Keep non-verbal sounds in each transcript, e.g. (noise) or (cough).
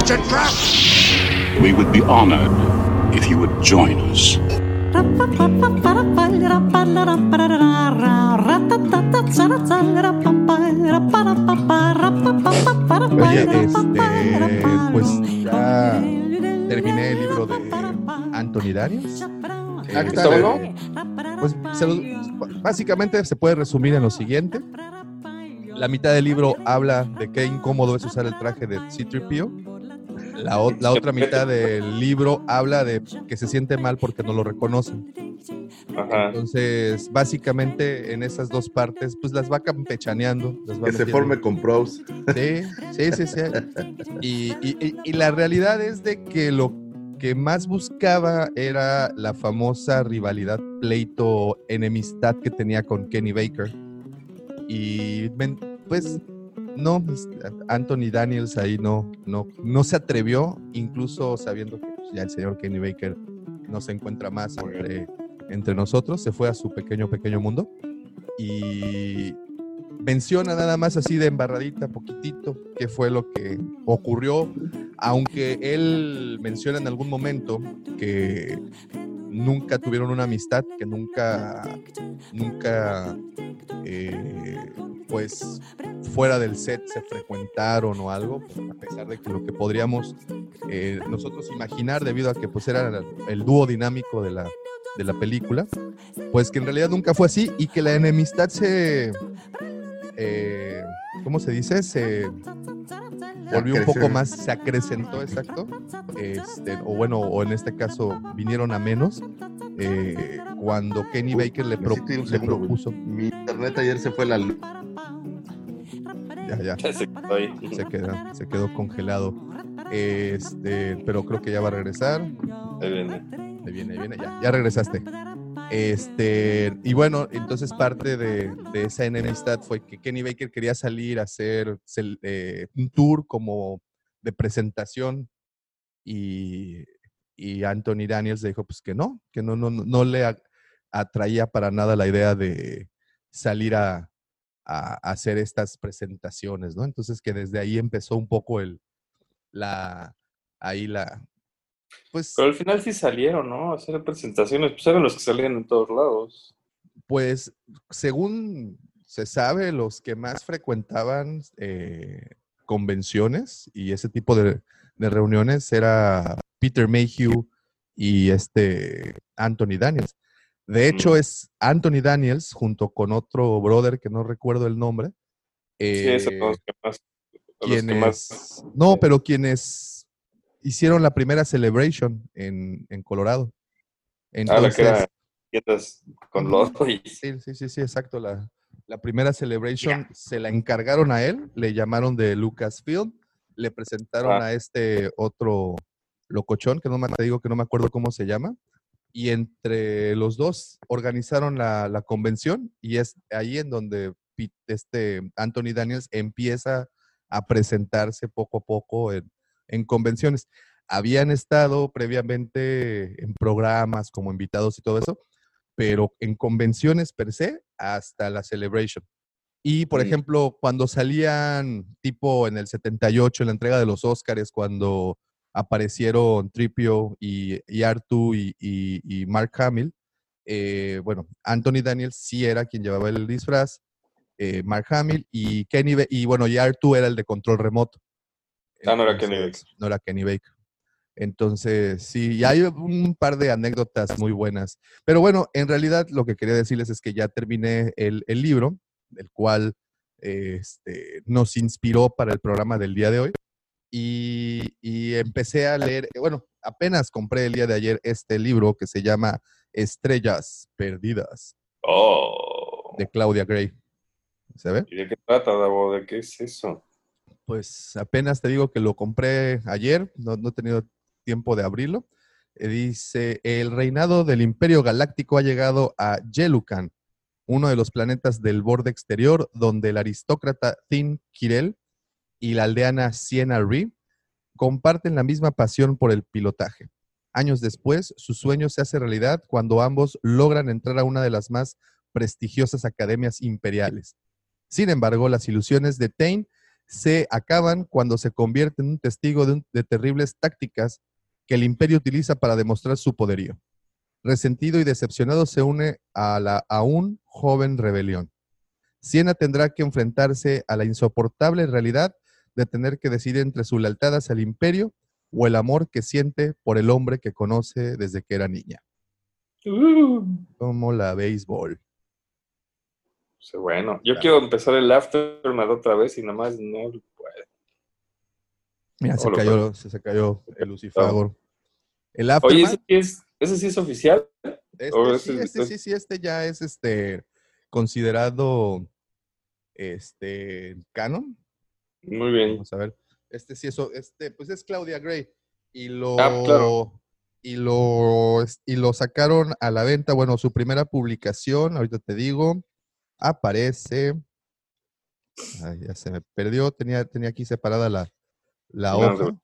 It's a trap! We would be honored if you would join us. Oye, este, pues ya terminé el libro de Anthony Daniels. Ah, Eh, ¿está bueno? Pues se lo- básicamente se puede resumir en lo siguiente. La mitad del libro habla de qué incómodo es usar el traje de C-3PO. La, o- la otra mitad del libro habla de que se siente mal porque no lo reconocen. Ajá. Entonces, básicamente en esas dos partes, pues las va campechaneando. las va Que se forme con pros. Sí, sí, sí, sí. Y, y- y- y la realidad es de que lo que más buscaba era la famosa rivalidad, pleito, enemistad que tenía con Kenny Baker. Y pues no, pues, Anthony Daniels ahí no, no, no se atrevió, incluso sabiendo que pues, ya el señor Kenny Baker no se encuentra más entre, entre nosotros, se fue a su pequeño, pequeño mundo. Y menciona nada más así de embarradita, poquitito, qué fue lo que ocurrió, aunque él menciona en algún momento que nunca tuvieron una amistad, que nunca, nunca, eh, pues, fuera del set se frecuentaron o algo, pues, a pesar de que lo que podríamos eh, nosotros imaginar debido a que pues era el dúo dinámico de la, de la película, pues que en realidad nunca fue así y que la enemistad se, eh, ¿cómo se dice? Se volvió un poco más, se acrecentó, exacto. Este, o bueno, o en este caso vinieron a menos eh, cuando Kenny Uy, Baker le, pro- le segundo, propuso. Mi internet ayer se fue la luz. Ya, ya. Ya se quedó ahí. Se quedó, se quedó congelado. Este, pero creo que ya va a regresar. Ahí viene. Ahí viene, ahí viene, ya, ya regresaste. Este, y bueno, entonces parte de, de esa enemistad fue que Kenny Baker quería salir a hacer eh, un tour como de presentación y, y Anthony Daniels dijo pues que no, que no, no, no- le atraía para nada la idea de salir a, a hacer estas presentaciones, ¿no? Entonces que desde ahí empezó un poco el, la, ahí la, pues... Pero al final sí salieron, ¿no? A hacer presentaciones. Pues eran los que salían en todos lados. Pues según se sabe, los que más frecuentaban eh, convenciones y ese tipo de, de reuniones era Peter Mayhew y este Anthony Daniels. De hecho, Mm. es Anthony Daniels junto con otro brother que no recuerdo el nombre. Sí, eh, esos son los que más. los que quienes, más- no, pero quienes hicieron la primera celebration en, en Colorado. Ah, la que era Entonces, con y Sí, sí, sí, sí, exacto. La, la primera celebration se la encargaron a él, le llamaron de Lucasfilm, le presentaron Ah. a este otro locochón, que no me te digo que no me acuerdo cómo se llama, y entre los dos organizaron la, la convención y es ahí en donde este Anthony Daniels empieza a presentarse poco a poco en, en convenciones. Habían estado previamente en programas como invitados y todo eso, pero en convenciones per se hasta la Celebration. Y, por ejemplo, cuando salían, tipo en el 78, en la entrega de los Oscars, cuando aparecieron Tripio y, y Artu y, y- y Mark Hamill, eh, bueno, Anthony Daniels sí era quien llevaba el disfraz, eh, Mark Hamill y Kenny, y bueno, y Artu era el de control remoto. Ah, no era Kenny Kenny Baker. Entonces, sí, y hay un par de anécdotas muy buenas. Pero bueno, en realidad lo que quería decirles es que ya terminé el, el libro, el cual este, nos inspiró para el programa del día de hoy. Y, y empecé a leer, bueno, apenas compré el día de ayer este libro que se llama Estrellas Perdidas, Oh. de Claudia Gray. ¿Se ve? ¿Y de qué trata, Davo? ¿De qué es eso? Pues apenas te digo que lo compré ayer, no, no he tenido tiempo de abrirlo. Eh, dice, el reinado del Imperio Galáctico ha llegado a Yelucan, uno de los planetas del borde exterior, donde el aristócrata Thin Kirel y la aldeana Sienna Ree comparten la misma pasión por el pilotaje. Años después, su sueño se hace realidad cuando ambos logran entrar a una de las más prestigiosas academias imperiales. Sin embargo, las ilusiones de Tain se acaban cuando se convierte en un testigo de, un- de terribles tácticas que el imperio utiliza para demostrar su poderío. Resentido y decepcionado se une a la aún joven rebelión. Siena tendrá que enfrentarse a la insoportable realidad de tener que decidir entre su lealtad hacia el imperio o el amor que siente por el hombre que conoce desde que era niña. Uh, Como la béisbol. Bueno, yo quiero empezar el Aftermath otra vez y nada más no puedo. Mira, se cayó, se, se cayó el Lucifagor. El Oye, Aftermath, ¿ese sí es, ese sí es oficial? este, sí, este sí, sí, este ya es este considerado este canon. Muy bien. Vamos a ver. Este sí, eso, este, pues es Claudia Gray. Y lo, Ah, claro. y lo, y lo sacaron a la venta. Bueno, su primera publicación, ahorita te digo, aparece. Ay, ya se me perdió. Tenía, tenía aquí separada la, la hoja.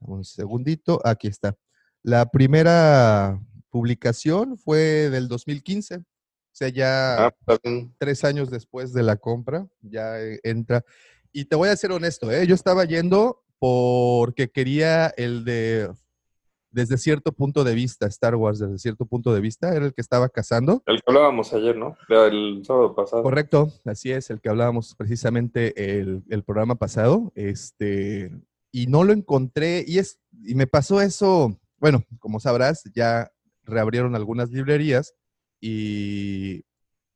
Un segundito. Aquí está. La primera publicación fue del 2015. O sea, ya Ah, tres años después de la compra, ya eh, entra. Y te voy a ser honesto, ¿eh? yo estaba yendo porque quería el de, desde cierto punto de vista, Star Wars, desde cierto punto de vista, era el que estaba cazando. El que hablábamos ayer, ¿no? El sábado pasado. Correcto, así es, el que hablábamos precisamente el, el programa pasado, este, y no lo encontré, y, es, y me pasó eso, bueno, como sabrás, ya reabrieron algunas librerías y,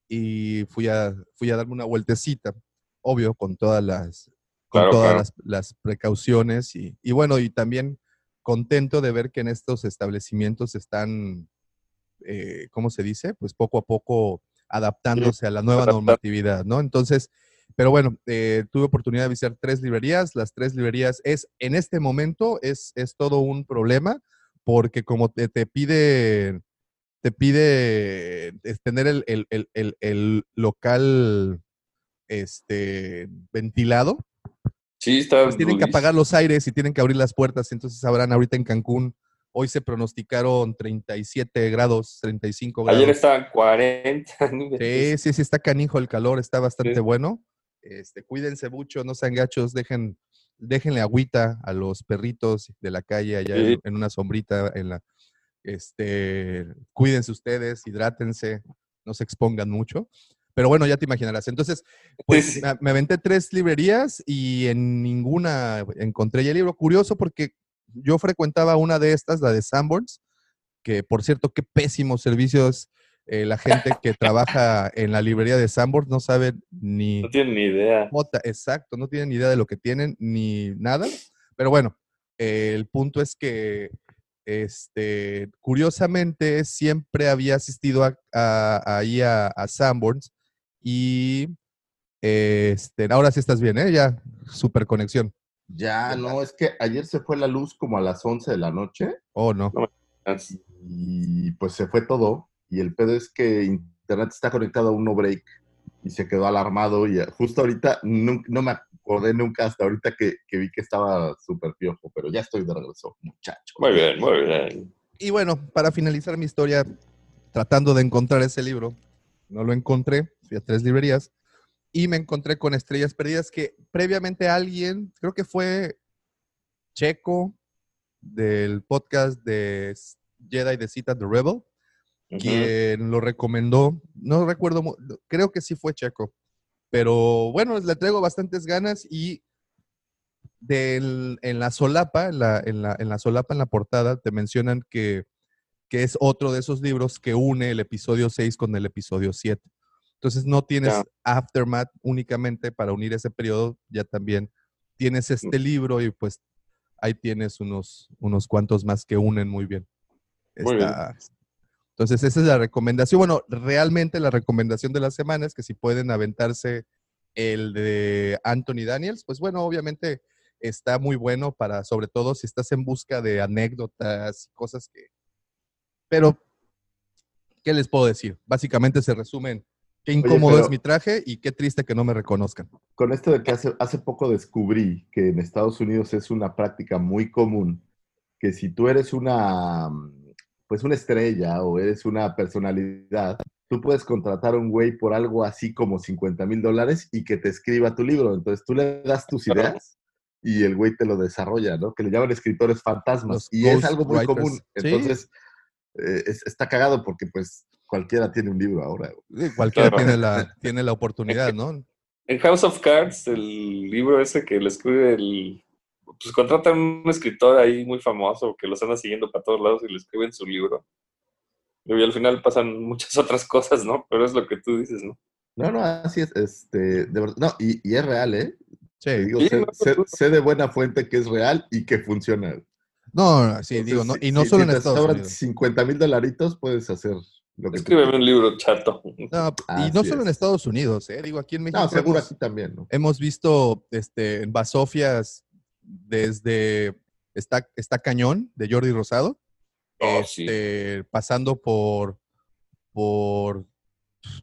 y fui, a, fui a darme una vueltecita, obvio, con todas las, con Claro, todas claro. Las, las precauciones, y, y bueno, y también contento de ver que en estos establecimientos están, eh, ¿cómo se dice? Pues poco a poco adaptándose a la nueva adaptar. normatividad, ¿no? Entonces, pero bueno, eh, tuve oportunidad de visitar tres librerías. Las tres librerías es, en este momento, es, es todo un problema porque como te, te pide, te pide tener el, el- el- el- el local este, ventilado, Sí, está. pues tienen que apagar los aires y tienen que abrir las puertas. Entonces sabrán ahorita en Cancún, hoy se pronosticaron 37 grados, 35 grados. Ayer estaban 40. Sí, sí, sí, está canijo el calor, está bastante Sí. bueno. Este, cuídense mucho, no sean gachos, dejen, déjenle agüita a los perritos de la calle allá en, en una sombrita, en la, este, cuídense ustedes, hidrátense, no se expongan mucho. Pero bueno, ya te imaginarás. Entonces, pues. Me, me aventé tres librerías y en ninguna encontré ya el libro. Curioso porque yo frecuentaba una de estas, la de Sanborns, que por cierto, qué pésimos servicios. eh, la gente que trabaja en la librería de Sanborns no sabe ni No tienen ni idea. jota, exacto, no tienen ni idea de lo que tienen ni nada. Pero bueno, eh, el punto es que, este, curiosamente, siempre había asistido a, a- ahí a, a Sanborns y, este, ahora sí estás bien, ¿eh? Ya, super conexión. Ya, no, es que ayer se fue la luz como a las 11 de la noche Oh, no. y pues se fue todo. Y el pedo es que internet está conectado a un no break y se quedó alarmado. Y justo ahorita nun- no, me acordé nunca hasta ahorita que, que vi que estaba súper piojo, pero ya estoy de regreso, muchacho. Muy bien, muy bien. Y bueno, para finalizar mi historia, tratando de encontrar ese libro, no lo encontré, fui a tres librerías y me encontré con Estrellas Perdidas que previamente alguien, creo que fue Checo del podcast de Jedi de Cita The Rebel, quien lo recomendó. No recuerdo, creo que sí fue Checo. Pero bueno, le traigo bastantes ganas y del- en la solapa, en la, en, la, en la solapa, en la portada, te mencionan que, que es otro de esos libros que une el episodio 6 con el episodio 7. Entonces no tienes. Aftermath únicamente para unir ese periodo, ya también tienes este libro y pues ahí tienes unos, unos cuantos más que unen muy bien. Muy bien. Entonces esa es la recomendación. Bueno, realmente la recomendación de la semana es que si pueden aventarse El de Anthony Daniels, pues bueno, obviamente está muy bueno para, sobre todo si estás en busca de anécdotas, cosas que... Pero, ¿qué les puedo decir? Básicamente se resumen, qué incómodo es mi traje y qué triste que no me reconozcan. Con esto de que hace, hace poco descubrí que en Estados Unidos es una práctica muy común que si tú eres una, pues una estrella o eres una personalidad, tú puedes contratar a un güey por algo así como 50 mil dólares y que te escriba tu libro. Entonces tú le das tus ideas y el güey te lo desarrolla, ¿no? Que le llaman escritores fantasmas. Los y es algo muy writers. común. Sí. Eh, es- está cagado porque pues cualquiera tiene un libro ahora. Eh, Cualquiera Claro. tiene, la, (laughs) tiene la oportunidad, ¿no? En House of Cards, el libro ese que le escribe el. Pues contratan un escritor ahí muy famoso que los anda siguiendo para todos lados y le escriben su libro. Y al final pasan muchas (laughs) otras cosas, ¿no? Pero es lo que tú dices, ¿no? No, no, así es. Este, de verdad, no, y, y es real, ¿eh? Sí. digo, Sí, sé, no, sé- no. sé de buena fuente que es real y que funciona. No, no, sí, Entonces, digo, no, si- y no si- solo si en te Estados sobran Unidos. 50 mil dolaritos, puedes hacer lo que Escríbeme un libro chato. No, y no solo en es. Estados Unidos, ¿eh? Digo, aquí en México No, seguro hemos, aquí también, ¿no? hemos visto este, en Basofias desde está, está Cañón de Jordi Rosado, Oh, sí. este, pasando por, por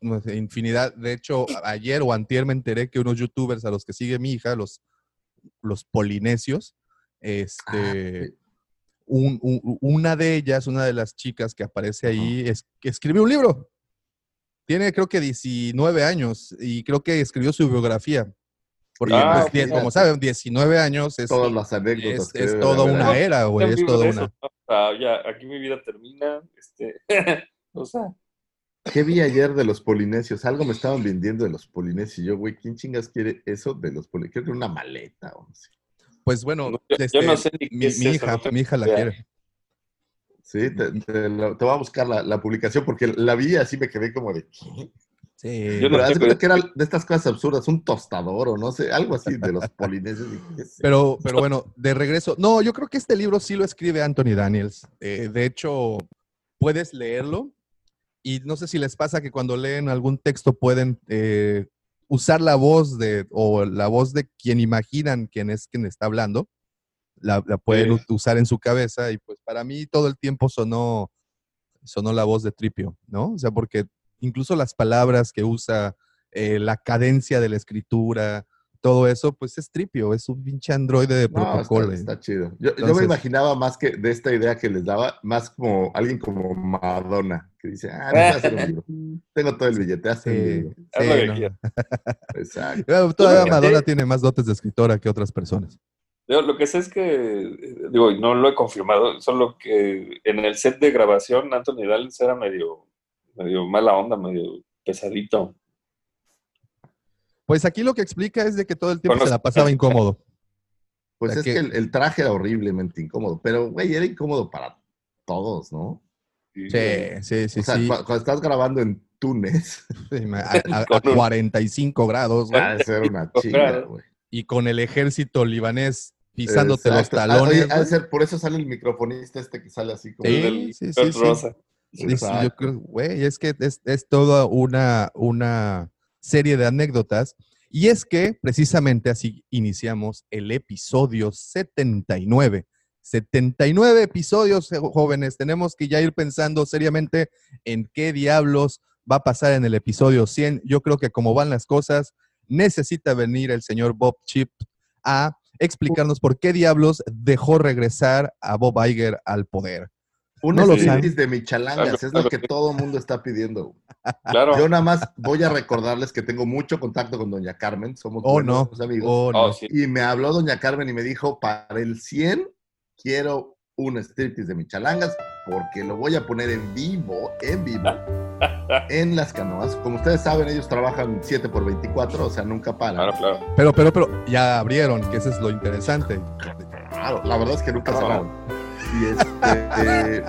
no sé, infinidad. De hecho, ayer o antier me enteré que unos youtubers a los que sigue mi hija, los, los polinesios, este, sí. Un- un- una de ellas, una de las chicas que aparece ahí, es que escribió un libro. Tiene creo que 19 años y creo que escribió su biografía. Porque, Ah, pues, como saben, 19 años es, Todas las anécdotas es, toda una era, güey. Ah, ya, aquí mi vida termina. Este, (laughs) o sea, ¿Qué vi ayer de los polinesios? Algo me estaban vendiendo de los polinesios. Y yo, güey, ¿quién chingas quiere eso de los polinesios? Creo que era una maleta o no sé. Pues bueno, No, yo- yo este, no sé ni mi, es mi eso, hija, no tengo mi hija la quiere. Sí, te, te lo- te voy a buscar la, la publicación porque la vi y así me quedé como de, ¿qué? Sí. Yo no Pero que era de estas cosas absurdas, un tostador o no sé, algo así de los polinesios. Pero, pero bueno, de regreso. No, yo creo que este libro sí lo escribe Anthony Daniels. Eh, de hecho, puedes leerlo y no sé si les pasa que cuando leen algún texto pueden eh, usar la voz de o la voz de quien imaginan quién es quien está hablando. La, la pueden Sí. usar en su cabeza y pues para mí todo el tiempo sonó, sonó la voz de Tripio, ¿no? O sea, porque incluso las palabras que usa, eh, la cadencia de la escritura, todo eso, pues es Tripio, es un pinche androide de No, protocolo. está, está chido. Yo, yo me imaginaba más que de esta idea que les daba, más como alguien como Madonna, que dice, ah, no hacer un libro. (laughs) Tengo todo el billete, haz un Sí, libro. Haz sí, lo que no. quieras. (laughs) Exacto. Bueno, Todavía. Madonna tiene más dotes de escritora que otras personas. Yo lo que sé es que, digo, y no lo he confirmado, solo que en el set de grabación Anthony Daniels era medio, medio mala onda, medio pesadito. Pues aquí lo que explica es de que todo el tiempo se la pasaba (laughs) incómodo. Pues O sea es que- que el, el traje era horriblemente incómodo, pero, güey, era incómodo para todos, ¿no? Sí, sí, sí, o sea, sí. cu- cuando estás grabando en Túnez, (laughs) A, a- a Con un- 45 grados, güey. ha de ser una chinga, güey. Y con el ejército libanés pisándote los Exacto. Ah, talones. oye, ha de güey. ser- por eso sale el microfonista este que sale así como... Sí, el del sí, sí, sí. Rosa. Sí, sí, yo creo, güey, es que es, es toda una, una serie de anécdotas. Y es que precisamente así iniciamos el episodio 79. 79 episodios, jóvenes. Tenemos que ya ir pensando seriamente en qué diablos va a pasar en el episodio 100. Yo creo que como van las cosas, necesita venir el señor Bob Chip a explicarnos por qué diablos dejó regresar a Bob Iger al poder. Un No striptease de michalangas, Algo- es lo que todo el mundo está pidiendo. (laughs) Claro. Yo nada más voy a recordarles que tengo mucho contacto con doña Carmen, somos Oh, no. amigos. Oh, no. Oh. Y me habló doña Carmen y me dijo, para el 100 quiero un striptease de michalangas porque lo voy a poner en vivo, en vivo, (laughs) en las canoas. Como ustedes saben, ellos trabajan 7 por 24, o sea, nunca paran. Claro, claro. Pero, pero, pero, ya abrieron, que eso es lo interesante. Claro, la verdad es que nunca cerraron. Y, este,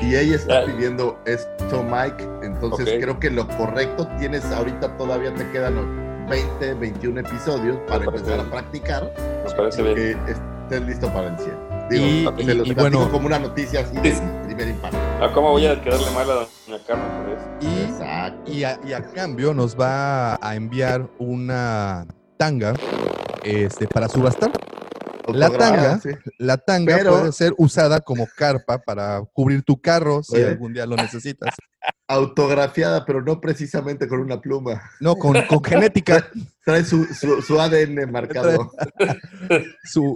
y ella está pidiendo esto, Mike. Entonces creo que lo correcto tienes ahorita todavía te quedan 20, 21 episodios para empezar a practicar. Me parece bien. Que es- estés listo para el 100. Digo, Y- se y- los y bueno- como una noticia así de primer impacto. ¿A cómo voy a quedarle mal a doña Carmen por eso? Exacto. y a, y a cambio nos va a enviar una tanga este, para subastar. La tanga. sí. La tanga Pero- puede ser usada como carpa para cubrir tu carro si algún día lo necesitas. (laughs) Autografiada, pero no precisamente con una pluma. No, con, con (laughs) genética. Trae su, su, su ADN marcado. (laughs) Su,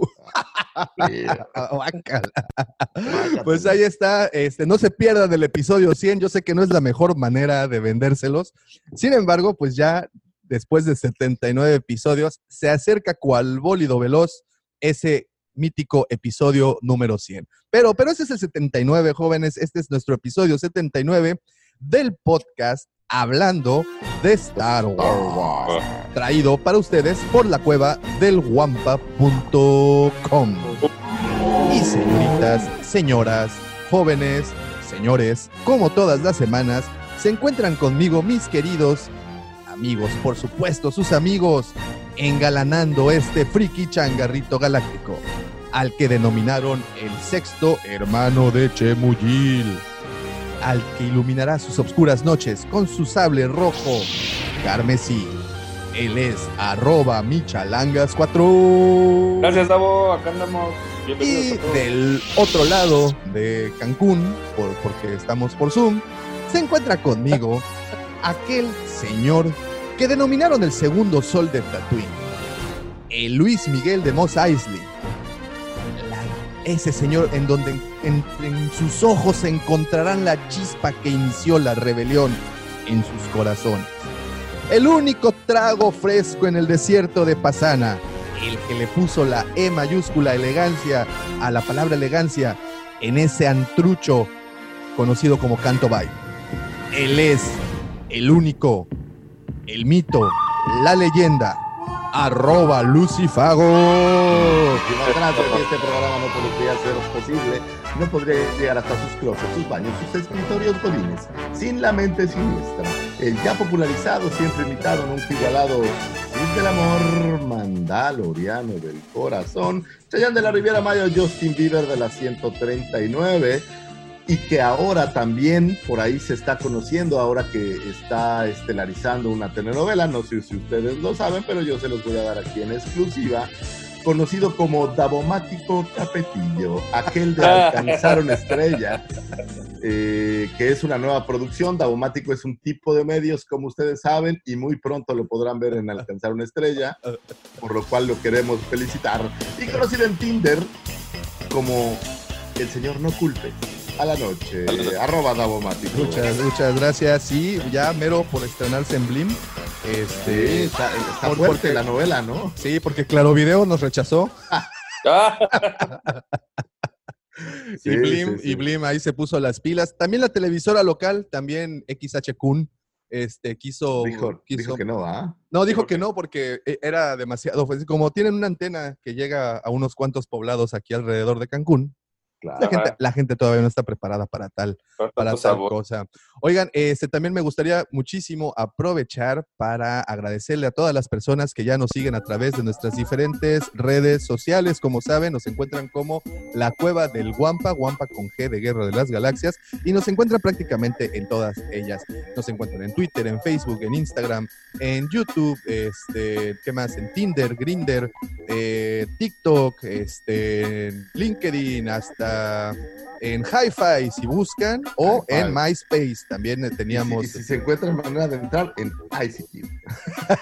Guácala. guácatela. Pues ahí está, este, no se pierdan del episodio 100, yo sé que no es la mejor manera de vendérselos, sin embargo, pues ya después de 79 episodios, se acerca cual bólido veloz ese mítico episodio número 100. Pero, pero ese es el 79, jóvenes, este es nuestro episodio 79 del podcast Hablando de Star Wars, traído para ustedes por la cueva del wampa.com. Y señoritas, señoras, jóvenes, señores, como todas las semanas, se encuentran conmigo mis queridos amigos, por supuesto, sus amigos, engalanando este friki changarrito galáctico, al que denominaron el sexto hermano de Chemuyil, al que iluminará sus obscuras noches con su sable rojo carmesí. Él es arroba michalangas4. Gracias, Davo. Acá andamos. Y Bienvenidos a todos. del otro lado de Cancún, por- porque estamos por Zoom, se encuentra conmigo (laughs) aquel señor que denominaron el segundo sol de Tatooine, el Luis Miguel de Mos Eisley. Ese señor en donde en, en sus ojos se encontrarán la chispa que inició la rebelión en sus corazones. El único trago fresco en el desierto de Pasana, el que le puso la E mayúscula elegancia a la palabra elegancia en ese antrucho conocido como Canto Bay. Él es el único, el mito, la leyenda, arroba Lucifago. Gracias. Y este programa no podría ser posible, no podría llegar hasta sus closets, sus baños, sus escritorios godines, sin la mente siniestra. El ya popularizado, siempre imitado, nunca igualado, Cis del amor, mandaloriano del corazón, Chayanne de la Riviera Maya, Justin Bieber de la 139 y que ahora también por ahí se está conociendo, ahora que está estelarizando una telenovela, no sé si ustedes lo saben, pero yo se los voy a dar aquí en exclusiva, conocido como Davomático Capetillo, aquel de (laughs) alcanzar una estrella, eh, que es una nueva producción. Davomático es un tipo de medios, como ustedes saben, y muy pronto lo podrán ver en Alcanzar una estrella, por lo cual lo queremos felicitar. Y conocido en Tinder como el señor No Culpe. A la noche, A la noche. arroba Davomático. Muchas, muchas gracias. Sí, ya mero por estrenarse en Blim. Sí, Este, está, está Por- fuerte porque- la novela, ¿no? sí, porque Claro Video nos rechazó. (laughs) Sí, y, Blim, sí, sí. y Blim ahí se puso las pilas. También la televisora local, también XH Kun, este, quiso, Dijo, quiso- dijo que no, ¿ah? No, dijo ¿por que no, porque eh, era demasiado. pues, como tienen una antena que llega a unos cuantos poblados aquí alrededor de Cancún, Claro. la gente, Ajá. la gente todavía no está preparada para tal, para tal sabor. cosa. Oigan, este también me gustaría muchísimo aprovechar para agradecerle a todas las personas que ya nos siguen a través de nuestras diferentes redes sociales. Como saben, nos encuentran como la cueva del Guampa, Guampa con G de Guerra de las Galaxias, y nos encuentran prácticamente en todas ellas. Nos encuentran en Twitter, en Facebook, en Instagram, en YouTube, este, ¿qué más? En Tinder, Grinder, eh, TikTok, este, LinkedIn, hasta en Hi-Fi si buscan, o en MySpace también eh, Y si, teníamos. y si se encuentra manera de entrar en.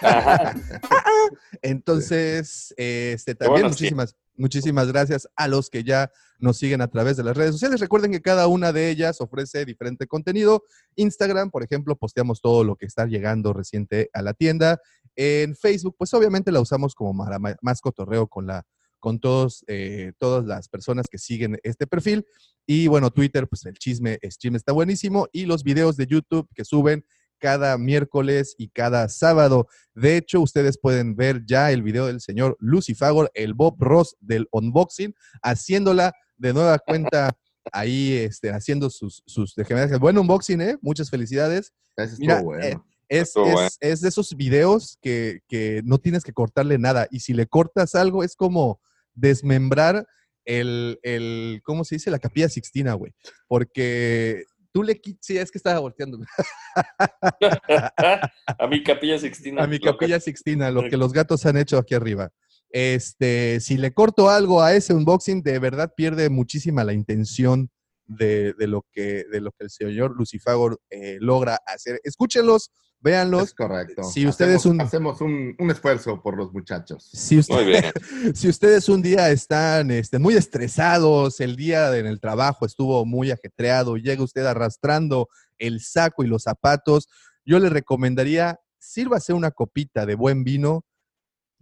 Ajá. (laughs) Entonces, este, también bueno, sí. muchísimas, muchísimas gracias a los que ya nos siguen a través de las redes sociales. Recuerden que cada una de ellas ofrece diferente contenido. Instagram, por ejemplo, posteamos todo lo que está llegando reciente a la tienda. En Facebook, pues obviamente la usamos como más cotorreo con la con todos, eh, todas las personas que siguen este perfil. Y bueno, Twitter, pues el chisme, el chisme está buenísimo. Y los videos de YouTube que suben cada miércoles y cada sábado. De hecho, ustedes pueden ver ya el video del señor Lucifagor, el Bob Ross del unboxing, haciéndola de nueva cuenta ahí, este, haciendo sus, sus de Buen unboxing, ¿eh? Muchas felicidades. Estuvo Mira, bueno. eh, Es, es- de esos videos que, que no tienes que cortarle nada. Y si le cortas algo, es como desmembrar el, el, ¿cómo se dice? La capilla Sixtina, güey. Porque tú le quitas, sí, es que estaba volteando. (laughs) (laughs) a mi capilla Sixtina. A mi capilla Sixtina, lo que los gatos han hecho aquí arriba. Este, si le corto algo a ese unboxing, de verdad pierde muchísima la intención de, de lo, que, de lo que el señor Lucifagor eh, logra hacer. Escúchenlos, véanlos. Es correcto. Si ustedes hacemos, un- hacemos un, un esfuerzo por los muchachos. Si, usted- Muy bien. (laughs) si ustedes un día están este, muy estresados, el día en el trabajo estuvo muy ajetreado, llega usted arrastrando el saco y los zapatos, yo le recomendaría, sírvase una copita de buen vino.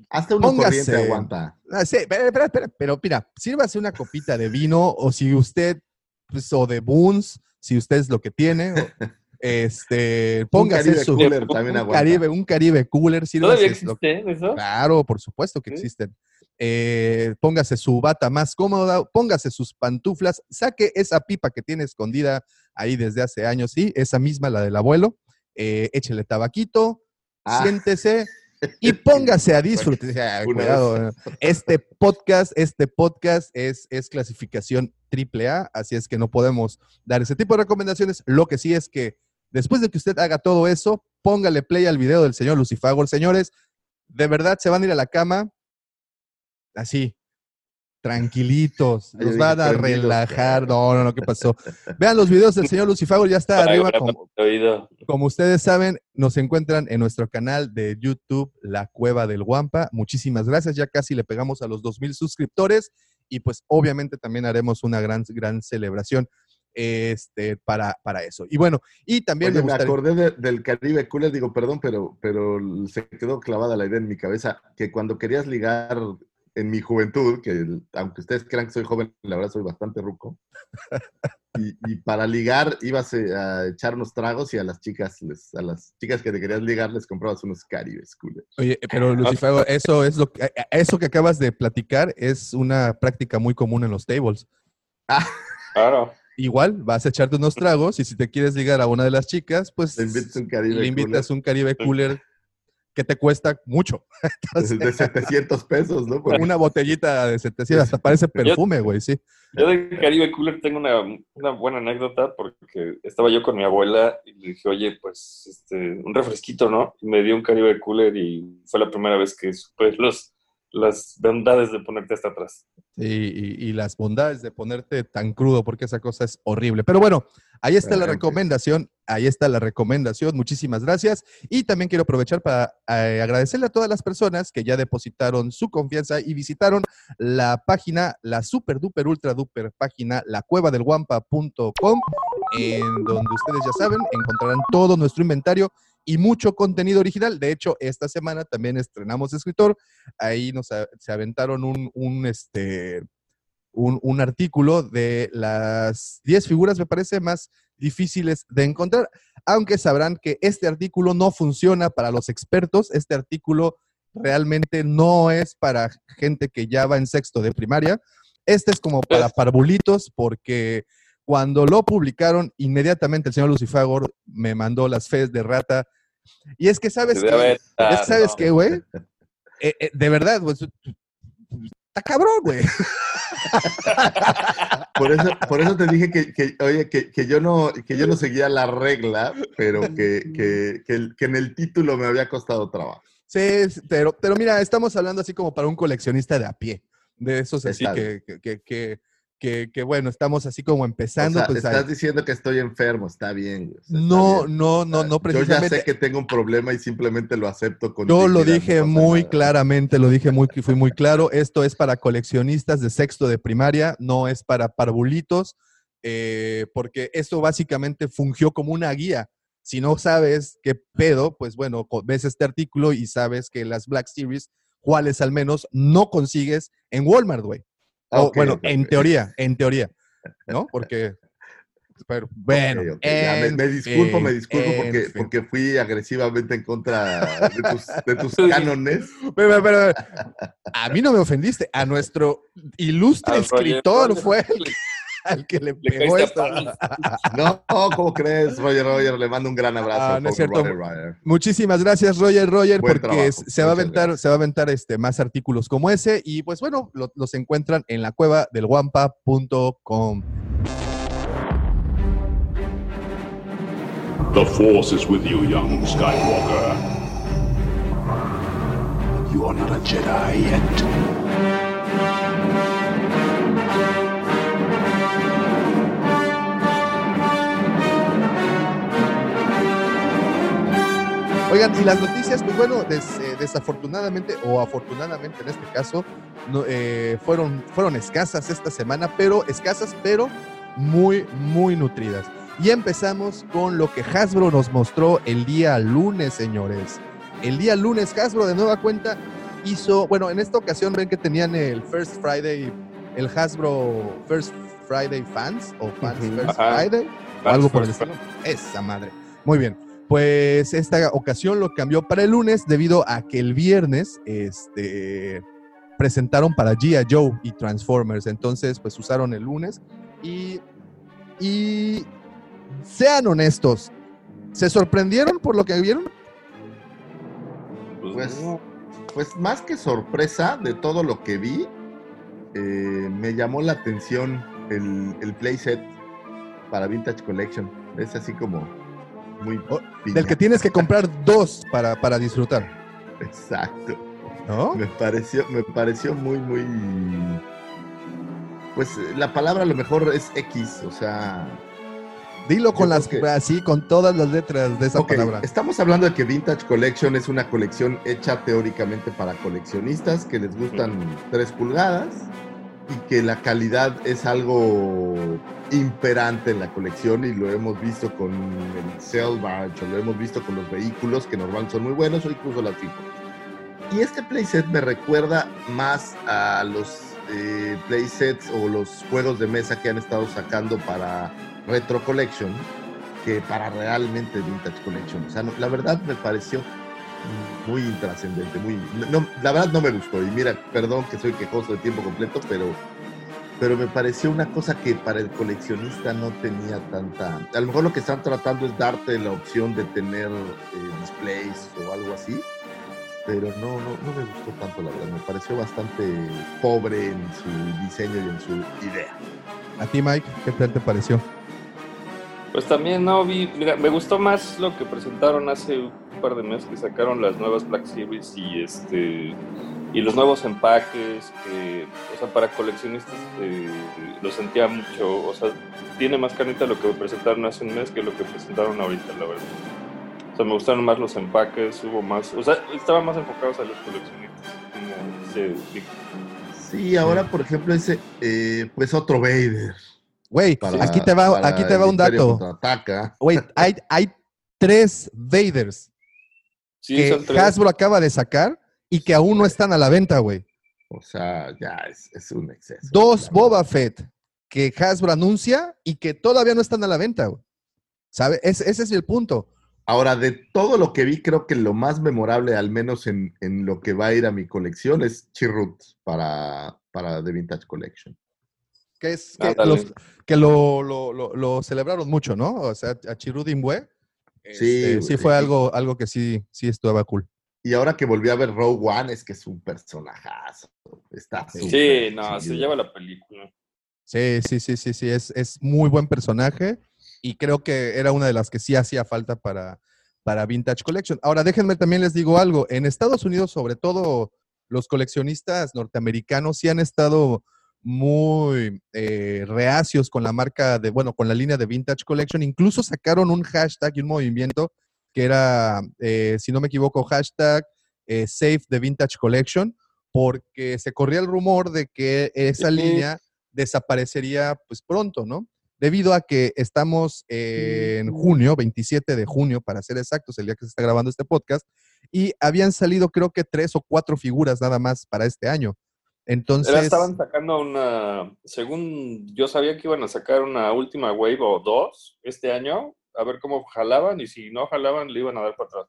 Hasta uno Póngase. corriente aguanta. Ah, sí, espera, espera, espera, pero mira, sírvase una copita de vino o si usted, pues, o de Boons, si usted es lo que tiene, o, (laughs) este, Un póngase Caribe su Cooler también un. Caribe, un Caribe Cooler, ¿Todavía lo- eso? Claro, por supuesto que Sí. existen. Eh, póngase su bata más cómoda, póngase sus pantuflas, saque esa pipa que tiene escondida ahí desde hace años, sí, esa misma, la del abuelo, eh, échele tabaquito, Ah. siéntese (laughs) y póngase a disfrutar. Cuidado, eh. este podcast, este podcast es, es clasificación triple A, así es que no podemos dar ese tipo de recomendaciones. Lo que sí es que después de que usted haga todo eso, póngale play al video del señor Lucifagor. Señores, de verdad se van a ir a la cama así, tranquilitos, dije, van a relajar. (laughs) No, no, no, ¿qué pasó? Vean los videos del señor Lucifagor, ya está arriba. como- como ustedes saben, nos encuentran en nuestro canal de YouTube, La Cueva del Guampa. Muchísimas gracias, ya casi le pegamos a los 2.000 suscriptores y pues obviamente también haremos una gran, gran celebración este, para, para eso. Y bueno, y también Oye, me me acordé de- del Caribe Cooler, digo, perdón, pero, pero se quedó clavada la idea en mi cabeza, que cuando querías ligar en mi juventud, que el- aunque ustedes crean que soy joven, la verdad soy bastante ruco, (laughs) y, y para ligar ibas eh, a echar unos tragos y a las chicas, les- a las chicas que te querías ligar les comprabas unos Caribes Cooler. Oye, pero Lucifago, eso es lo que, eso que acabas de platicar es una práctica muy común en los tables. Claro. Igual, vas a echarte unos tragos y si te quieres ligar a una de las chicas, pues Le invitas un Caribe le invitas Cooler un Caribe Cooler que te cuesta mucho. (laughs) Entonces, de 700 pesos, ¿no? Porque- una botellita de 700, hasta parece perfume, güey, sí. Yo de Caribe Cooler tengo una, una buena anécdota porque estaba yo con mi abuela y le dije, oye, pues este, un refresquito, ¿no? Y me dio un Caribe Cooler y fue la primera vez que supe los, las bondades de ponerte hasta atrás. Sí, y, y las bondades de ponerte tan crudo, porque esa cosa es horrible. Pero bueno, ahí está la Ah, ok. recomendación, ahí está la recomendación. Muchísimas gracias. Y también quiero aprovechar para eh, agradecerle a todas las personas que ya depositaron su confianza y visitaron la página, la super duper ultra duper página, lacuevadelguampa.com, en donde ustedes ya saben, encontrarán todo nuestro inventario y mucho contenido original. De hecho, esta semana también estrenamos escritor. Ahí nos se aventaron un, un, este, un, un artículo de las 10 figuras, me parece, más difíciles de encontrar, aunque sabrán que este artículo no funciona para los expertos. Este artículo realmente no es para gente que ya va en sexto de primaria. Este es como para parvulitos porque cuando lo publicaron, inmediatamente el señor Lucifagor me mandó las fees de rata. Y es que, ¿sabes Es que, ¿sabes no. qué, güey? Eh, eh, de verdad, pues, está cabrón, güey. Por eso, por eso te dije que, que, oye, que, que yo no, que yo no seguía la regla, pero que, que, que, el- que en el título me había costado trabajo. Sí, pero, pero mira, estamos hablando así como para un coleccionista de a pie, de esos así que, que, bueno, estamos así como O empezando. sea, pues, estás ahí. diciendo que estoy enfermo, está bien. güey, o sea, está no, bien. no, no, no Yo ya precisamente. sé que tengo un problema y simplemente lo acepto con Yo lo no dije muy nada. claramente, lo dije muy, fui muy claro. Esto es para coleccionistas de sexto de primaria, no es para parvulitos, eh, porque esto básicamente fungió como una guía. Si no sabes qué pedo, pues bueno, ves este artículo y sabes que las Black Series, cuáles al menos no consigues en Walmart, güey. O, Ok, bueno, en teoría, en teoría, ¿no? Porque, pero bueno, me, disculpo, me disculpo en porque, porque fui agresivamente en contra de tus, de tus (laughs) cánones. Pero, pero, a mí no me ofendiste, a nuestro (laughs) ilustre Al escritor fue el al que le Le pegó esto. (laughs) No, ¿cómo crees, Roger Roger? Le mando un gran abrazo. Ah, al no es cierto. Roger Roger. Muchísimas gracias, Roger Roger, Buen porque trabajo. se va a aventar, gracias. se va a aventar este, más artículos como ese. Y pues bueno, lo- los encuentran en la cueva del guampa.com. The Force is with you, young Skywalker. You are not a Jedi yet. Oigan, y las noticias, pues bueno, des- eh, desafortunadamente o afortunadamente en este caso, no, eh, fueron, fueron escasas esta semana, pero escasas, pero muy, muy nutridas. Y empezamos con lo que Hasbro nos mostró el día lunes, señores. El día lunes, Hasbro de nueva cuenta hizo, bueno, en esta ocasión ven que tenían el First Friday, el Hasbro First Friday Fans o Fans. First Ajá. Friday, o algo por el estilo. Esa madre. Muy bien. Pues esta ocasión lo cambió para el lunes debido a que el viernes este, presentaron para G.I. Joe y Transformers. Entonces, pues usaron el lunes. Y, y sean honestos, ¿se sorprendieron por lo que vieron? Pues, pues más que sorpresa de todo lo que vi, eh, me llamó la atención el, el playset para Vintage Collection. Es así como muy... Oh. Del que tienes que comprar dos para, para disfrutar, Exacto. ¿no? Me pareció, me pareció muy, muy... Pues la palabra a lo mejor es X, o sea... Dilo con las, que- así, con todas las letras de esa palabra. Estamos hablando de que Vintage Collection es una colección hecha teóricamente para coleccionistas que les gustan 3 pulgadas y que la calidad es algo imperante en la colección y lo hemos visto con el Salvage o lo hemos visto con los vehículos que normalmente son muy buenos o incluso las figuras. Y este playset me recuerda más a los eh, playsets o los juegos de mesa que han estado sacando para Retro Collection que para realmente Vintage Collection. O sea, no- la verdad me pareció muy intrascendente, muy... No, la verdad no me gustó. Y mira, perdón que soy quejoso de tiempo completo, pero, pero me pareció una cosa que para el coleccionista no tenía tanta... A lo mejor lo que están tratando es darte la opción de tener eh, displays o algo así. Pero no, no, no me gustó tanto, la verdad. Me pareció bastante pobre en su diseño y en su idea. A ti, Mike, ¿qué tal te pareció? Pues también no vi, mira, me gustó más lo que presentaron hace un par de meses que sacaron las nuevas Black Series y este y los nuevos empaques que, o sea, para coleccionistas eh, lo sentía mucho, o sea, tiene más canita lo que presentaron hace un mes que lo que presentaron ahorita, la verdad. O sea, me gustaron más los empaques, hubo más, o sea, estaban más enfocados a los coleccionistas, como dice Vic. Sí, ahora, por ejemplo, ese, eh, pues otro Vader. Güey, aquí te va, aquí te va un dato. Güey, hay, hay tres Vaders Sí, que tres. Hasbro acaba de sacar y que aún no están a la venta, güey. O sea, ya es, es un exceso. Dos Boba. Fett que Hasbro anuncia y que todavía no están a la venta, güey. ¿Sabe? Es- ese es el punto. Ahora, de todo lo que vi, creo que lo más memorable, al menos en, en lo que va a ir a mi colección, es Chirrut para, para The Vintage Collection. Que es que, Ándale. los- que lo, lo- lo- lo celebraron mucho, ¿no? O sea, a. Sí, este, güey, sí fue algo, algo que sí, sí estaba cool. Y ahora que volví a ver Rogue One, es que es un personajazo. Está Sí, no, se lleva la película. Sí, sí, sí, sí, sí, es, es muy buen personaje y creo que era una de las que sí hacía falta para, para Vintage Collection. Ahora, déjenme también les digo algo, en Estados Unidos, sobre todo los coleccionistas norteamericanos sí han estado muy eh, reacios con la marca de, bueno, con la línea de Vintage Collection, incluso sacaron un hashtag y un movimiento que era, eh, si no me equivoco, hashtag eh, Save the Vintage Collection, porque se corría el rumor de que esa línea desaparecería pues pronto, ¿no? Debido a que estamos en junio, 27 de junio, para ser exactos, el día que se está grabando este podcast, y habían salido creo que tres o cuatro figuras nada más para este año. Entonces, Era- estaban sacando una, según yo sabía que iban a sacar una última wave o dos este año, a ver cómo jalaban y si no jalaban le iban a dar para atrás.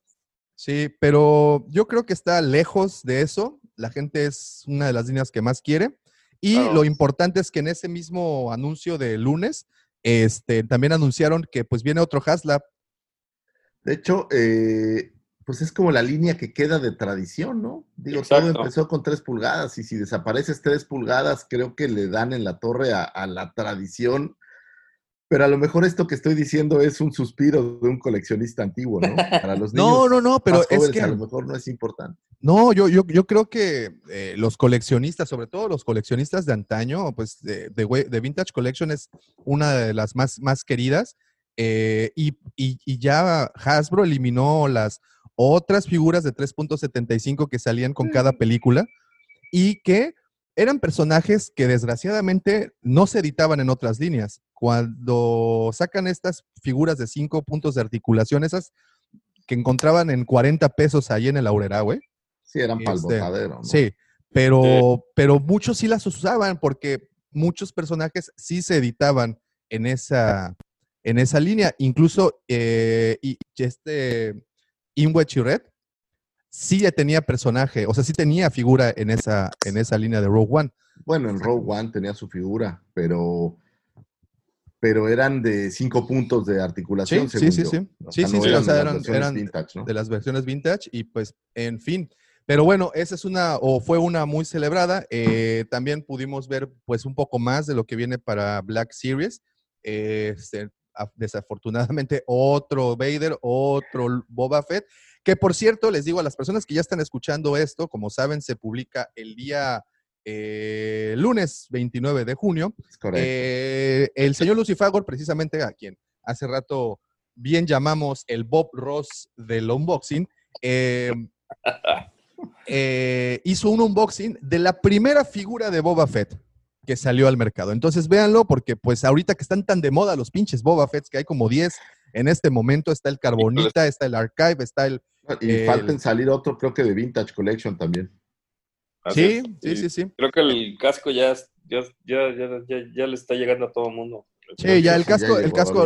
sí, pero yo creo que está lejos de eso. La gente es una de las líneas que más quiere. Y Claro. lo importante es que en ese mismo anuncio de lunes, este, también anunciaron que pues viene otro Haslab. De hecho, eh, pues es como la línea que queda de tradición, ¿no? Digo, todo empezó con tres pulgadas y si desapareces tres pulgadas, creo que le dan en la torre a, a la tradición. Pero a lo mejor esto que estoy diciendo es un suspiro de un coleccionista antiguo, ¿no? Para los (laughs) niños No, no, no, pero más es que a lo mejor no es importante. No, yo, yo, yo creo que eh, los coleccionistas, sobre todo los coleccionistas de antaño, pues de, de Vintage Collection es una de las más, más queridas. eh, y, y- y ya Hasbro eliminó las otras figuras de 3.75 que salían con cada película y que eran personajes que desgraciadamente no se editaban en otras líneas. Cuando sacan estas figuras de cinco puntos de articulación, esas que encontraban en 40 pesos ahí en el Aurera, güey. Sí, eran para el Este, botadero, ¿no? Sí, pero, pero muchos sí las usaban porque muchos personajes sí se editaban en esa, en esa línea. Incluso eh, y este Inwe Chiret sí ya tenía personaje, o sea, sí tenía figura en esa, en esa línea de Rogue One. Bueno, en Rogue One tenía su figura, pero, pero eran de cinco puntos de articulación, Sí, según sí, yo. sí. O Sí, sea, sí, no sí, o eran sea, de las eran- vintage, ¿no? de las versiones vintage y pues, en fin. Pero bueno, esa es una, o fue una muy celebrada. Eh, también pudimos ver pues un poco más de lo que viene para Black Series. Eh, este, desafortunadamente otro Vader, otro Boba Fett, que por cierto, les digo a las personas que ya están escuchando esto, como saben, se publica el día eh, lunes 29 de junio. Eh, el señor Lucifagor, precisamente a quien hace rato bien llamamos el Bob Ross del unboxing, eh, (laughs) hizo un unboxing de la primera figura de Boba Fett que salió al mercado. Entonces véanlo porque pues ahorita que están tan de moda los pinches Boba Fetts, que hay como 10 en este momento, está el Carbonita, está el Archive, está el... y el- falten salir otro, creo que de Vintage Collection también. Así Sí, sí, sí, sí. Creo que el casco ya, ya, ya, ya, ya, ya le está llegando a todo el mundo. Sí, ya el casco, el casco,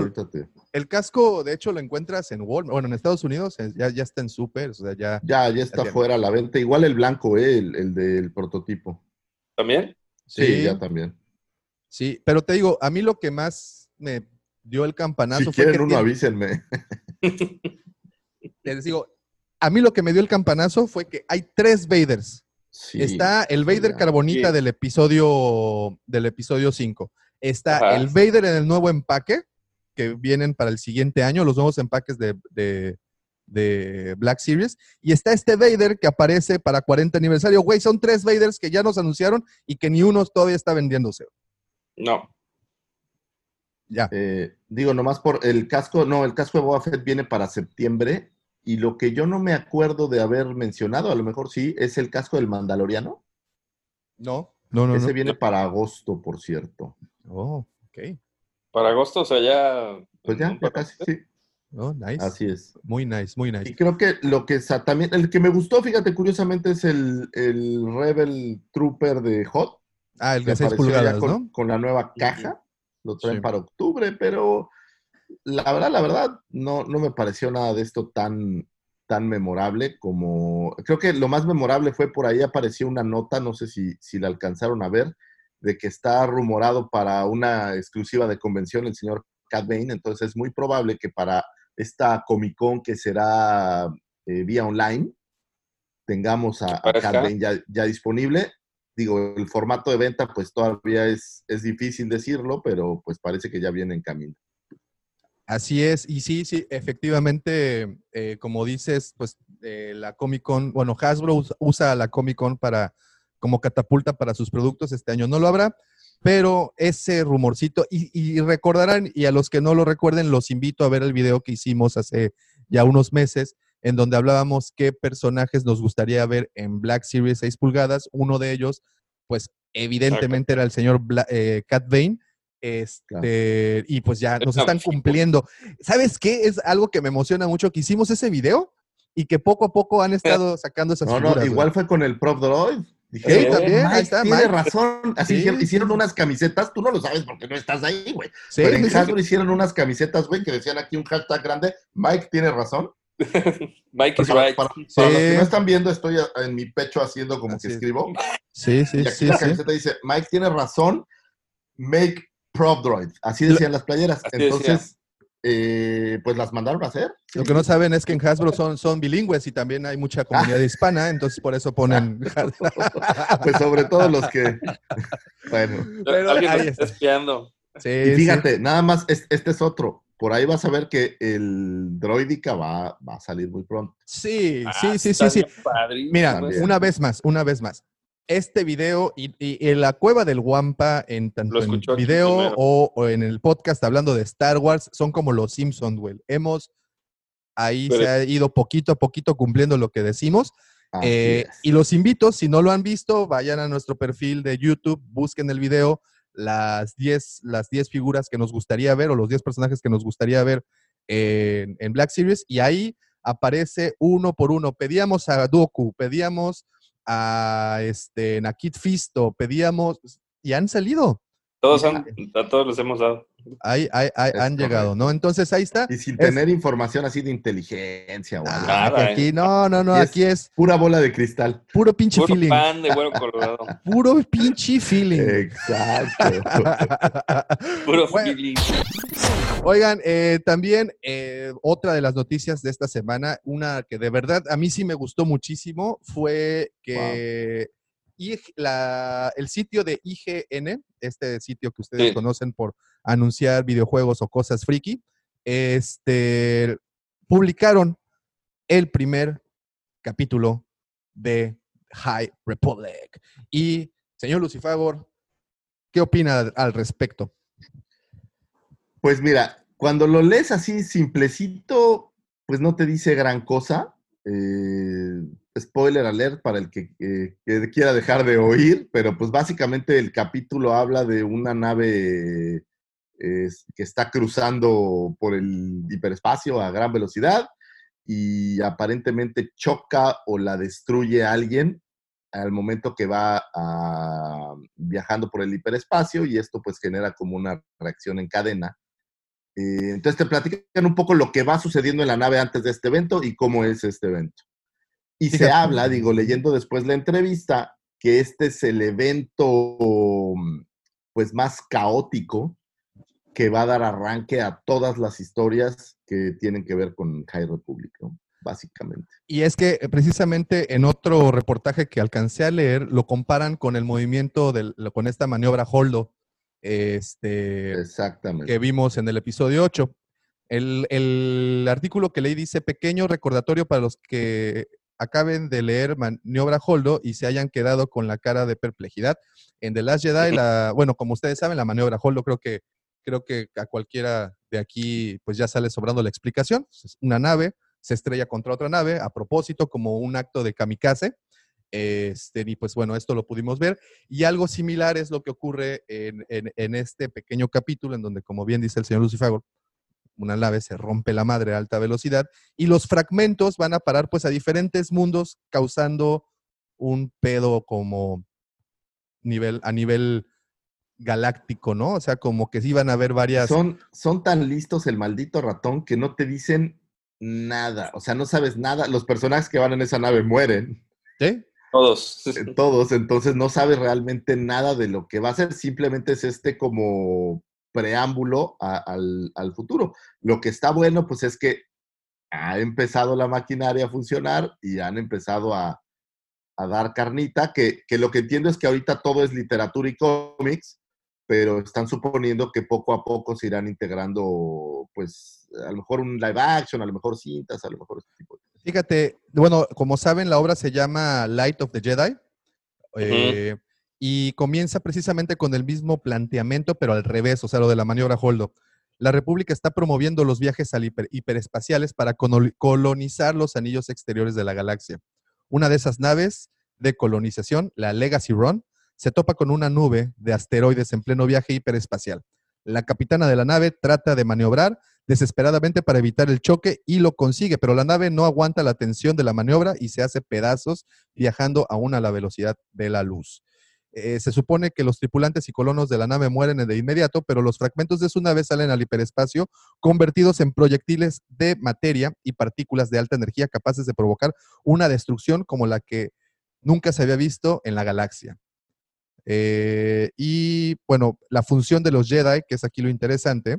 el casco, de hecho, lo encuentras en Walmart, bueno, en Estados Unidos, ya, ya está en super, o sea, ya... Ya, ya está fuera a la venta. Igual el blanco, ¿eh? el, el del prototipo. ¿También? Sí, Sí. ya también. Sí, pero te digo, a mí lo que más me dio el campanazo Si fue quieren que uno, tiene- avísenme. (laughs) les digo, a mí lo que me dio el campanazo fue que hay tres Vaders. Sí, Está el Vader ya. Carbonita Sí. del episodio del episodio 5. Está Ajá. el Vader en el nuevo empaque, que vienen para el siguiente año, los nuevos empaques de, de- de Black Series. Y está este Vader que aparece para 40 aniversario. Güey, son tres Vaders que ya nos anunciaron y que ni uno todavía está vendiéndose. No. Ya. Eh, digo, nomás por el casco, no, el casco de Boba Fett viene para septiembre. Y lo que yo no me acuerdo de haber mencionado, a lo mejor sí, es el casco del Mandaloriano. No, no, no. Ese no. viene para agosto, por cierto. Oh, ok. Para agosto, o sea, ya. Pues ya, ya casi, sí. Oh, nice. Así es. Muy nice, muy Y nice. creo que lo que también, el que me gustó, fíjate, curiosamente, es el, el Rebel Trooper de Hot. Ah, el que de 6 apareció ya pulgadas, con, ¿no? con la nueva caja. Lo traen Sí. para octubre, pero la verdad, la verdad, no, no me pareció nada de esto tan, tan memorable como. Creo que lo más memorable fue por ahí apareció una nota, no sé si, si la alcanzaron a ver, de que está rumorado para una exclusiva de convención el señor Cat Bane. Entonces es muy probable que para esta Comic Con que será eh, vía online tengamos a, a. Bane ya, ya disponible digo, el formato de venta, pues todavía es, es difícil decirlo, pero pues parece que ya viene en camino. Así es, y sí, sí, efectivamente, eh, como dices, pues eh, la Comic Con, bueno, Hasbro us- usa la Comic Con para, como catapulta para sus productos, este año no lo habrá, pero ese rumorcito, y, y recordarán, y a los que no lo recuerden, los invito a ver el video que hicimos hace ya unos meses, en donde hablábamos qué personajes nos gustaría ver en Black Series 6 pulgadas, uno de ellos, pues evidentemente era el señor Bla- eh, Cat Bane, este, y pues ya nos Está están cumpliendo. ¿Sabes qué? Es algo que me emociona mucho, que hicimos ese video y que poco a poco han estado sacando esas No, figuras. no, igual fue con el Prop Droid. Dije, Sí, "Oh, también, ahí Mike está, tiene Mike". razón. Así Sí, hicieron, sí, hicieron sí. unas camisetas, tú no lo sabes porque no estás ahí, güey. Sí, Pero en sí, sí. Hasbro hicieron unas camisetas, güey, que decían aquí un hashtag grande, Mike tiene razón. (laughs) Mike is Para, right. para- para Sí. los que no están viendo, estoy en mi pecho haciendo como Así que es. escribo. Sí, sí, Y aquí sí, la sí. camiseta dice, Mike tiene razón, make prop droids. Así decían las playeras. Así Entonces, eh, pues las mandaron a hacer. Lo que no saben es que en Hasbro son, son bilingües y también hay mucha comunidad hispana, entonces por eso ponen... (laughs) Pues sobre todo los que... bueno. Pero Alguien ahí está espiando. Sí, Y sí. fíjate, nada más, es- este es otro. Por ahí vas a ver que el droidica va, va a salir muy pronto. Sí, Ah, sí, sí, sí, sí. padrísimo Mira, También. una vez más, una vez más. Este video y, y- la cueva del Wampa, en tanto en aquí video o, o en el podcast hablando de Star Wars, son como los Simpsons, güey. Hemos, ahí Pero- se ha ido poquito a poquito cumpliendo lo que decimos. Eh, y los invito, si no lo han visto, vayan a nuestro perfil de YouTube, busquen el video, las 10, las 10 figuras que nos gustaría ver o los 10 personajes que nos gustaría ver en, en Black Series y ahí aparece uno por uno. Pedíamos a Doku, pedíamos a este, Nakit Fisto, pedíamos y han salido. Todos han, a todos les hemos dado. Ahí, ahí- ahí han llegado. ¿no? Entonces ahí está. Y sin es- tener información así de inteligencia o algo. Ah, Nada, que ¿eh? aquí, no, no, no, es- aquí es Pura bola de cristal. puro pinche Puro feeling. pan de huevo colorado. (laughs) Puro pinche feeling. Exacto. (laughs) Puro feeling. Oigan, eh, también eh, otra de las noticias de esta semana, una que de verdad a mí sí me gustó muchísimo, fue que IG la- el sitio de IGN, este sitio que ustedes Sí. conocen por anunciar videojuegos o cosas friki, este, publicaron el primer capítulo de High Republic. Y, señor Lucifagor, ¿qué opina al respecto? Pues mira, cuando lo lees así simplecito, pues no te dice gran cosa. Eh, spoiler alert para el que, eh, quiera dejar de oír, pero pues básicamente el capítulo habla de una nave eh, que está cruzando por el hiperespacio a gran velocidad y aparentemente choca o la destruye a alguien al momento que va ah, viajando por el hiperespacio y esto pues genera como una reacción en cadena eh, entonces te platican un poco lo que va sucediendo en la nave antes de este evento y cómo es este evento. Y se habla, digo, leyendo después la entrevista, que este es el evento pues más caótico que va a dar arranque a todas las historias que tienen que ver con High Republic, ¿no? Básicamente. Y es que eh, precisamente en otro reportaje que alcancé a leer, lo comparan con el movimiento, del, con esta maniobra Holdo, este, Exactamente. que vimos en el episodio 8. El, el artículo que leí dice, pequeño recordatorio para los que acaben de leer Maniobra Holdo y se hayan quedado con la cara de perplejidad. En The Last Jedi, (laughs) la, bueno, como ustedes saben, la Maniobra Holdo creo que, creo que a cualquiera de aquí pues ya sale sobrando la explicación. Es una nave, se estrella contra otra nave a propósito como un acto de kamikaze. Este, y pues bueno, esto lo pudimos ver. Y algo similar es lo que ocurre en, en- en este pequeño capítulo, en donde, como bien dice el señor Lucifago, una nave se rompe la madre a alta velocidad y los fragmentos van a parar pues a diferentes mundos, causando un pedo como nivel, a nivel galáctico, ¿no? O sea, como que sí van a haber varias... Son, son tan listos el maldito ratón que no te dicen nada. O sea, no sabes nada. Los personajes que van en esa nave mueren. ¿Sí? Todos. todos, entonces no sabes realmente nada de lo que va a ser, simplemente es este como preámbulo al, al futuro. Lo que está bueno, pues es que ha empezado la maquinaria a funcionar y han empezado a, a dar carnita, que, que lo que entiendo es que ahorita todo es literatura y cómics, pero están suponiendo que poco a poco se irán integrando, pues, a lo mejor un live action, a lo mejor cintas, a lo mejor este tipo de Fíjate, bueno, como saben, la obra se llama Light of the Jedi. eh, y comienza precisamente con el mismo planteamiento, pero al revés, o sea, lo de la maniobra Holdo. La República está promoviendo los viajes al hiper- hiperespaciales para colonizar los anillos exteriores de la galaxia. Una de esas naves de colonización, la Legacy Run, se topa con una nube de asteroides en pleno viaje hiperespacial. La capitana de la nave trata de maniobrar desesperadamente para evitar el choque y lo consigue, pero la nave no aguanta la tensión de la maniobra y se hace pedazos viajando aún a la velocidad de la luz. eh, se supone que los tripulantes y colonos de la nave mueren de inmediato, pero los fragmentos de su nave salen al hiperespacio convertidos en proyectiles de materia y partículas de alta energía capaces de provocar una destrucción como la que nunca se había visto en la galaxia. Eh, y bueno, la función de los Jedi, que es aquí lo interesante,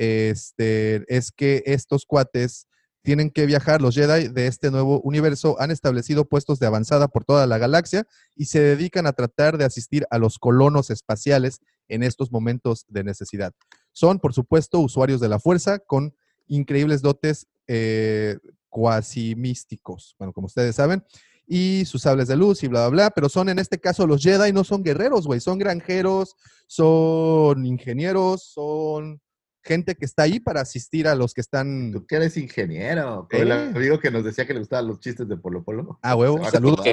este, es que estos cuates tienen que viajar, los Jedi de este nuevo universo han establecido puestos de avanzada por toda la galaxia y se dedican a tratar de asistir a los colonos espaciales en estos momentos de necesidad. Son, por supuesto, usuarios de la fuerza con increíbles dotes eh, cuasi místicos, bueno, como ustedes saben, y sus sables de luz y bla, bla, bla, pero son en este caso los Jedi, no son guerreros, güey, son granjeros, son ingenieros, son gente que está ahí para asistir a los que están. Tú que eres ingeniero. Con el Eh. amigo que nos decía que le gustaban los chistes de Polo Polo. Ah, huevo, saludos.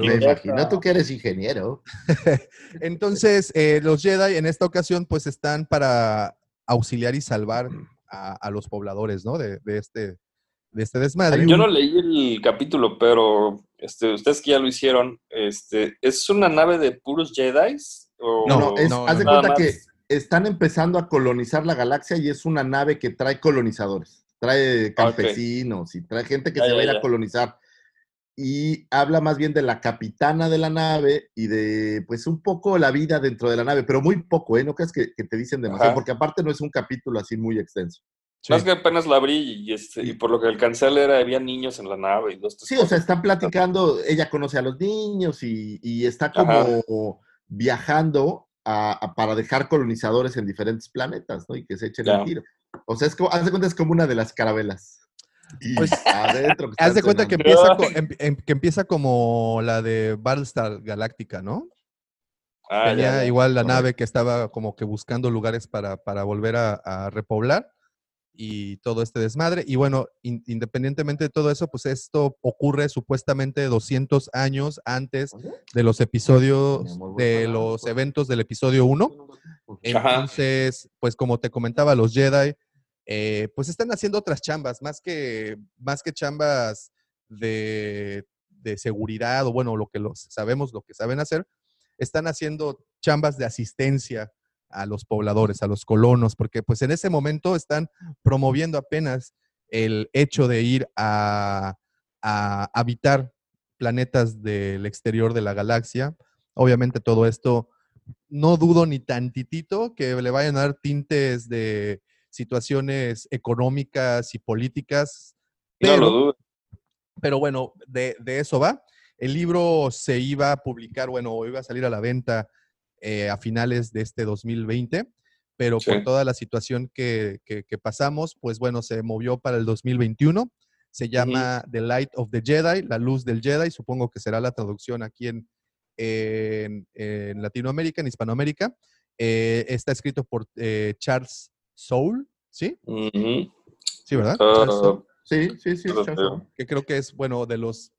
Me imagino tú que eres ingeniero. (laughs) Entonces, eh, los Jedi en esta ocasión, pues están para auxiliar y salvar a, a los pobladores, ¿no? De, de este, de este desmadre. Yo no leí el capítulo, pero este, ustedes que ya lo hicieron, este, ¿es una nave de puros Jedi? O No, No, es, no, haz de nada cuenta que más? Están empezando a colonizar la galaxia y es una nave que trae colonizadores, trae campesinos y trae gente que Ya, se va a ir a colonizar. Y habla más bien de la capitana de la nave y de, pues, un poco la vida dentro de la nave, pero muy poco, ¿eh? No creas que, que te dicen demasiado, Ajá. porque aparte no es un capítulo así muy extenso. Sí. Más que apenas la abrí y, este, y por lo que alcancé a leer había niños en la nave y dos, Sí, o sea, están platicando, ella conoce a los niños y, y está como viajando a- a- para dejar colonizadores en diferentes planetas, ¿no? Y que se echen el tiro. O sea, es como, haz de cuenta, es como una de las carabelas. Y Pues, adentro. que Haz de cuenta que empieza, em- em- que empieza como la de Battlestar Galáctica, ¿no? Ah, ya, Tenía ya. igual la correcto. nave que estaba como que buscando lugares para, para volver a, a repoblar y todo este desmadre. Y bueno, in- independientemente de todo eso, pues esto ocurre supuestamente 200 años antes de los episodios, de los pues. eventos del episodio 1. Ajá. Entonces, pues como te comentaba, los Jedi, eh, pues están haciendo otras chambas, más que, más que chambas de, de seguridad o bueno, lo que los sabemos, lo que saben hacer, están haciendo chambas de asistencia a los pobladores, a los colonos, porque pues en ese momento están promoviendo apenas el hecho de ir a, a habitar planetas del exterior de la galaxia. Obviamente todo esto no dudo ni tantitito que le vayan a dar tintes de situaciones económicas y políticas, No pero, lo dudo. pero bueno, de, de eso va. El libro se iba a publicar, bueno, iba a salir a la venta eh, a finales de este 2020, pero por Sí. toda la situación que, que- que pasamos, pues bueno, se movió para el 2021. Se llama The Light of the Jedi, la luz del Jedi, supongo que será la traducción aquí en, en, en Latinoamérica, en Hispanoamérica. Eh, está escrito por eh, Charles Soule, ¿sí? Sí, ¿verdad? Ah, Charles Soule, Sí, sí, sí. Chazo. que creo que es, bueno, de los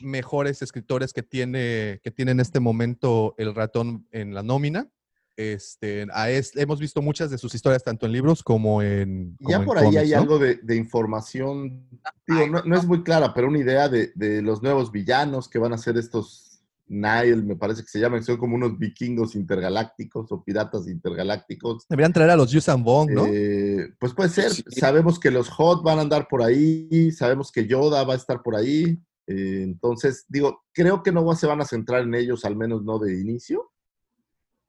mejores escritores que tiene, que tiene en este momento el ratón en la nómina. Este, a es- hemos visto muchas de sus historias, tanto en libros como en. Y Ya como en por ahí hay ¿no? algo de, de información, digo, no, no es muy clara, pero una idea de, de los nuevos villanos que van a ser estos Nile, me parece que se llaman, que son como unos vikingos intergalácticos o piratas intergalácticos. Deberían traer a los Yusan Bong, ¿no? Eh, pues puede ser. Sí. Sabemos que los Hot van a andar por ahí, sabemos que Yoda va a estar por ahí. Eh, entonces, digo, creo que no se van a centrar en ellos, al menos no de inicio,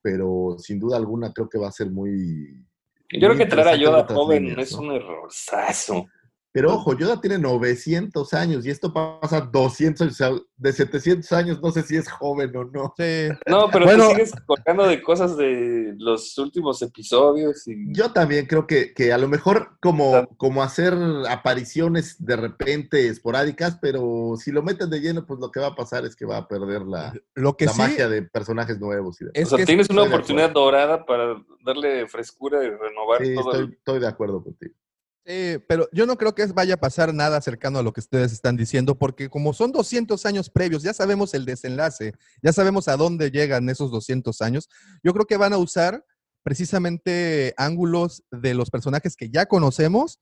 pero sin duda alguna creo que va a ser muy... Yo creo que traer a Yoda joven líneas, es ¿no? un errorzazo. Pero ojo, Yoda tiene 900 años y esto pasa 200 años, o sea, de 700 años, no sé si es joven o no. Sí. No, pero Bueno. te sigues colgando de cosas de los últimos episodios y Yo también creo que, que a lo mejor como, como hacer apariciones de repente esporádicas, pero si lo meten de lleno, pues lo que va a pasar es que va a perder la, Lo que la sí magia de personajes nuevos. Y es o sea, que tienes una de oportunidad dorada para darle frescura y renovar Sí, todo estoy, el... estoy de acuerdo contigo. Sí, pero yo no creo que vaya a pasar nada cercano a lo que ustedes están diciendo, porque como son 200 años previos, ya sabemos el desenlace, ya sabemos a dónde llegan esos 200 años, yo creo que van a usar precisamente ángulos de los personajes que ya conocemos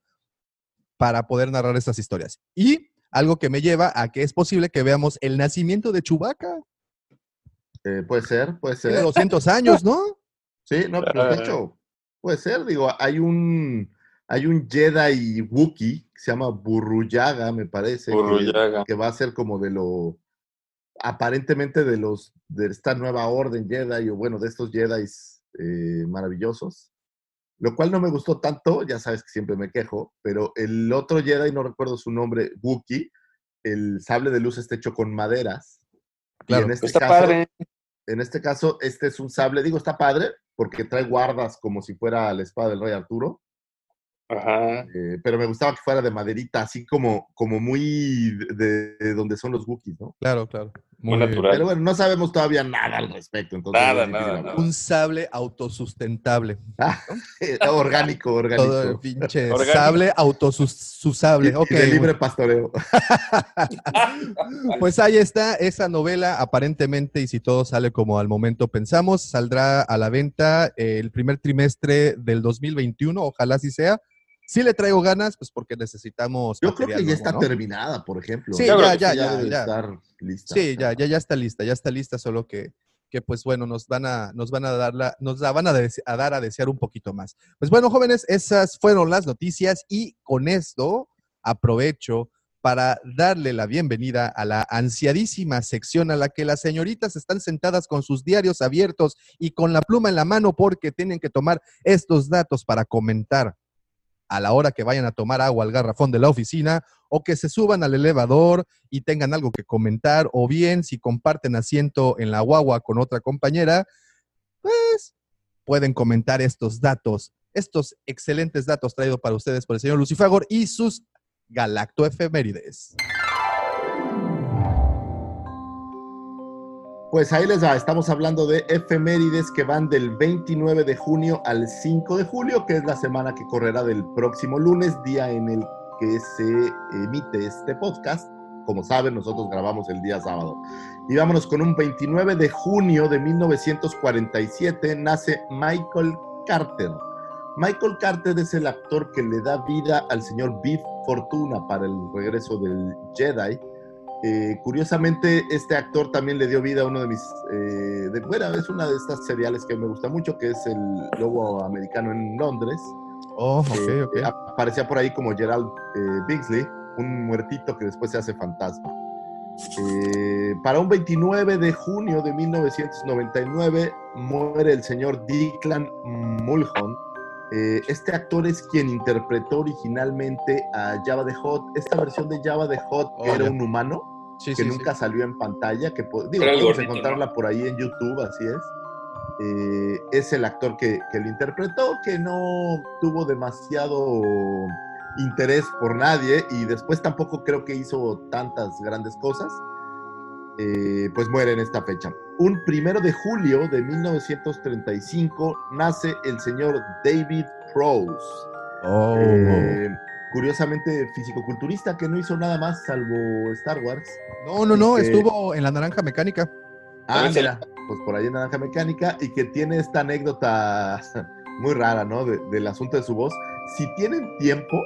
para poder narrar esas historias. Y algo que me lleva a que es posible que veamos el nacimiento de Chewbacca. Eh, puede ser, puede Tiene ser. 200 años, ¿no? Sí, no, pero de hecho, puede ser. Digo, hay un, hay un Jedi Wookiee que se llama Burruyaga, me parece. que- Burruyaga. Que, va a ser como de lo, aparentemente de los, de esta nueva orden Jedi, o bueno, de estos Jedi maravillosos. Lo cual no me gustó tanto, ya sabes que siempre me quejo, pero el otro Jedi, no recuerdo su nombre, Wookiee, el sable de luz está hecho con maderas. Y Claro. en este Está caso, padre. en este caso, este es un sable, digo, está padre, porque trae guardas como si fuera la espada del rey Arturo, Ajá. eh, pero me gustaba que fuera de maderita, así como, como muy de, de donde son los Wookiees, ¿no? Claro, claro. Muy natural. Pero bueno, no sabemos todavía nada al respecto. Entonces Nada, nada, hablar. Un sable autosustentable. (laughs) Eh, orgánico, orgánico. (laughs) Todo el pinche (laughs) Orgánico. sable autosusable. Y- y Ok. de libre pastoreo. Pues ahí está esa novela, aparentemente, y si todo sale como al momento pensamos, saldrá a la venta el primer trimestre del 2021, ojalá así sea. Si le traigo ganas, pues porque necesitamos. Yo creo que ya nuevo, está ¿no? terminada, por ejemplo. Sí, ya, ya, ya, debe ya. estar lista. Sí, ya, ya, ya está lista, ya está lista, solo que, que pues bueno, nos van a, nos van a dar la, nos la van a dar a desear un poquito más. Pues bueno, jóvenes, esas fueron las noticias y con esto aprovecho para darle la bienvenida a la ansiadísima sección a la que las señoritas están sentadas con sus diarios abiertos y con la pluma en la mano porque tienen que tomar estos datos para comentar a la hora que vayan a tomar agua al garrafón de la oficina o que se suban al elevador y tengan algo que comentar, o bien si comparten asiento en la guagua con otra compañera, pues pueden comentar estos datos, estos excelentes datos traídos para ustedes por el señor Lucifagor y sus galactoefemérides. Pues ahí les va, estamos hablando de efemérides que van del 29 de junio al 5 de julio, que es la semana que correrá del próximo lunes, día en el que se emite este podcast. Como saben, nosotros grabamos el día sábado. Y vámonos con un 29 de junio de 1947, nace Michael Carter. Michael Carter es el actor que le da vida al señor Beef Fortuna para el regreso del Jedi. Eh, curiosamente, este actor también le dio vida a uno de mis. eh, de, bueno, es una de estas seriales que me gusta mucho, que es El Lobo Americano en Londres. Oh, Eh, ok, ok. eh, aparecía por ahí como Gerald eh, Bixley, un muertito que después se hace fantasma. Eh, para un 29 de junio de 1999 muere el señor Declan Mulholland. Eh, este actor es quien interpretó originalmente a Java the Hot. Esta versión de Java the Hot Oh, era ya. un humano Sí, que sí, nunca salió en pantalla, que digo, podemos encontrarla por ahí en YouTube, así es. Eh, es el actor que, que lo interpretó, que no tuvo demasiado interés por nadie y después tampoco creo que hizo tantas grandes cosas. Eh, pues muere en esta fecha. Un primero de julio de 1935 nace el señor David Prowse. Oh. Eh, curiosamente fisicoculturista que no hizo nada más salvo Star Wars. no, no, no, que- estuvo en la naranja mecánica. Ah, mira, pues por ahí en Naranja Mecánica y que tiene esta anécdota (laughs) muy rara, ¿no? De- del asunto de su voz. Si tienen tiempo,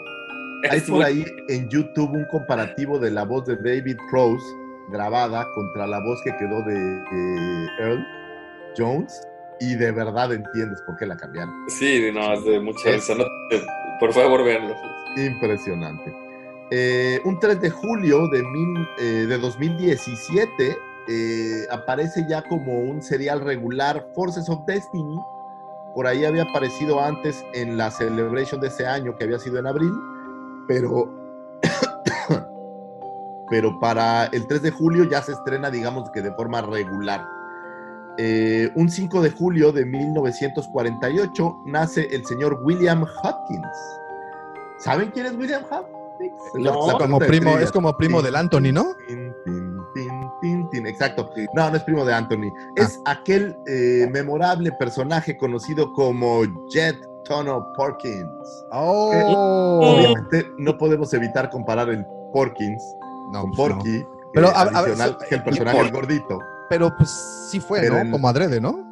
hay por ahí en YouTube un comparativo de la voz de David Prowse grabada contra la voz que quedó de Earl Jones y de verdad entiendes por qué la cambiaron. Sí, no, es de mucha Es- risa. no te- por favor, véanlo. Impresionante. Eh, un 3 de julio de, mil- eh, de 2017 eh, aparece ya como un serial regular Forces of Destiny. Por ahí había aparecido antes en la celebration de ese año, que había sido en abril, pero, (coughs) pero para el 3 de julio ya se estrena, digamos que de forma regular. Eh, un 5 de julio de 1948 nace el señor William Hopkins. ¿Saben quién es William Hopkins? La- No, la como primo, es como primo Tin, del Anthony, ¿no? tin, tin. Exacto. No, no es primo de Anthony. Es aquel eh, memorable personaje conocido como Jet Tono Porkins. Oh. Obviamente no podemos evitar comparar el Porkins No, con pues no. Porky, Pero, que a- a ver, adicional, so- que el personaje Por- es gordito. Pero pues sí fue, Pero ¿no? en- Como adrede, ¿no?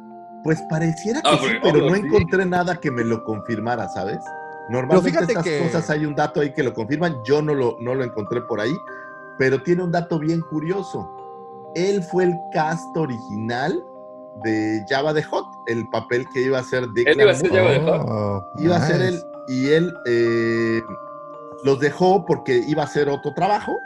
Pues pareciera que Ah, sí, pero- no encontré nada que me lo confirmara, ¿sabes? Normalmente fíjate estas que- cosas hay un dato ahí que lo confirman, yo no lo, no lo encontré por ahí, pero tiene un dato bien curioso. Él fue el cast original de Java de Hot, el papel que iba a ser Dick Él iba a ser. Java de Hutt. Oh, Iba a ser él, y él eh, los dejó porque iba a hacer otro trabajo.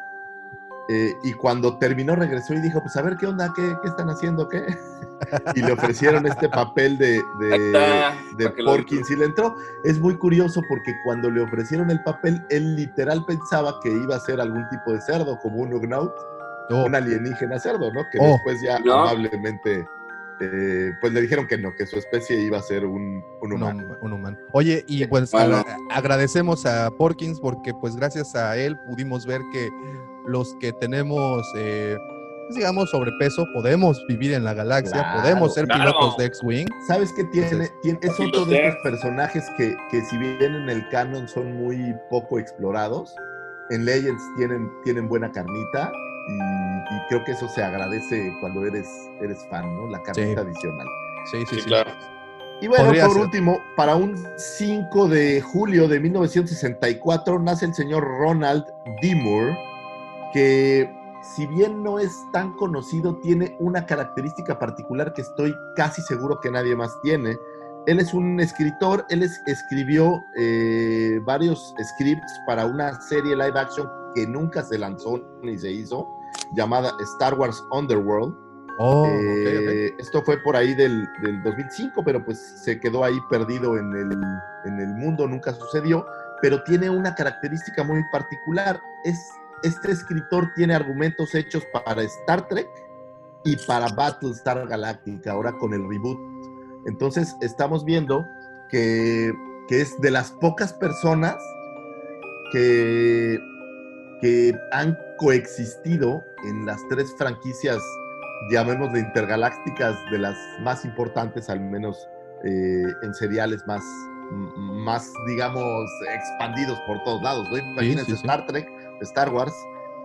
Eh, y cuando terminó, regresó y dijo: Pues a ver qué onda, qué, qué están haciendo, qué. (laughs) y le ofrecieron este papel de, de, de Porkins y le entró. Es muy curioso porque cuando le ofrecieron el papel, él literal pensaba que iba a ser algún tipo de cerdo, como un Ugnaut, Oh, un alienígena cerdo, ¿no? Que Oh. después ya No. amablemente, eh, pues le dijeron que no, que su especie iba a ser un, un humano. hum- un humano. Oye, y pues Bueno. agradecemos a Porkins porque pues gracias a él pudimos ver que los que tenemos, eh, pues, digamos, sobrepeso, podemos vivir en la galaxia, Claro, podemos ser claro. pilotos de X-Wing. ¿Sabes qué tiene? Entonces, Tiene- es otro de estos personajes que, que si bien en el canon son muy poco explorados, en Legends tienen, tienen buena carnita y, y creo que eso se agradece cuando eres, eres fan, ¿no? La carnita adicional. Sí, sí, Sí, sí. claro. Y bueno, Podría por ser. último, para un 5 de julio de 1964 nace el señor Ronald D. Moore, que si bien no es tan conocido, tiene una característica particular que estoy casi seguro que nadie más tiene. Él es un escritor, él es- escribió eh, varios scripts para una serie live action que nunca se lanzó ni se hizo, llamada Star Wars Underworld. Oh. Eh, Esto fue por ahí del, del 2005, pero pues se quedó ahí perdido en el, en el mundo, nunca sucedió, pero tiene una característica muy particular. Es, este escritor tiene argumentos hechos para Star Trek y para Battlestar Galactica, ahora con el reboot. Entonces estamos viendo que, que es de las pocas personas que, que han coexistido en las tres franquicias llamémosle intergalácticas, de las más importantes, al menos eh, en seriales más, más, digamos, expandidos por todos lados, ¿no? Imagínense sí, sí. Star Trek, Star Wars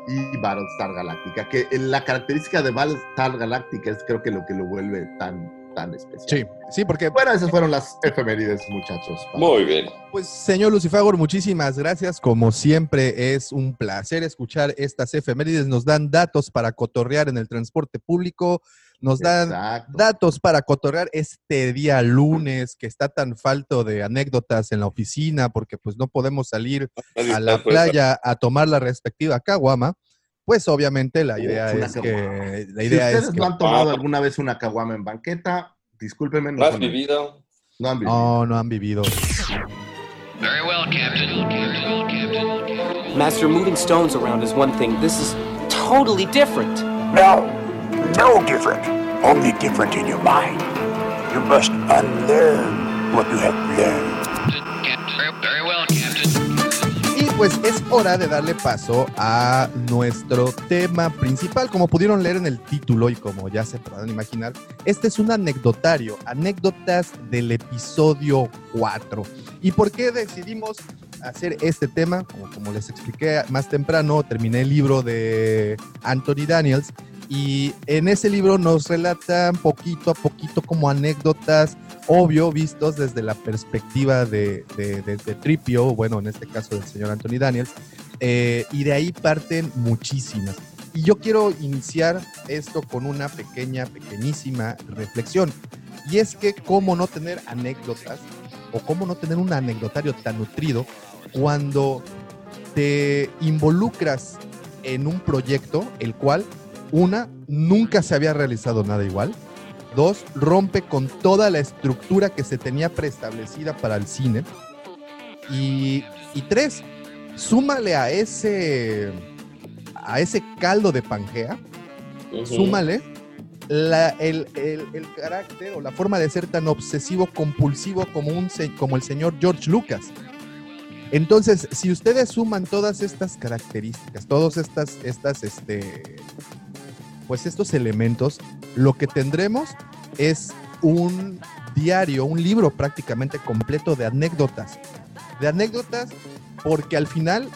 y Battlestar Galactica, que la característica de Battlestar Galactica es creo que lo que lo vuelve tan, tan especial. Sí, sí, porque Bueno, esas fueron las efemérides, muchachos. Muy bien. Pues, señor Lucifagor, muchísimas gracias. Como siempre, es un placer escuchar estas efemérides. Nos dan datos para cotorrear en el transporte público, nos dan Exacto. datos para cotorrear este día lunes que está tan falto de anécdotas en la oficina porque pues no podemos salir a la playa a tomar la respectiva caguama. Pues obviamente la Uf, idea es que la si idea ustedes es que no han tomado Ah. alguna vez una caguama en banqueta, discúlpenme, no, ¿No has son- vivido? no han vivido. no no han vivido. Very well, Captain. Master, moving stones around is one thing. This is totally different. No, no different. Only different in your mind. You must unlearn what you have learned. Very well. Y pues es hora de darle paso a nuestro tema principal. Como pudieron leer en el título y como ya se podrán imaginar, este es un anecdotario, anécdotas del episodio 4. ¿Y por qué decidimos hacer este tema? Como les expliqué más temprano, terminé el libro de Anthony Daniels y en ese libro nos relatan poquito a poquito como anécdotas obvio vistos desde la perspectiva de, de, de- de Tripio, bueno, en este caso del señor Anthony Daniels, eh, y de ahí parten muchísimas. Y yo quiero iniciar esto con una pequeña, pequeñísima reflexión. Y es que cómo no tener anécdotas o cómo no tener un anecdotario tan nutrido cuando te involucras en un proyecto el cual, una, nunca se había realizado nada igual, Dos, rompe con toda la estructura que se tenía preestablecida para el cine. Y, y tres, súmale a ese, a ese caldo de Pangea, súmale la- el, el- el carácter o la forma de ser tan obsesivo compulsivo como, un, como el señor George Lucas. Entonces, si ustedes suman todas estas características, todos estas, estas, este, pues estos elementos, lo que tendremos es un diario, un libro prácticamente completo de anécdotas. De anécdotas porque al final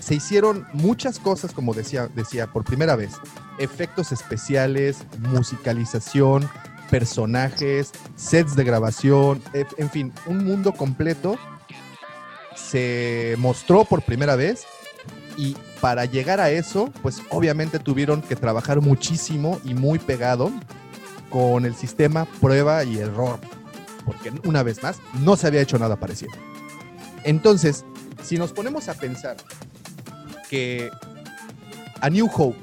se hicieron muchas cosas, como decía, decía por primera vez, efectos especiales, musicalización, personajes, sets de grabación, e- en fin, un mundo completo se mostró por primera vez y para llegar a eso, pues obviamente tuvieron que trabajar muchísimo y muy pegado con el sistema prueba y error, porque una vez más no se había hecho nada parecido. Entonces, si nos ponemos a pensar que A New Hope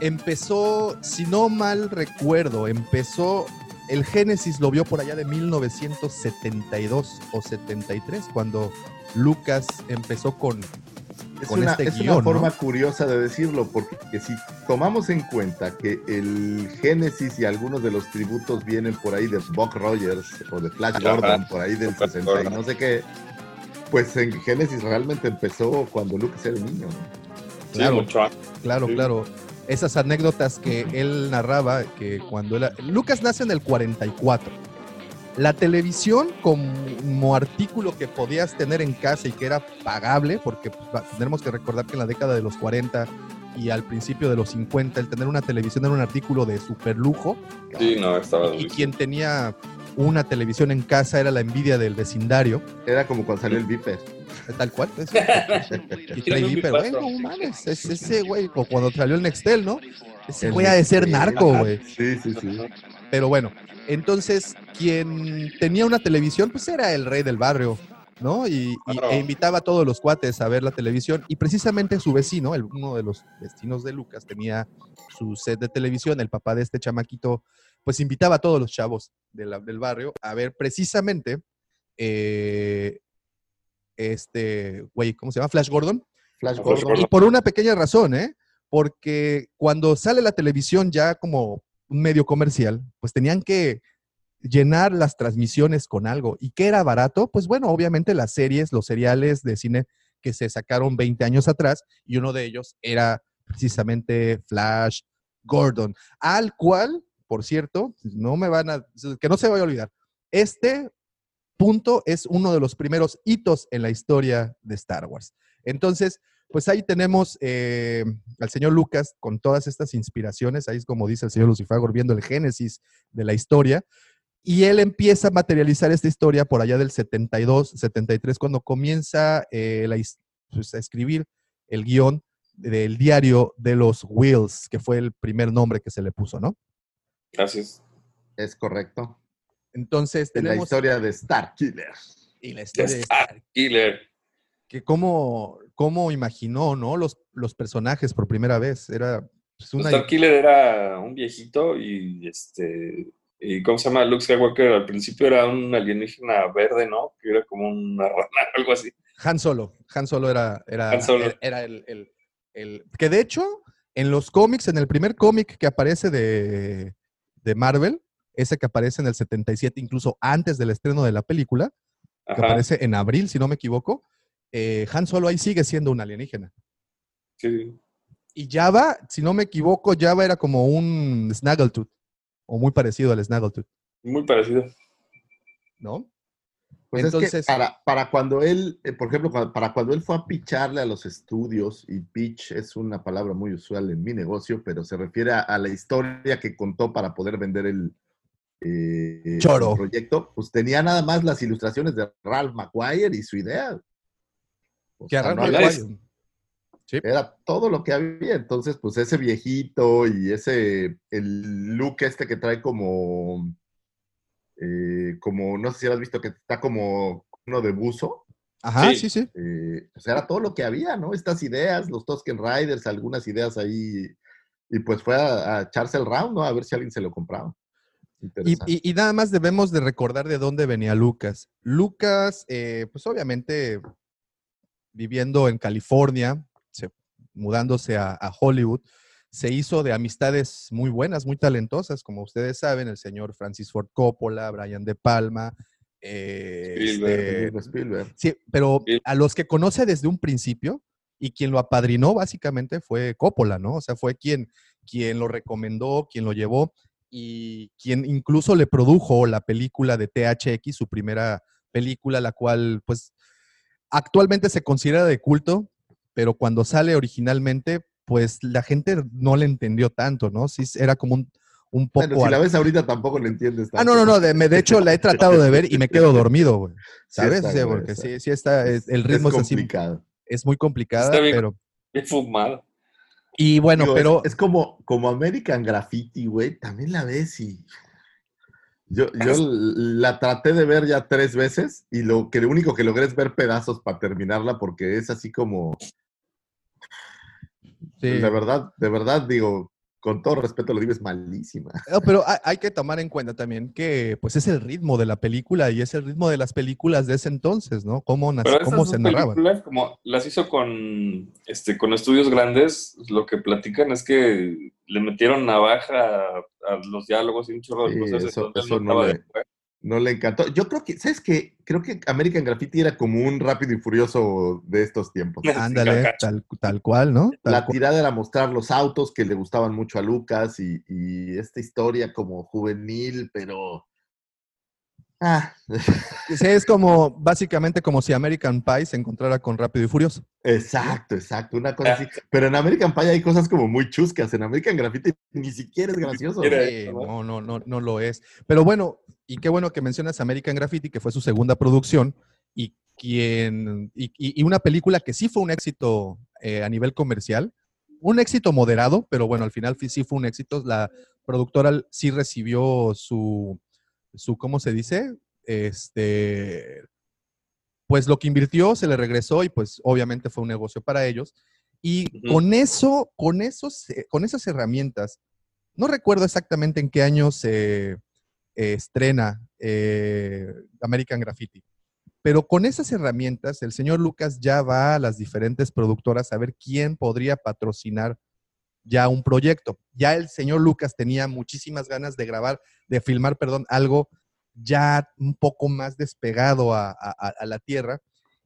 empezó, si no mal recuerdo, empezó, el Génesis lo vio por allá de 1972 o 73, cuando Lucas empezó con, Es, con una, este es una forma curiosa de decirlo, porque si tomamos en cuenta que el Génesis y algunos de los tributos vienen por ahí de Buck Rogers o de Flash Ajá. Gordon, por ahí del Flash 60 y no sé qué, pues en Génesis realmente empezó cuando Lucas era niño. ¿no? Sí, Claro. Claro, Sí. claro. Esas anécdotas que él narraba, que cuando él... Lucas nace en el 44. La televisión como artículo que podías tener en casa y que era pagable, porque pues, tenemos que recordar que en la década de los 40 y al principio de los 50 el tener una televisión era un artículo de super lujo Sí, no, estaba y durísimo. quien tenía una televisión en casa era la envidia del vecindario, Era como cuando salió el Viper. tal cual. pues. (laughs) Y trae Viper, güey, no mames, es ese güey, o cuando salió el Nextel, ¿no? Ese güey ha de ser narco, güey. Sí, sí, sí. Pero bueno, entonces quien tenía una televisión, pues era el rey del barrio, ¿no? Y, e invitaba a todos los cuates a ver la televisión. Y precisamente su vecino, el- uno de los vecinos de Lucas, tenía su set de televisión. El papá de este chamaquito, pues invitaba a todos los chavos de la- del barrio a ver precisamente eh, este, güey, ¿cómo se llama? Flash Gordon. Flash. Gordon. Y por una pequeña razón, ¿eh? Porque cuando sale la televisión ya como un medio comercial, pues tenían que llenar las transmisiones con algo. ¿Y qué era barato? Pues bueno, obviamente las series, los seriales de cine que se sacaron 20 años atrás, y uno de ellos era precisamente Flash Gordon, al cual, por cierto, no me van a, que no se vaya a olvidar, este punto es uno de los primeros hitos en la historia de Star Wars. Entonces, pues ahí tenemos eh, al señor Lucas con todas estas inspiraciones, ahí es como dice el señor Lucifagor, viendo el génesis de la historia, y él empieza a materializar esta historia por allá del 72, 73, cuando comienza eh, la pues, a escribir el guion del diario de los Wills, que fue el primer nombre que se le puso, ¿no? Así es. Es correcto. Entonces En la tenemos... historia de Star Killer. y la historia de Star Killer. que cómo, cómo imaginó, ¿no? Los, los personajes por primera vez. Era pues, una... Star Killer era un viejito y este. Y ¿Cómo se llama? Luke Skywalker al principio era un alienígena verde, ¿no? Que era como una rana, (laughs) algo así. Han Solo. Han Solo era, era, Han Solo. era- era el, el- el- Que de hecho, en los cómics, en el primer cómic que aparece de, de Marvel, ese que aparece en el 77, incluso antes del estreno de la película, que aparece en abril, si no me equivoco, eh, Han Solo ahí sigue siendo un alienígena. Sí. Y Java, si no me equivoco, Java era como un Snaggletooth, o muy parecido al Snaggletooth, Muy parecido. ¿no? Pues es Entonces- que para, para cuando él, eh, por ejemplo, para cuando él fue a picharle a los estudios, y pitch es una palabra muy usual en mi negocio, pero se refiere a, a la historia que contó para poder vender el, eh, el proyecto, pues tenía nada más las ilustraciones de Ralph McGuire y su idea. O Que no. Sí. era todo lo que había. Entonces, pues ese viejito y ese, el look este que trae como, eh, como, no sé si lo has visto, que está como uno de buzo. Ajá, Sí. sí, sí. eh, pues era todo lo que había, ¿no? Estas ideas, los Tusken Riders, algunas ideas ahí. Y pues fue a, a echarse el round, ¿no? A ver si alguien se lo compraba. Y, Interesante. y- y nada más debemos de recordar de dónde venía Lucas. Lucas, eh, pues obviamente viviendo en California, se- mudándose a, a Hollywood, se hizo de amistades muy buenas, muy talentosas, como ustedes saben, el señor Francis Ford Coppola, Brian De Palma, eh, Spielberg, este, Spielberg. Sí, pero a los que conoce desde un principio y quien lo apadrinó básicamente fue Coppola, ¿no? O sea, fue quien, quien lo recomendó, quien lo llevó y quien incluso le produjo la película de THX, su primera película, la cual pues actualmente se considera de culto, pero cuando sale originalmente, pues la gente no le entendió tanto, ¿no? Sí, era como un, un poco... Bueno, si la ves ahorita tampoco lo entiendes. Ah, no, no, no, de, me- de hecho la he tratado de ver y me quedo dormido, güey. (laughs) ¿Sabes? está O sea, gruesa. porque sí, sí está, es- el ritmo es, es así, complicado. es muy complicada, Está bien. pero... Bien fumado. Y bueno, Digo, es- pero es, como, como American Graffiti, güey, también la ves y yo, yo la traté de ver ya tres veces y lo que lo único que logré es ver pedazos para terminarla porque es así como, sí. de verdad, de verdad digo, con todo respeto lo digo, es malísima. No, pero hay, hay que tomar en cuenta también que pues es el ritmo de la película y es el ritmo de las películas de ese entonces, ¿no? Cómo, Pero esas cómo se narraban. películas, como las hizo con, este, con estudios grandes, lo que platican es que le metieron navaja a, a los diálogos y un chorro de Sí, cosas. eso- no le-. No le encantó. Yo creo que, ¿sabes qué? Creo que American Graffiti era como un rápido y furioso de estos tiempos. (laughs) Ándale, tal, tal cual, ¿no? Tal La cual. tirada era mostrar los autos que le gustaban mucho a Lucas y, y esta historia como juvenil, pero... Ah, es como, básicamente como si American Pie se encontrara con Rápido y Furioso. exacto, exacto, una cosa así. Pero en American Pie hay cosas como muy chuscas. En American Graffiti ni siquiera es gracioso. siquiera. Sí, eso, ¿no? no, no, no, no lo es. Pero bueno, y qué bueno que mencionas American Graffiti, que fue su segunda producción, y quien, y, y- y una película que sí fue un éxito eh, a nivel comercial, un éxito moderado, pero bueno, al final fi- sí fue un éxito. La productora sí recibió su, su ¿cómo se dice? Este, pues lo que invirtió se le regresó y pues obviamente fue un negocio para ellos. Y con eso, con esos, eh, con esas herramientas, no recuerdo exactamente en qué año se eh, estrena eh, American Graffiti, pero con esas herramientas el señor Lucas ya va a las diferentes productoras a ver quién podría patrocinar ya un proyecto. Ya el señor Lucas tenía muchísimas ganas de grabar, de filmar, perdón, algo ya un poco más despegado a, la tierra.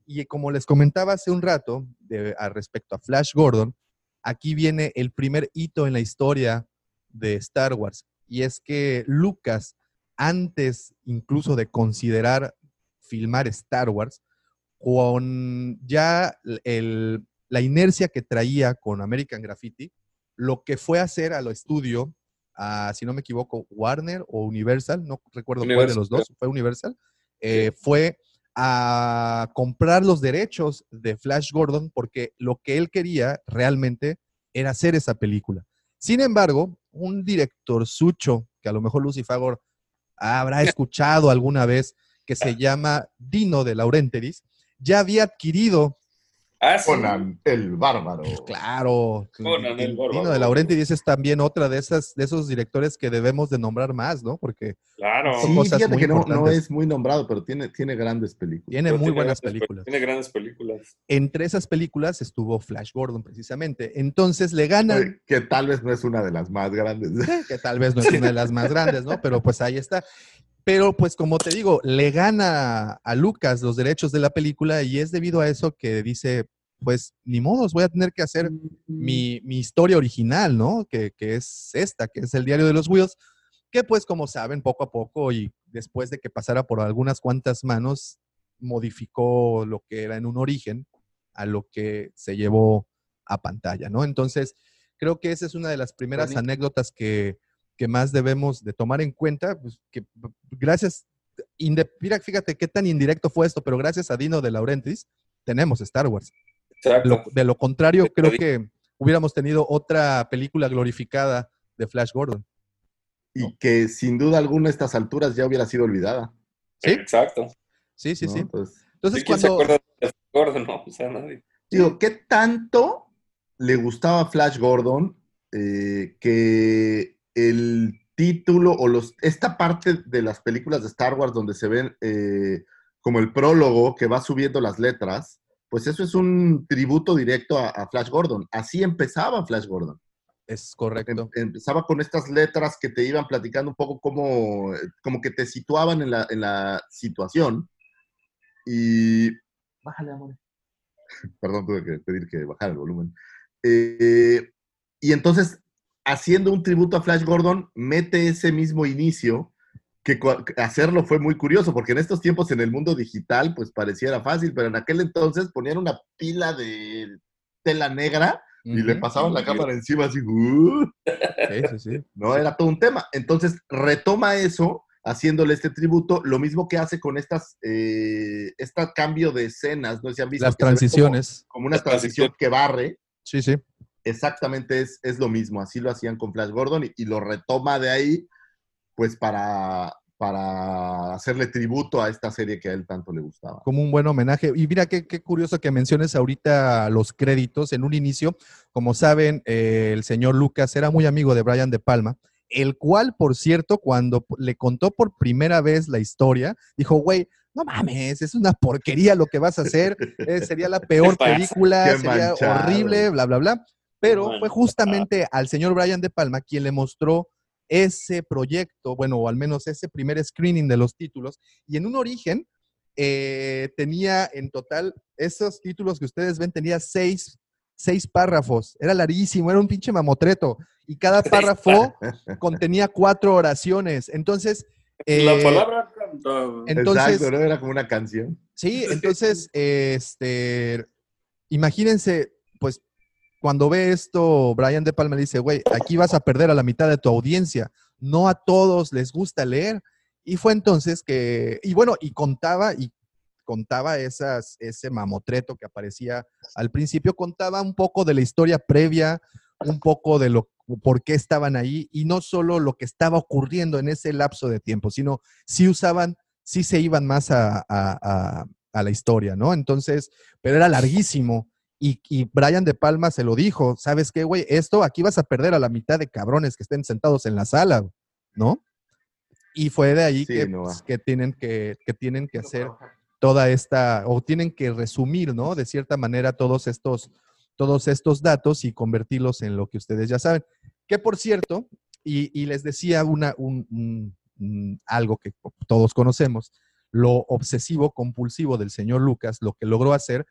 Y como les comentaba hace un rato respecto a Flash Gordon, aquí viene el primer hito en la historia de Star Wars. Y es que Lucas, antes incluso de considerar filmar Star Wars, con ya el- la inercia que traía con American Graffiti, lo que fue a hacer a lo estudio, a, si no me equivoco, Warner o Universal, no recuerdo cuál de Universal, los dos, fue Universal, eh, fue a comprar los derechos de Flash Gordon porque lo que él quería realmente era hacer esa película. Sin embargo, un director sucho, que a lo mejor Lucy Fagor habrá (laughs) escuchado alguna vez, que se llama Dino de Laurentiis, ya había adquirido Ah, sí. Conan el bárbaro. Claro. Conan el Dino Bárbaro. de Laurentiis es también otra de esas de esos directores que debemos de nombrar más, ¿no? Porque Claro. Son Sí, cosas muy que no, no es muy nombrado, pero tiene, tiene grandes películas. tiene Pero muy tiene buenas grandes películas. Tiene grandes películas. Entre esas películas estuvo Flash Gordon precisamente. Entonces le ganan, Que tal vez no es una de las más grandes. que tal vez no es una de las más grandes, ¿no? Pero pues ahí está. Pero pues como te digo, le gana a Lucas los derechos de la película y es debido a eso que dice, pues ni modos, voy a tener que hacer mi, mi historia original, ¿no? Que, que es esta, que es el diario de los Wheels, que pues como saben, poco a poco y después de que pasara por algunas cuantas manos, modificó lo que era en un origen a lo que se llevó a pantalla, ¿no? Entonces, creo que esa es una de las primeras Bonito. anécdotas que, que más debemos de tomar en cuenta, pues, que gracias, mira, fíjate qué tan indirecto fue esto, pero gracias a Dino de Laurentiis tenemos Star Wars. Lo- de lo contrario, creo que hubiéramos tenido otra película glorificada de Flash Gordon. Y que sin duda alguna a estas alturas ya hubiera sido olvidada. ¿Sí? Exacto. Sí, sí, ¿no? sí. Entonces, Entonces, ¿Sí, ¿Quién se cuando... acuerda de Gordon? No, o sea, nadie. digo, ¿qué tanto le gustaba a Flash Gordon eh, que el título o los esta parte de las películas de Star Wars donde se ven eh, como el prólogo que va subiendo las letras, pues eso es un tributo directo a, a Flash Gordon. Así empezaba Flash Gordon. Es Em- correcto. empezaba con estas letras que te iban platicando un poco como, como que te situaban en la, en la situación. Y. Bájale, amor. (laughs) Perdón, tuve que pedir que bajara el volumen. Eh, y entonces, haciendo un tributo a Flash Gordon, mete ese mismo inicio. Que hacerlo fue muy curioso, porque en estos tiempos en el mundo digital, pues pareciera fácil, pero en aquel entonces ponían una pila de tela negra y le pasaban la cámara encima así. "Uh". Sí, sí, sí. (laughs) ¿no? Era todo un tema. Entonces, retoma eso haciéndole este tributo, lo mismo que hace con estas, eh, este cambio de escenas, no sé si han visto. Las se como- transiciones. Como, una transición que barre, Sí, sí. exactamente es, es lo mismo. Así lo hacían con Flash Gordon y, y lo retoma de ahí, pues para, para hacerle tributo a esta serie que a él tanto le gustaba. como un buen homenaje. Y mira qué, qué curioso que menciones ahorita los créditos. En un inicio, como saben, eh, el señor Lucas era muy amigo de Brian De Palma, el cual, por cierto, cuando le contó por primera vez la historia, dijo, güey, no mames, es una porquería lo que vas a hacer, (laughs) eh, sería la peor película, sería horrible, bla, bla, bla. Pero fue justamente al señor Brian De Palma quien le mostró ese proyecto, bueno, o al menos ese primer screening de los títulos, y en un origen eh, tenía en total, esos títulos que ustedes ven, tenía seis, seis párrafos, era larguísimo, era un pinche mamotreto, y cada párrafo contenía cuatro oraciones, entonces... la eh, palabra entonces, Exacto, ¿no? Era como una canción. Sí, entonces, (laughs) este, imagínense, cuando ve esto, Brian De Palma dice, güey, aquí vas a perder a la mitad de tu audiencia. No a todos les gusta leer. Y fue entonces que, y bueno, y contaba, y contaba esas, ese mamotreto que aparecía al principio, contaba un poco de la historia previa, un poco de lo por qué estaban ahí, y no solo lo que estaba ocurriendo en ese lapso de tiempo, sino si usaban, sí se iban más a, a- a- a la historia, ¿no? Entonces, pero era larguísimo. Y, y Brian De Palma se lo dijo, ¿sabes qué, güey? Esto aquí vas a perder a la mitad de cabrones que estén sentados en la sala, ¿no? Y fue de ahí Sí, que, no pues, que tienen que, que tienen que hacer toda esta, o tienen que resumir, ¿no? De cierta manera todos estos, todos estos datos y convertirlos en lo que ustedes ya saben. Que por cierto, y, y les decía una, un- un- un- algo que todos conocemos, lo obsesivo compulsivo del señor Lucas, lo que logró hacer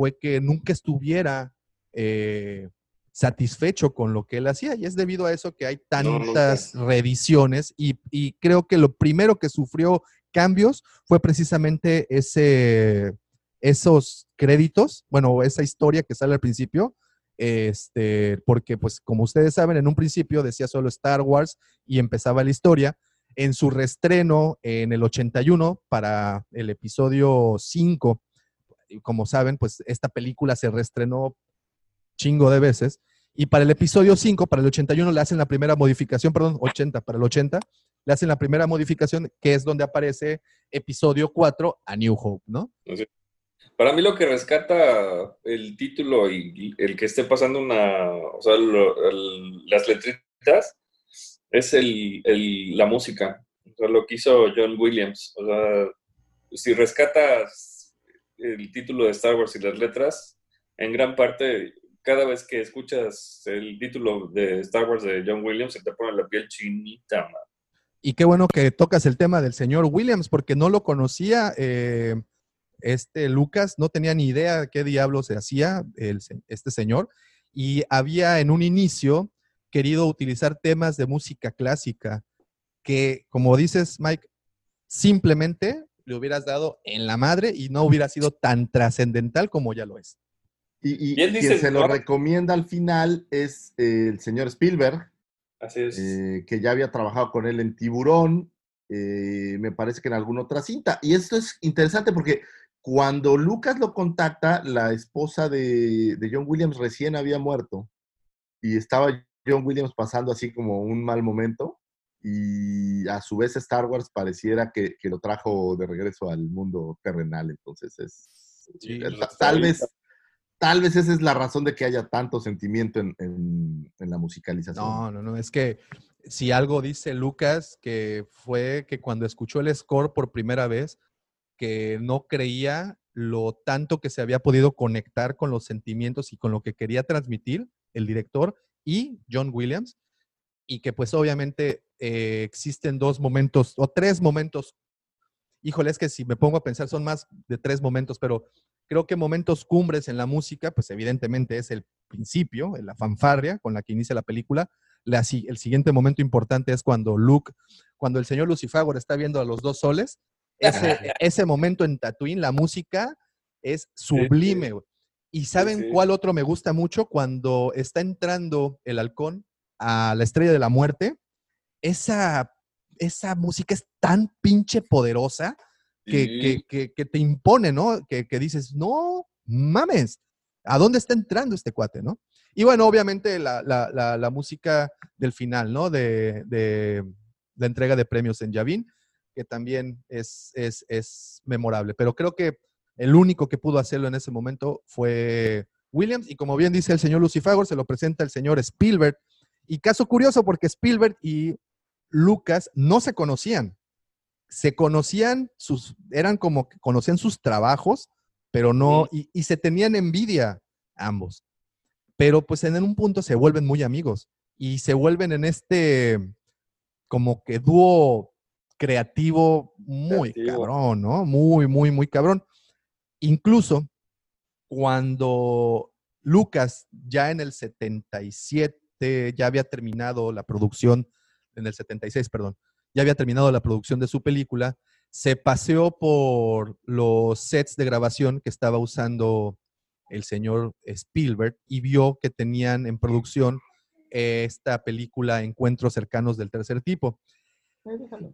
fue que nunca estuviera eh, satisfecho con lo que él hacía y es debido a eso que hay tantas reediciones y, y creo que lo primero que sufrió cambios fue precisamente ese, esos créditos, bueno, esa historia que sale al principio, este, porque pues como ustedes saben, en un principio decía solo Star Wars y empezaba la historia. En su reestreno en el 81 para el episodio 5, y como saben, pues esta película se reestrenó chingo de veces. Y para el episodio 5, para el 81, le hacen la primera modificación, perdón, 80, para el 80, le hacen la primera modificación, que es donde aparece episodio 4, A New Hope, ¿no? Para mí lo que rescata el título y el que esté pasando una, o sea, lo- el- las letritas, es el, el- la música. O sea, lo que hizo John Williams. O sea, si rescatas el título de Star Wars y las letras, en gran parte, cada vez que escuchas el título de Star Wars de John Williams, se te pone la piel chinita. Y qué bueno que tocas el tema del señor Williams, porque no lo conocía. eh, este Lucas no tenía ni idea qué diablo se hacía este señor. Y había en un inicio querido utilizar temas de música clásica que, como dices, Mike, simplemente le hubieras dado en la madre y no hubiera sido tan trascendental como ya lo es. Y, y Bien quien se lo ¿no? recomienda al final es eh, el señor Spielberg, Así es. eh, que ya había trabajado con él en Tiburón, eh, me parece que en alguna otra cinta. Y esto es interesante porque cuando Lucas lo contacta, la esposa de, de John Williams recién había muerto y estaba John Williams pasando así como un mal momento y a su vez Star Wars pareciera que, que lo trajo de regreso al mundo terrenal. Entonces es... Sí, eh, está tal vez... Tal vez esa es la razón de que haya tanto sentimiento en, en- en la musicalización. No, no, no, es que si algo dice Lucas, que fue que cuando escuchó el score por primera vez, que no creía lo tanto que se había podido conectar con los sentimientos y con lo que quería transmitir el director y John Williams, y que pues obviamente eh, existen dos momentos o tres momentos. Híjole, es que si me pongo a pensar son más de tres momentos, pero creo que momentos cumbres en la música, pues evidentemente es el principio, la fanfarria con la que inicia la película. La el siguiente momento importante es cuando Luke, cuando el señor Lucifagor está viendo a los dos soles. Ese, (laughs) ese momento en Tatooine, la música es sublime. güey. ¿Y saben sí. cuál otro me gusta mucho? Cuando está entrando el halcón a la estrella de la muerte. Esa, esa música es tan pinche poderosa que, Sí. que- que- que te impone, ¿no? Que, que dices, no mames, ¿a dónde está entrando este cuate, no? Y bueno, obviamente la, la- la- la música del final, ¿no? De, de la entrega de premios en Yavin, que también es, es, es memorable. Pero creo que el único que pudo hacerlo en ese momento fue Williams. Y como bien dice el señor Lucifagor, se lo presenta el señor Spielberg. Y caso curioso, porque Spielberg y Lucas no se conocían. Se conocían, sus, eran como que conocían sus trabajos, pero no, y, y se tenían envidia ambos. Pero pues en un punto se vuelven muy amigos y se vuelven en este como que dúo creativo muy Creativo. cabrón, ¿no? Muy, muy, muy cabrón. Incluso cuando Lucas ya en el 77 ya había terminado la producción, en el 76, perdón, ya había terminado la producción de su película, se paseó por los sets de grabación que estaba usando el señor Spielberg y vio que tenían en producción esta película Encuentros cercanos del tercer tipo.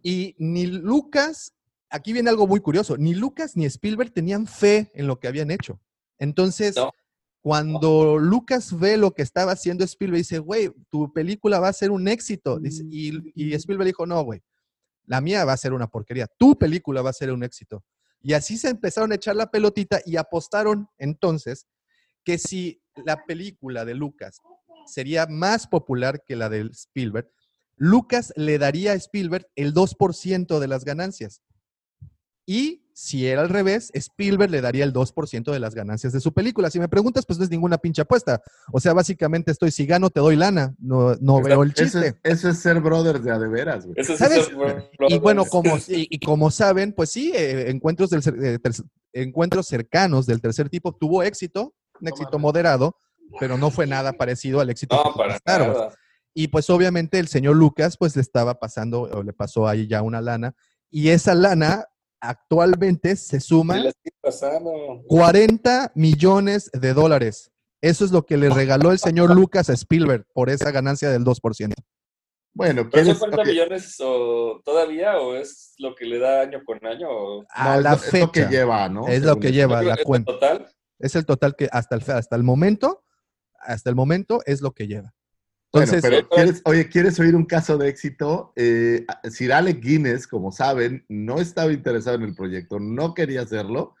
Y ni Lucas, aquí viene algo muy curioso, ni Lucas ni Spielberg tenían fe en lo que habían hecho. Entonces, No. Cuando Lucas ve lo que estaba haciendo Spielberg, dice, güey, tu película va a ser un éxito. Dice- y, y Spielberg dijo, no, güey, la mía va a ser una porquería, tu película va a ser un éxito. Y así se empezaron a echar la pelotita y apostaron entonces que si la película de Lucas sería más popular que la de Spielberg, Lucas le daría a Spielberg el 2% de las ganancias. Y si era al revés, Spielberg le daría el 2% de las ganancias de su película. Si me preguntas, pues no es ninguna pinche apuesta. O sea, básicamente estoy, si gano, te doy lana. No, no veo el Eso chiste. es, eso es ser brothers de a de veras, güey. ¿Sabes? es (laughs) Y bueno, como, y, y como saben, pues sí, eh, encuentros, del, eh, ter- encuentros cercanos del tercer tipo tuvo éxito, un éxito moderado, pero no fue nada parecido al éxito No, tuvo para Star Wars. nada. Y pues obviamente el señor Lucas pues le estaba pasando o le pasó ahí ya una lana y esa lana actualmente se suma Se la estoy pasando. 40 millones de dólares. Eso es lo que le regaló el señor Lucas a Spielberg por esa ganancia del 2%. Bueno, ¿Pero son ¿quieres? 40 ok, millones o todavía o es lo que le da año con año? O... A no, es la lo- es lo que fecha. lleva, ¿no? Es lo que lleva la ¿Es el cuenta. total? Es el total que hasta el, hasta el momento, hasta el momento es lo que lleva. Bueno, Entonces, pero ¿quieres, oye, ¿quieres oír un caso de éxito? Eh, Sir Alec Guinness, como saben, no estaba interesado en el proyecto, no quería hacerlo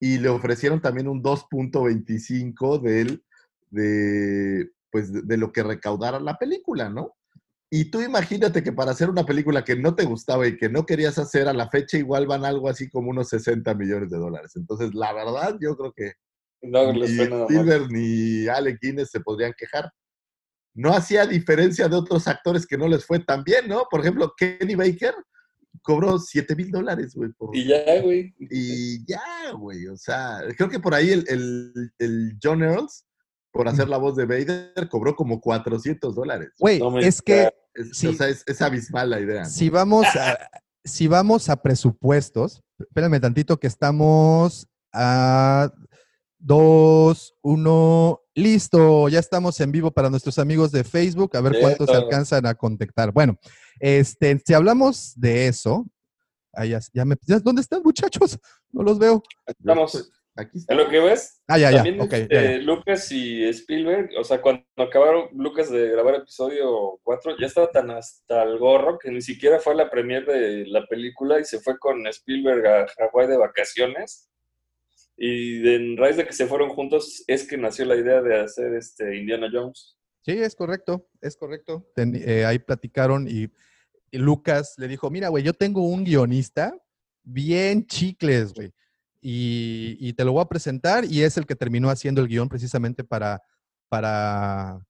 y le ofrecieron también un 2.25 del, de, pues, de, de lo que recaudara la película, ¿no? Y tú imagínate que para hacer una película que no te gustaba y que no querías hacer a la fecha, igual van algo así como unos 60 millones de dólares. Entonces, la verdad, yo creo que No ni. Spielberg ni Alec Guinness se podrían quejar. No hacía diferencia de otros actores que no les fue tan bien, ¿no? Por ejemplo, Kenny Baker cobró 7 mil dólares, güey. por- Y ya, güey. Y ya, güey. O sea, creo que por ahí el, el- el John Earls, por hacer la voz de Vader, cobró como 400 dólares. güey, no es que. Es- sí. O sea, es, es abismal la idea. ¿no? si vamos a, si vamos a presupuestos, espérame tantito que estamos a dos, uno, listo, ya estamos en vivo para nuestros amigos de Facebook, a ver cuántos se alcanzan a contactar. Bueno, este, si hablamos de eso, ah, ya, ya me, ya- ¿dónde están muchachos? No los veo. Estamos. Aquí está. En lo que ves, Ah, ya, ya, también ok, este, ya, ya. Lucas y Spielberg, o sea, cuando acabaron Lucas de grabar episodio 4, ya estaba tan hasta el gorro que ni siquiera fue a la premier de la película y se fue con Spielberg a Hawái de vacaciones. Y de, en raíz de que se fueron juntos es que nació la idea de hacer este Indiana Jones. Sí, es correcto, es correcto. Ten- eh, ahí platicaron y, y Lucas le dijo, mira, güey, yo tengo un guionista bien chicles, güey, y, y te lo voy a presentar y es el que terminó haciendo el guion precisamente para, para,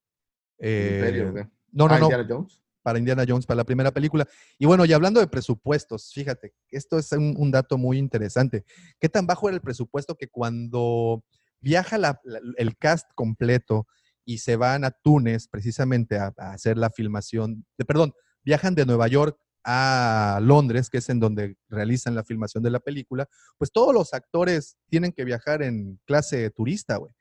eh, Imperio, güey. no, no, Ah, no, Indiana Jones. Para Indiana Jones, para la primera película. Y bueno, y hablando de presupuestos, fíjate, esto es un, dato muy interesante. ¿Qué tan bajo era el presupuesto que cuando viaja el cast completo y se van a Túnez precisamente a, a hacer la filmación, de, perdón, viajan de Nueva York a Londres, que es en donde realizan la filmación de la película, pues todos los actores tienen que viajar en clase turista, güey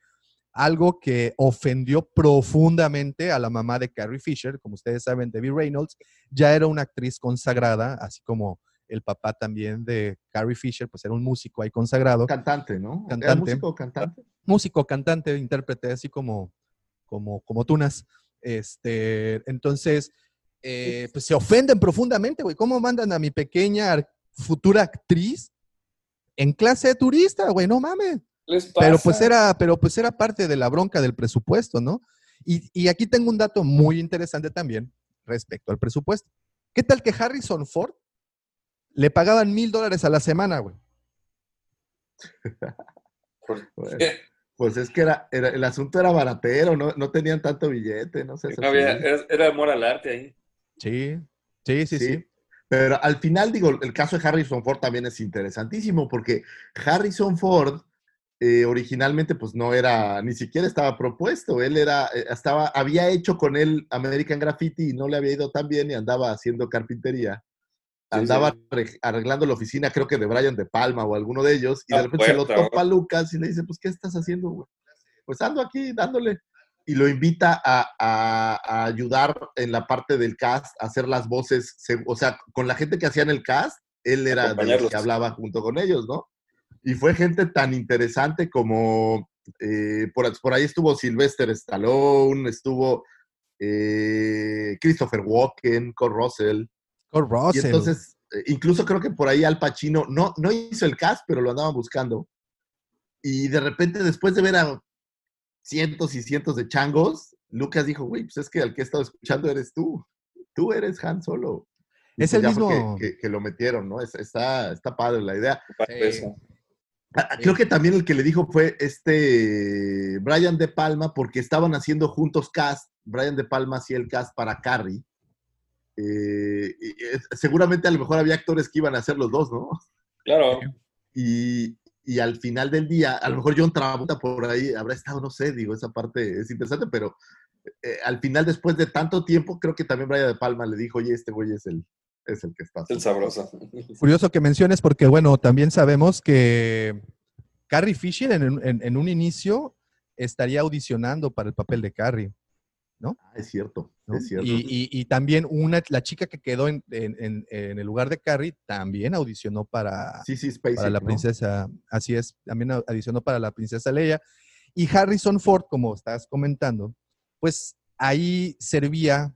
algo que ofendió profundamente a la mamá de Carrie Fisher. Como ustedes saben, Debbie Reynolds ya era una actriz consagrada, así como el papá también de Carrie Fisher, pues era un músico ahí consagrado. Cantante, ¿no? ¿Era Cantante. músico cantante? Músico, cantante, intérprete, así como, como, como tunas. Este, entonces, eh, pues se ofenden profundamente, güey. ¿Cómo mandan a mi pequeña futura actriz en clase de turista, güey? No mames. Les Pero pues era, pero pues era parte de la bronca del presupuesto, ¿no? Y, y aquí tengo un dato muy interesante también respecto al presupuesto. ¿Qué tal que Harrison Ford le pagaban mil dólares a la semana, güey? (laughs) Bueno, pues es que era, era- el asunto era baratero, no, no tenían tanto billete, no sé. No había- era, era amor al arte ahí. Sí, sí, sí, sí. Pero al final, digo, el caso de Harrison Ford también es interesantísimo porque Harrison Ford eh, originalmente pues no era, ni siquiera estaba propuesto, él era, eh, estaba, había hecho con él American Graffiti y no le había ido tan bien y andaba haciendo carpintería. Andaba sí. arreglando la oficina, creo que de Brian De Palma o alguno de ellos, y de repente se lo topa Lucas y le dice, pues, ¿qué estás haciendo, güey? Pues ando aquí dándole. Y lo invita a, a- a ayudar en la parte del cast, a hacer las voces, o sea, con la gente que hacían el cast, él era de los Acompañarlos. que hablaba junto con ellos, ¿no? Y fue gente tan interesante como, eh, por, por ahí estuvo Sylvester Stallone, estuvo eh, Christopher Walken, Kurt Russell. Kurt Russell. Y entonces, eh, incluso creo que por ahí Al Pacino no, no hizo el cast, pero lo andaban buscando. Y de repente, después de ver a cientos y cientos de changos, Lucas dijo, güey, pues es que al que he estado escuchando eres tú. Tú eres Han Solo. Y Es pues el mismo- Que, que- que lo metieron, ¿no? Es- está, está padre la idea de eso. Ah, ah, Creo que también el que le dijo fue este Brian De Palma, porque estaban haciendo juntos cast. Brian De Palma hacía el cast para Carrie. Eh, eh, seguramente a lo mejor había actores que iban a hacer los dos, ¿no? Claro. Y, y al final del día, a lo mejor John Travolta por ahí habrá estado, no sé, digo, esa parte es interesante, pero eh, al final, después de tanto tiempo, creo que también Brian De Palma le dijo, oye, este güey es el, es el que está. El sabroso. (laughs) Curioso que menciones porque, bueno, también sabemos que Carrie Fisher en, en- en un inicio estaría audicionando para el papel de Carrie. ¿no? Ah, es cierto, ¿no? es cierto. Y, y- y también una, la chica que quedó en, en- en- en el lugar de Carrie también audicionó para, sí, sí, Spacek, para la ¿no? princesa, así es, también audicionó para la princesa Leia. Y Harrison Ford, como estás comentando, pues ahí servía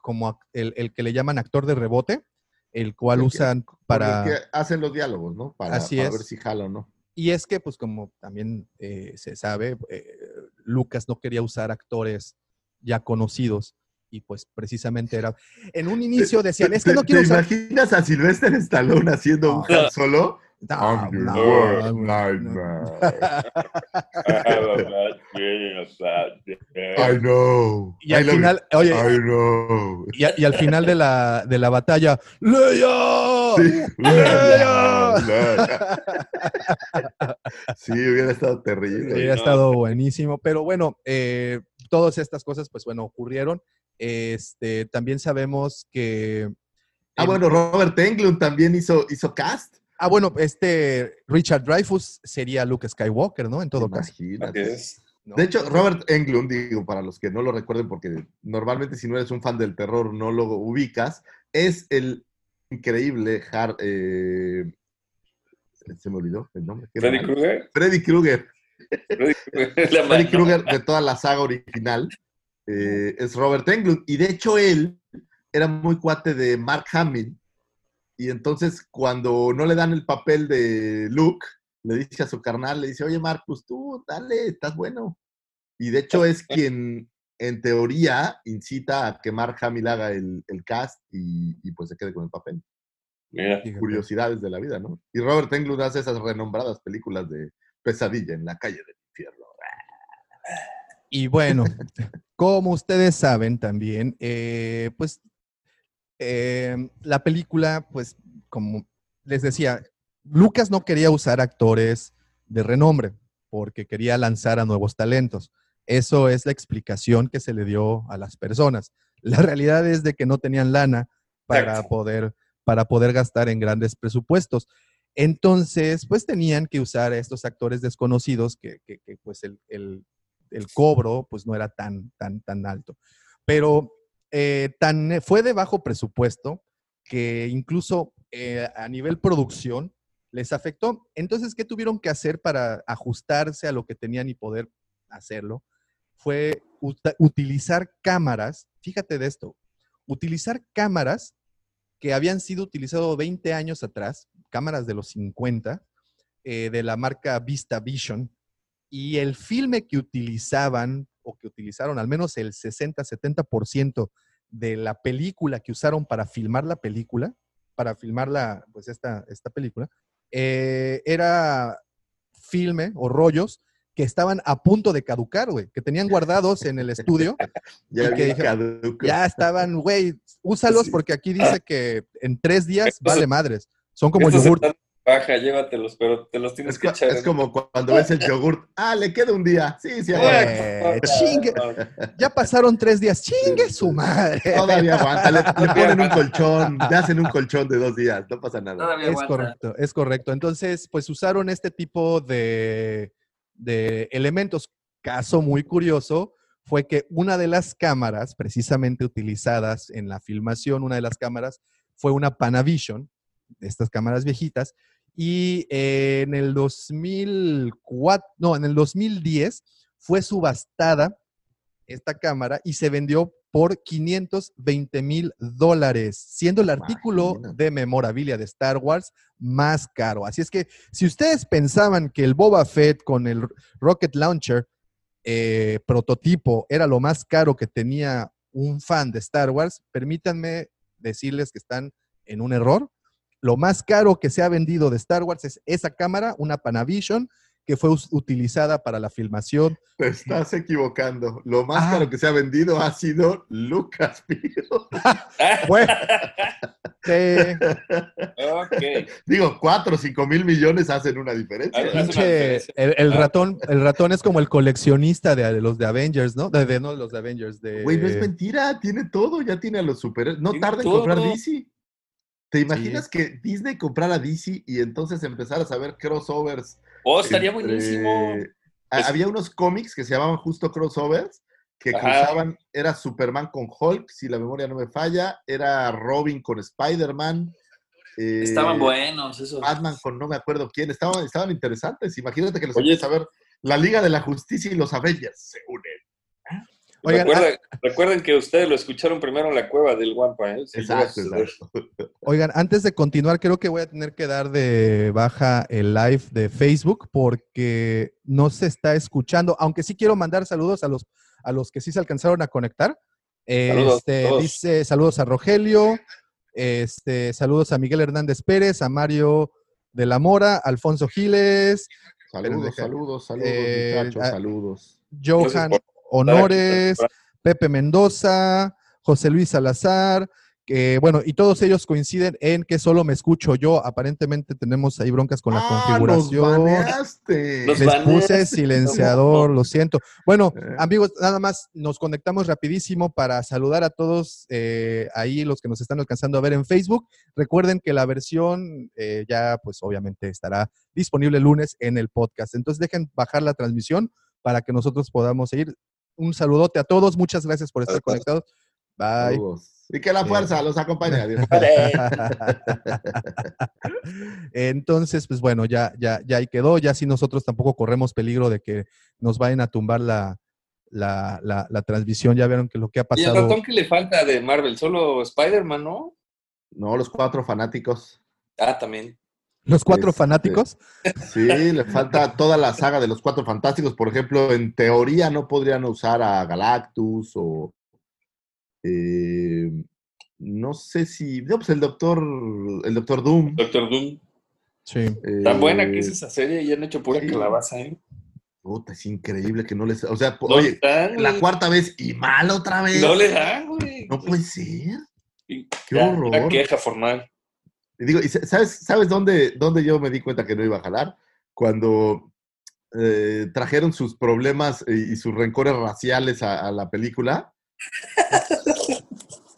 como el, el que le llaman actor de rebote, el cual El usan para... que hacen los diálogos, ¿no? Para, Así para es. ver si jala o no. Y es que, pues como también eh, se sabe, eh, Lucas no quería usar actores ya conocidos y pues precisamente era... En un (laughs) inicio decían, es que ¿Te- no quiero ¿Te usar... imaginas a Sylvester Stallone haciendo un Solo? No, I'm your no, worst no, nightmare. (laughs) I know. Y al I final, oye, I know. y, a- y al final de la, de la batalla, ¡Leia! Sí. ¡Leia! Sí, hubiera estado terrible. Hubiera estado buenísimo, pero bueno, eh, todas estas cosas, pues bueno, ocurrieron. Este, también sabemos que... Ah, bueno, Robert Englund también hizo, hizo cast. Ah, bueno, este Richard Dreyfuss sería Luke Skywalker, ¿no? En todo caso. Imagínate. es. ¿no? De hecho, Robert Englund, digo, para los que no lo recuerden, porque normalmente si no eres un fan del terror no lo ubicas, es el increíble Har- eh, se me olvidó el nombre. Freddy. Krueger. Freddy Krueger. Freddy Krueger. La Freddy mano. Krueger de toda la saga original eh, es Robert Englund. Y de hecho él era muy cuate de Mark Hamill. Y entonces cuando no le dan el papel de Luke, le dice a su carnal, le dice, oye Mark, pues tú, dale, estás bueno. Y de hecho es (laughs) quien en teoría incita a que Mark Hamill haga el, el cast y, y, pues se quede con el papel. Mira. Curiosidades de la vida, ¿no? Y Robert Englund hace esas renombradas películas de pesadilla en la calle del infierno. Y bueno, como ustedes saben también, eh, pues eh, la película, pues como les decía, Lucas no quería usar actores de renombre porque quería lanzar a nuevos talentos. Eso es la explicación que se le dio a las personas. La realidad es de que no tenían lana para poder, para poder gastar en grandes presupuestos. Entonces, pues tenían que usar a estos actores desconocidos que, que- que, pues el, el- el cobro pues no era tan, tan, tan alto. Pero eh, tan, eh, fue de bajo presupuesto que incluso eh, a nivel producción les afectó. Entonces, ¿qué tuvieron que hacer para ajustarse a lo que tenían y poder hacerlo? fue utilizar cámaras, fíjate de esto, utilizar cámaras que habían sido utilizadas 20 años atrás, cámaras de los 50, eh, de la marca Vista Vision, y el filme que utilizaban, o que utilizaron al menos el 60-70% de la película que usaron para filmar la película, para filmar la, pues esta, esta película, eh, era filme o rollos que estaban a punto de caducar, güey, que tenían guardados en el estudio. (laughs) Ya y que dijeron, ya estaban, güey, (laughs) úsalos porque aquí dice que en tres días Estos- vale madres. Son como Estos yogur. están baja, llévatelos, pero te los tienes Es, que echar. es como cuando ves el yogurt. Ah, le queda un día. Sí, sí, Eh, aguanta. chingue. Ya pasaron tres días. Chingue su madre. Todavía aguanta. Le, le ponen un colchón, le hacen un colchón de dos días. No pasa nada. Todavía Es aguanta. correcto, es correcto. Entonces, pues usaron este tipo de, de elementos. Caso muy curioso fue que una de las cámaras, precisamente utilizadas en la filmación, una de las cámaras fue una Panavision, de estas cámaras viejitas, y eh, en el 2004, no, en el 2010 fue subastada esta cámara y se vendió por 520 mil dólares, siendo el artículo de memorabilia de Star Wars más caro. Así es que si ustedes pensaban que el Boba Fett con el Rocket Launcher eh, prototipo era lo más caro que tenía un fan de Star Wars, permítanme decirles que están en un error. Lo más caro que se ha vendido de Star Wars es esa cámara, una Panavision, que fue utilizada para la filmación. Te estás equivocando. Lo más Ah. caro que se ha vendido ha sido Lucas Fue- (laughs) Sí. ok. Digo, cuatro o cinco mil millones hacen una diferencia. Hace una Pinche- diferencia. el, el Ah. ratón, el ratón es como el coleccionista de, de los de Avengers, ¿no? De, de- no de los de Avengers, de... Güey, no es mentira, tiene todo, ya tiene a los super. No tarda en todo. comprar DC. ¿Te imaginas que Disney comprara DC y entonces empezara a saber crossovers? Oh, estaría entre- buenísimo. Había unos cómics que se llamaban justo crossovers, que Ajá. cruzaban, era Superman con Hulk, si la memoria no me falla, era Robin con Spider-Man. eh, Estaban buenos esos. Batman con no me acuerdo quién, estaban, estaban interesantes. Imagínate que los Oye. a ver la Liga de la Justicia y los Avengers se unen. Oigan, Recuerden, recuerden que ustedes lo escucharon primero en la cueva del Guampa. ¿eh? Exacto, exacto. (laughs) Oigan, antes de continuar, creo que voy a tener que dar de baja el live de Facebook porque no se está escuchando, aunque sí quiero mandar saludos a los, a los que sí se alcanzaron a conectar. Saludos, Este, todos. dice saludos a Rogelio, este, saludos a Miguel Hernández Pérez, a Mario de la Mora, Alfonso Giles, Saludos, saludos, saludos, eh, muchachos, ah, saludos. Johan Honores, Pepe Mendoza, José Luis Salazar, que bueno, y todos ellos coinciden en que solo me escucho yo. Aparentemente tenemos ahí broncas con la Ah, configuración. Los Les baneaste, puse silenciador, lo siento. Bueno, Eh. amigos, nada más nos conectamos rapidísimo para saludar a todos eh, ahí, los que nos están alcanzando a ver en Facebook. Recuerden que la versión eh, ya, pues obviamente estará disponible el lunes en el podcast. Entonces dejen bajar la transmisión para que nosotros podamos seguir. Un saludote a todos, muchas gracias por estar conectados. Bye. Saludos. Y que la Bien. fuerza los acompañe. (laughs) Entonces, pues bueno, ya, ya, ya ahí quedó. Ya si nosotros tampoco corremos peligro de que nos vayan a tumbar la, la, la, la transmisión. Ya vieron que lo que ha ¿Y el pasado. ratón que le falta de Marvel? Solo Spider-Man, ¿no? No, los cuatro fanáticos. Ah, también. Los cuatro Este, fanáticos. Sí, le falta toda la saga de los cuatro fantásticos. Por ejemplo, en teoría no podrían usar a Galactus o. eh, no sé si. No, pues el doctor. El doctor Doom. Doctor Doom. Sí. Tan eh, buena que es esa serie y han hecho pura sí. calabaza, ¿eh? puta, es increíble que no les. O sea, No oye, la cuarta vez y mal otra vez. No le dan, güey. No puede ser. Qué ya, horror. Una queja formal. Y digo, ¿y sa- ¿sabes, ¿sabes dónde, dónde yo me di cuenta que no iba a jalar? Cuando eh, trajeron sus problemas y, y sus rencores raciales a, a la película. (laughs)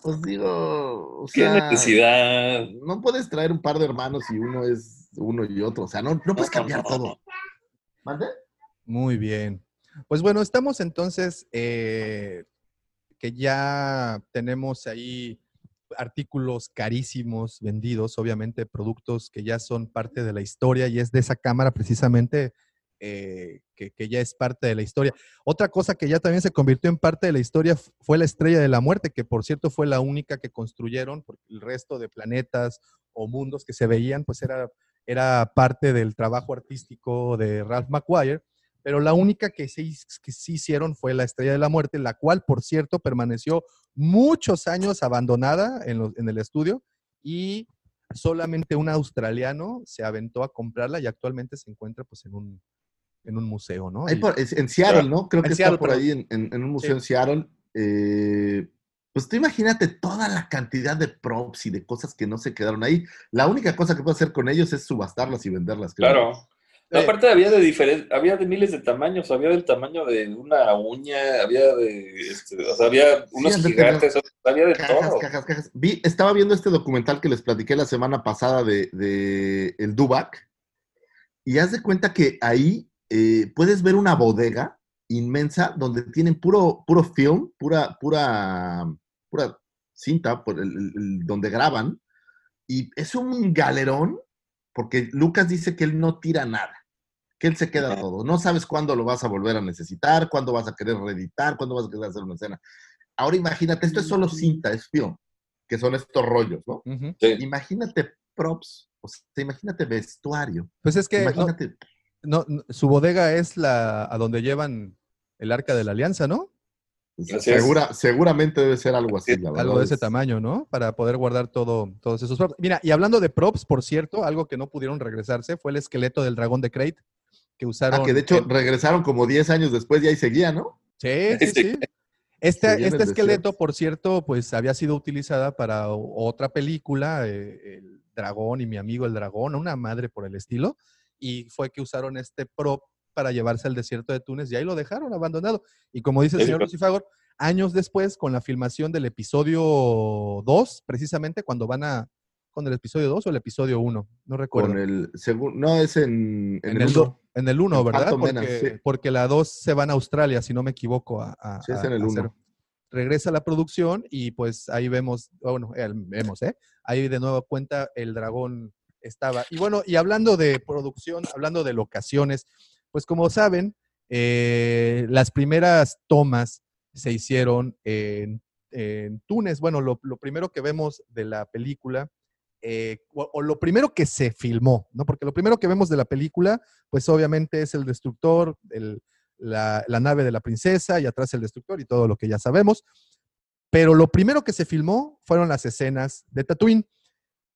Pues digo, o ¿Qué sea, necesidad? no puedes traer un par de hermanos y uno es uno y otro. O sea, no, no puedes cambiar todo. ¿Mande? Muy bien. Pues bueno, estamos entonces eh, que ya tenemos ahí artículos carísimos vendidos, obviamente productos que ya son parte de la historia y es de esa cámara precisamente eh, que, que ya es parte de la historia. Otra cosa que ya también se convirtió en parte de la historia fue la Estrella de la Muerte, que por cierto fue la única que construyeron, porque el resto de planetas o mundos que se veían, pues era, era parte del trabajo artístico de Ralph McGuire, pero la única que sí, que sí hicieron fue la Estrella de la Muerte, la cual, por cierto, permaneció muchos años abandonada en, los- en el estudio y solamente un australiano se aventó a comprarla y actualmente se encuentra pues en un, en un museo, ¿no? Ahí por- en Seattle, ¿no? Creo que Seattle, está por ahí en, en- en un museo Sí. en Seattle. Eh, pues tú imagínate toda la cantidad de props y de cosas que no se quedaron ahí. La única cosa que puedo hacer con ellos es subastarlas y venderlas. creo. Claro. No, aparte había de diferentes, había de miles de tamaños, había del tamaño de una uña, había de, este, o sea, había unos gigantes, había de Cajas, todo. cajas, cajas. Vi, estaba viendo este documental que les platiqué la semana pasada de, de el Dubac y haz de cuenta que ahí eh, puedes ver una bodega inmensa donde tienen puro, puro film, pura, pura, pura cinta, por el- donde graban y es un galerón porque Lucas dice que él no tira nada, que él se queda todo. No sabes cuándo lo vas a volver a necesitar, cuándo vas a querer reeditar, cuándo vas a querer hacer una escena. Ahora imagínate, esto es solo cinta, es film, que son estos rollos, ¿no? Sí. Imagínate props, o sea, imagínate vestuario, Pues es que no, imagínate, no, no, su bodega es la a donde llevan el arca de la alianza, ¿no? Así es. segura, seguramente debe ser algo así, la Algo de ese es- tamaño, ¿no? Para poder guardar todo, todos esos props. Mira, y hablando de props, por cierto, algo que no pudieron regresarse fue el esqueleto del dragón de Crate que usaron. Ah, que de hecho regresaron como 10 años después y ahí seguía, ¿no? Sí, sí, Sí. Este, este el esqueleto, por cierto, pues había sido utilizada para otra película, eh, El Dragón y mi amigo el Dragón, una madre por el estilo, y fue que usaron este prop para llevarse al desierto de Túnez y ahí lo dejaron abandonado. Y como dice el señor. Lucifagor, años después, con la filmación del episodio 2, precisamente cuando van a, con el episodio 2 o el episodio 1, no recuerdo. Con el segundo, no, es en, en, En el el, do- 1. en el 1, En ¿verdad? Porque, sí. porque la 2 se van a Australia, si no me equivoco, a, a- Sí, es en el a hacer- uno. Regresa la producción y pues ahí vemos, bueno, eh, vemos, ¿eh? Ahí de nuevo cuenta el dragón estaba. Y bueno, y hablando de producción, hablando de locaciones, pues como saben, eh, las primeras tomas se hicieron en, en Túnez. Bueno, lo, lo primero que vemos de la película, eh, o, o lo primero que se filmó, ¿no? Porque lo primero que vemos de la película, pues obviamente es el destructor, el, la, la nave de la princesa y atrás el destructor y todo lo que ya sabemos. Pero lo primero que se filmó fueron las escenas de Tatooine.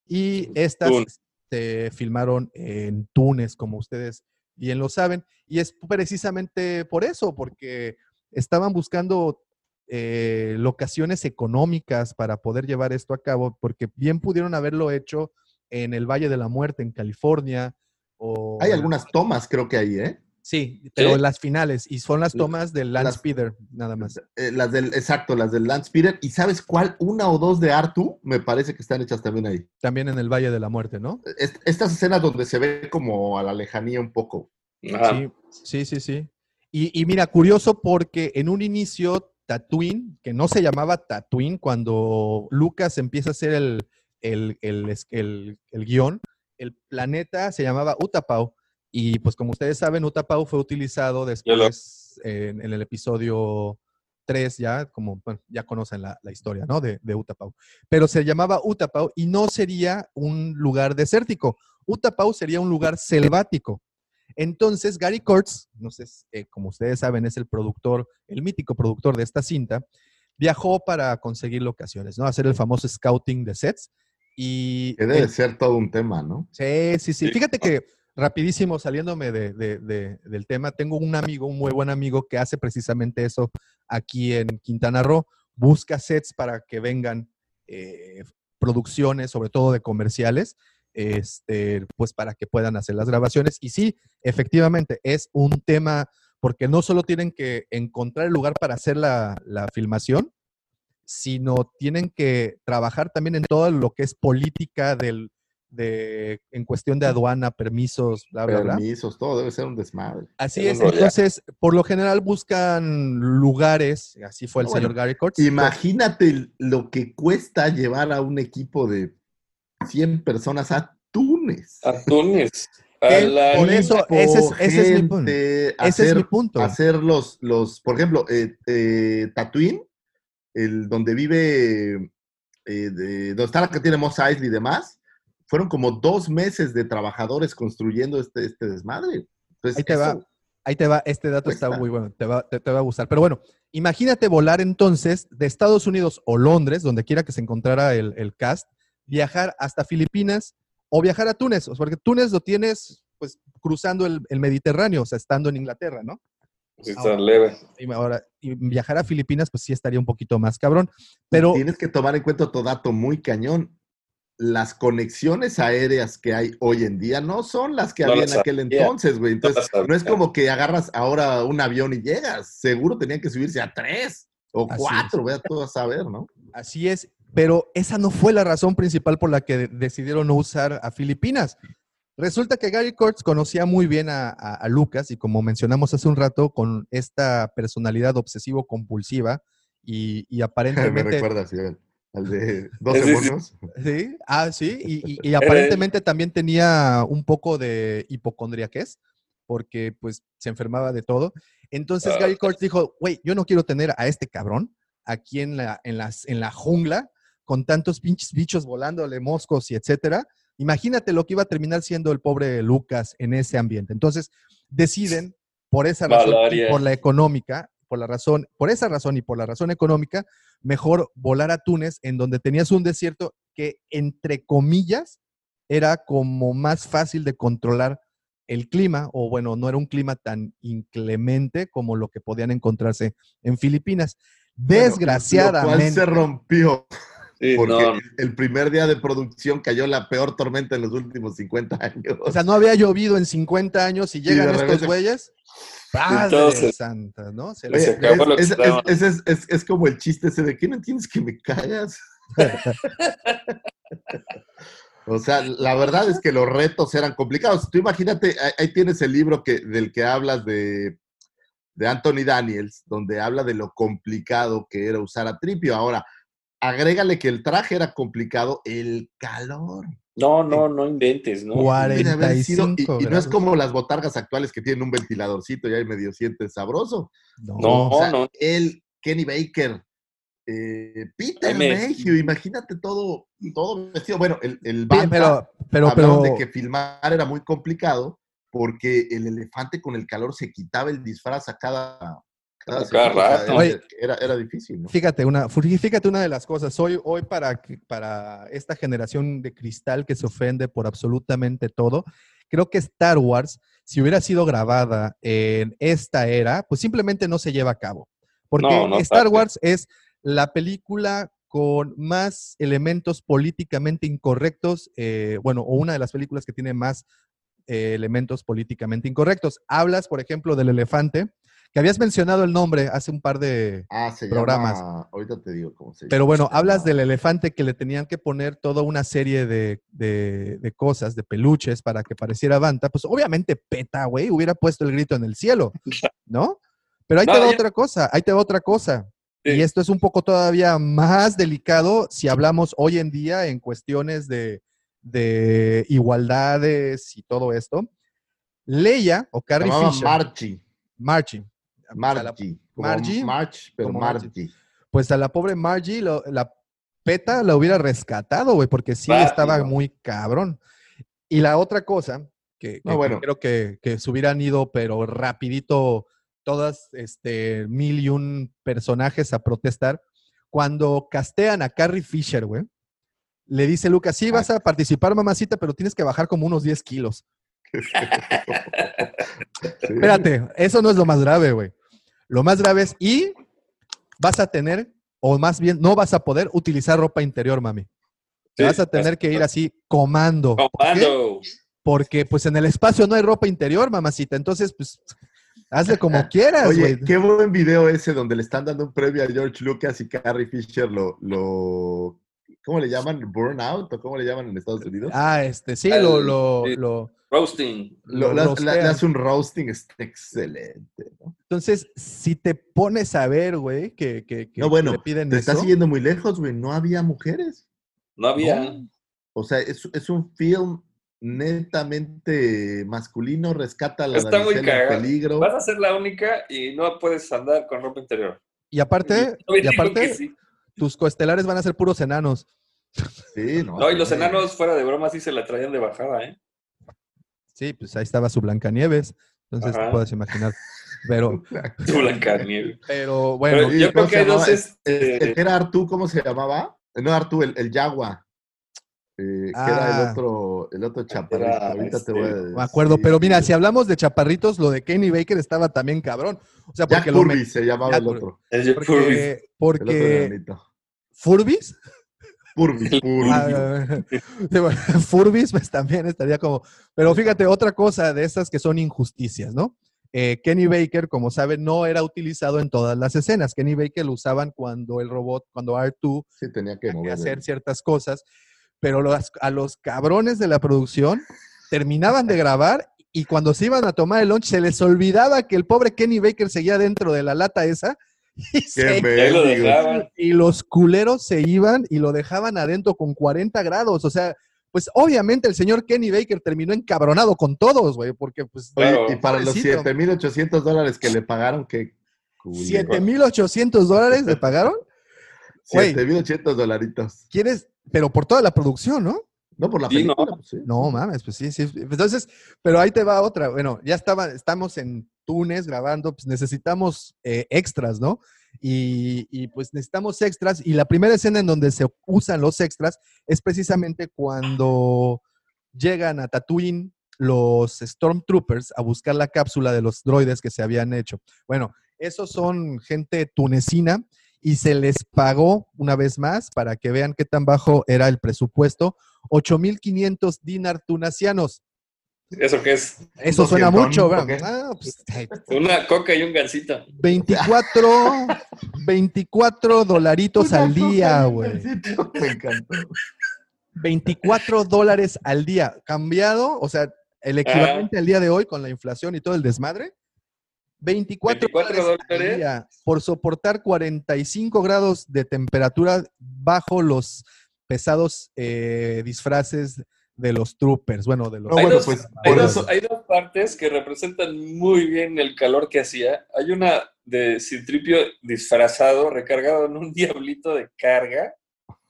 Y estas Túnez. se filmaron en Túnez, como ustedes bien lo saben. Y es precisamente por eso, porque estaban buscando eh, locaciones económicas para poder llevar esto a cabo, porque bien pudieron haberlo hecho en el Valle de la Muerte, en California. O Hay algunas tomas, creo que ahí, ¿eh? Sí, pero las finales, y son las La- tomas del las- Speeder, nada más. Eh, las del, exacto, las del Lance Peter. ¿Y sabes cuál? Una o dos de Artu, me parece que están hechas también ahí. También en el Valle de la Muerte, ¿no? Est- estas escenas donde se ve como a la lejanía un poco. Sí, sí, sí, sí. Y, y mira, curioso porque en un inicio Tatooine, que no se llamaba Tatooine, cuando Lucas empieza a hacer el, el, el, guion, el planeta se llamaba Utapau. Y pues como ustedes saben, Utapau fue utilizado después en, en el episodio 3, ya como, bueno, ya conocen la, la historia, ¿no? De, de Utapau. Pero se llamaba Utapau y no sería un lugar desértico. Utapau sería un lugar selvático. Entonces, Gary Kurtz, no sé, eh, como ustedes saben, es el productor, el mítico productor de esta cinta, viajó para conseguir locaciones, ¿no? Hacer el famoso scouting de sets. Y Que debe el- ser todo un tema, ¿no? Sí, sí, sí. Sí. Fíjate que rapidísimo, saliéndome de- de- de- del tema, tengo un amigo, un muy buen amigo que hace precisamente eso aquí en Quintana Roo. Busca sets para que vengan eh, producciones, sobre todo de comerciales, este, pues para que puedan hacer las grabaciones. Y sí, efectivamente, es un tema, porque no solo tienen que encontrar el lugar para hacer la, la filmación, sino tienen que trabajar también en todo lo que es política del, de, en cuestión de aduana, permisos, bla, bla, bla. Permisos, todo debe ser un desmadre. Así Es entonces, por lo general buscan lugares, así fue el bueno, señor Gary Kurtz. Imagínate lo que cuesta llevar a un equipo de 100 personas a Túnez. A Túnez. Que A la por eso, ese es, ese es mi punto. Gente, Ese es hacer- mi punto. Hacer los, los por ejemplo, eh, eh, Tatooine, el donde vive, eh, de- donde está la que tiene Mos Eisley y demás, fueron como dos meses de trabajadores construyendo este, este desmadre. Entonces, Ahí te eso- va. Ahí te va, este dato está muy bueno, te va, te, te va a gustar. Pero bueno, imagínate volar entonces de Estados Unidos o Londres, donde quiera que se encontrara el, el cast, viajar hasta Filipinas o viajar a Túnez, porque Túnez lo tienes pues cruzando el, el Mediterráneo, o sea, estando en Inglaterra, ¿no? Sí, está leve. Y ahora, y viajar a Filipinas, pues sí estaría un poquito más cabrón. Pero Tienes que tomar en cuenta otro dato muy cañón. Las conexiones aéreas que hay hoy en día no son las que No había en aquel entonces, güey. Entonces, no es como que agarras ahora un avión y llegas. Seguro tenían que subirse a tres o Así cuatro, vea todo a saber, ¿no? Así es, pero esa no fue la razón principal por la que de- decidieron no usar a Filipinas. Resulta que Gary Kurtz conocía muy bien a, a- a Lucas y como mencionamos hace un rato, con esta personalidad obsesivo-compulsiva y, y (laughs) Me aparentemente... recuerda así, al al de (laughs) dos Sí, sí, sí. demonios. Sí, ah, sí, y, y- y (laughs) aparentemente también tenía un poco de hipocondriaquez, porque pues se enfermaba de todo. Entonces Ah. Gary Kurtz dijo, güey, yo no quiero tener a este cabrón aquí en la, en las, en la jungla con tantos pinches bichos volándole, moscos y etcétera. Imagínate lo que iba a terminar siendo el pobre Lucas en ese ambiente. Entonces deciden, por esa razón, y por la económica, por la razón, por esa razón y por la razón económica, mejor volar a Túnez, en donde tenías un desierto que, entre comillas, era como más fácil de controlar el clima, o bueno, no era un clima tan inclemente como lo que podían encontrarse en Filipinas. Bueno, Lo cual Desgraciadamente. se rompió Sí, porque no, el primer día de producción cayó la peor tormenta en los últimos 50 años. O sea, no había llovido en 50 años y llegan de estos repente- güeyes. Padre Entonces- santa, ¿no? Se Oye, les- se es, es- es- es- es como el chiste ese de que no entiendes que me cagas. (laughs) o sea, la verdad es que los retos eran complicados. Tú imagínate, ahí, ahí tienes el libro que, del que hablas de, de Anthony Daniels, donde habla de lo complicado que era usar a Tripio. Ahora, agrégale que el traje era complicado, el calor. no, no, no inventes, ¿no? Cuarenta. Debe haber sido- 45 y, y no es como las botargas actuales que tienen un ventiladorcito y ahí medio sientes sabroso. No. No, O sea, no. él, Kenny Baker, eh, Peter. Mayhew, imagínate todo, todo vestido. Bueno, el, el Sí, Banta, pero, pero, pero, de que filmar era muy complicado porque el elefante con el calor se quitaba el disfraz a cada, cada, A cada segundo, o sea, rato. era- Oye. era, era difícil, ¿no? Fíjate una, fíjate una de las cosas. Hoy, hoy para, para esta generación de cristal que se ofende por absolutamente todo, creo que Star Wars, si hubiera sido grabada en esta era, pues simplemente no se lleva a cabo. Porque No, no Star. Wars es la película con más elementos políticamente incorrectos, eh, bueno, o una de las películas que tiene más eh, elementos políticamente incorrectos. Hablas, por ejemplo, del elefante, que habías mencionado el nombre hace un par de, Ah, se programas. llama, ahorita te digo cómo se pero llama. bueno, Se hablas del elefante que le tenían que poner toda una serie de, de- de cosas, de peluches, para que pareciera Banta. Pues obviamente Peta, güey, hubiera puesto el grito en el cielo, (laughs) ¿no? Pero ahí No, te va ya- otra cosa, ahí te va otra cosa. Sí. Y esto es un poco todavía más delicado si hablamos hoy en día en cuestiones de, de igualdades y todo esto. Leia o Carrie Fisher, sea, la- Margie. como Margie, March, pero como Margie. Margie. pues a la pobre Margie, lo- la peta la hubiera rescatado, güey, porque sí estaba muy cabrón. Y la otra cosa, que, No, que- que bueno. creo que, que se hubieran ido, pero rapidito, todas, este, mil y un personajes a protestar, cuando castean a Carrie Fisher, güey, le dice Lucas, sí, vas a participar, mamacita, pero tienes que bajar como unos 10 kilos. (laughs) Sí. Espérate, eso no es lo más grave, güey. Lo más grave es, y vas a tener, o más bien, no vas a poder utilizar ropa interior, mami. Te Sí, vas a tener que ir así comando. ¿Por qué? Comando. Porque pues en el espacio no hay ropa interior, mamacita. Entonces, pues, hazle como (laughs) quieras, Oye, güey. qué buen video ese donde le están dando un premio a George Lucas y Carrie Fisher lo, lo ¿cómo le llaman? ¿Burnout? ¿O cómo le llaman en Estados Unidos? Ah, este, sí, lo, lo, lo- Roasting. Lo- lo le, hace- rostean. le hace un roasting, excelente. ¿no? Entonces, si te pones a ver, güey, que, que, que- No, bueno, le piden Te estás eso, siguiendo muy lejos, güey. No había mujeres. No había. No. O sea, es, es un film netamente masculino, rescata a la Está muy peligro. Vas a ser la única y no puedes andar con ropa interior. Y aparte, y aparte, sí. tus coestelares van a ser puros enanos. Sí, no. No, y los sí. enanos fuera de broma sí se la traían de bajada, ¿eh? Sí, pues ahí estaba su Blancanieves. Entonces te puedes imaginar. Pero, (laughs) Tu (laughs) Blancanieves. pero bueno, Pero yo creo ¿cómo que hay dos, este- era Artú, ¿cómo se llamaba? Eh, No, Artú, el, el Yagua. Eh, que era Ah. el otro, el otro chaparrito. Era, Ahorita este, te voy a me acuerdo. decir. Pero mira, si hablamos de chaparritos, lo de Kenny Baker estaba también cabrón. O sea, Jack porque lo Purvis met- se llamaba Jack el otro. Purvis. porque, El otro porque Furbis, Purvis. Ah, (laughs) Furbis, pues también estaría como. Pero fíjate, otra cosa de estas que son injusticias, ¿no? Eh, Kenny Baker, como saben, no era utilizado en todas las escenas. Kenny Baker lo usaban cuando el robot, cuando R2 Sí, tenía que tenía que mover. hacer ciertas cosas, pero los- a los cabrones de la producción terminaban de grabar y cuando se iban a tomar el lunch se les olvidaba que el pobre Kenny Baker seguía dentro de la lata esa (laughs) y, se- Qué Y ahí lo mendigos. dejaban. y los culeros se iban y lo dejaban adentro con 40 grados. O sea, pues obviamente el señor Kenny Baker terminó encabronado con todos, güey, porque pues Oye, Claro. y para los Pobrecito. 7.800 dólares que le pagaron, que 7.800 dólares le pagaron. (laughs) Güey. 7.800 dolaritos. ¿Quieres? Pero por toda la producción, ¿no? No, por la Sí, no. película. pues, sí. No, mames, pues sí, sí. Entonces, pero ahí te va otra. Bueno, ya estaba, estamos en Túnez grabando, pues necesitamos eh, extras, ¿no? Y, y, pues necesitamos extras. Y la primera escena en donde se usan los extras es precisamente cuando llegan a Tatooine los Stormtroopers a buscar la cápsula de los droides que se habían hecho. Bueno, esos son gente tunecina y se les pagó una vez más para que vean qué tan bajo era el presupuesto 8.500 dinar tunasianos. ¿Eso qué es? Eso suena mucho, ¿o ¿verdad? Ah, pues, Una coca y un gansito. 24, 24 dolaritos Una al día, güey. (laughs) Me encantó. 24 dólares al día. Cambiado, o sea, el equivalente al día de hoy con la inflación y todo el desmadre. 24, 24 dólares al día por soportar 45 grados de temperatura bajo los pesados eh, disfraces de los troopers. Bueno, de los... No, hay, bueno, dos, pues, hay dos- eso- hay dos partes que representan muy bien el calor que hacía. Hay una de Citripio disfrazado, recargado en un (laughs) diablito de carga,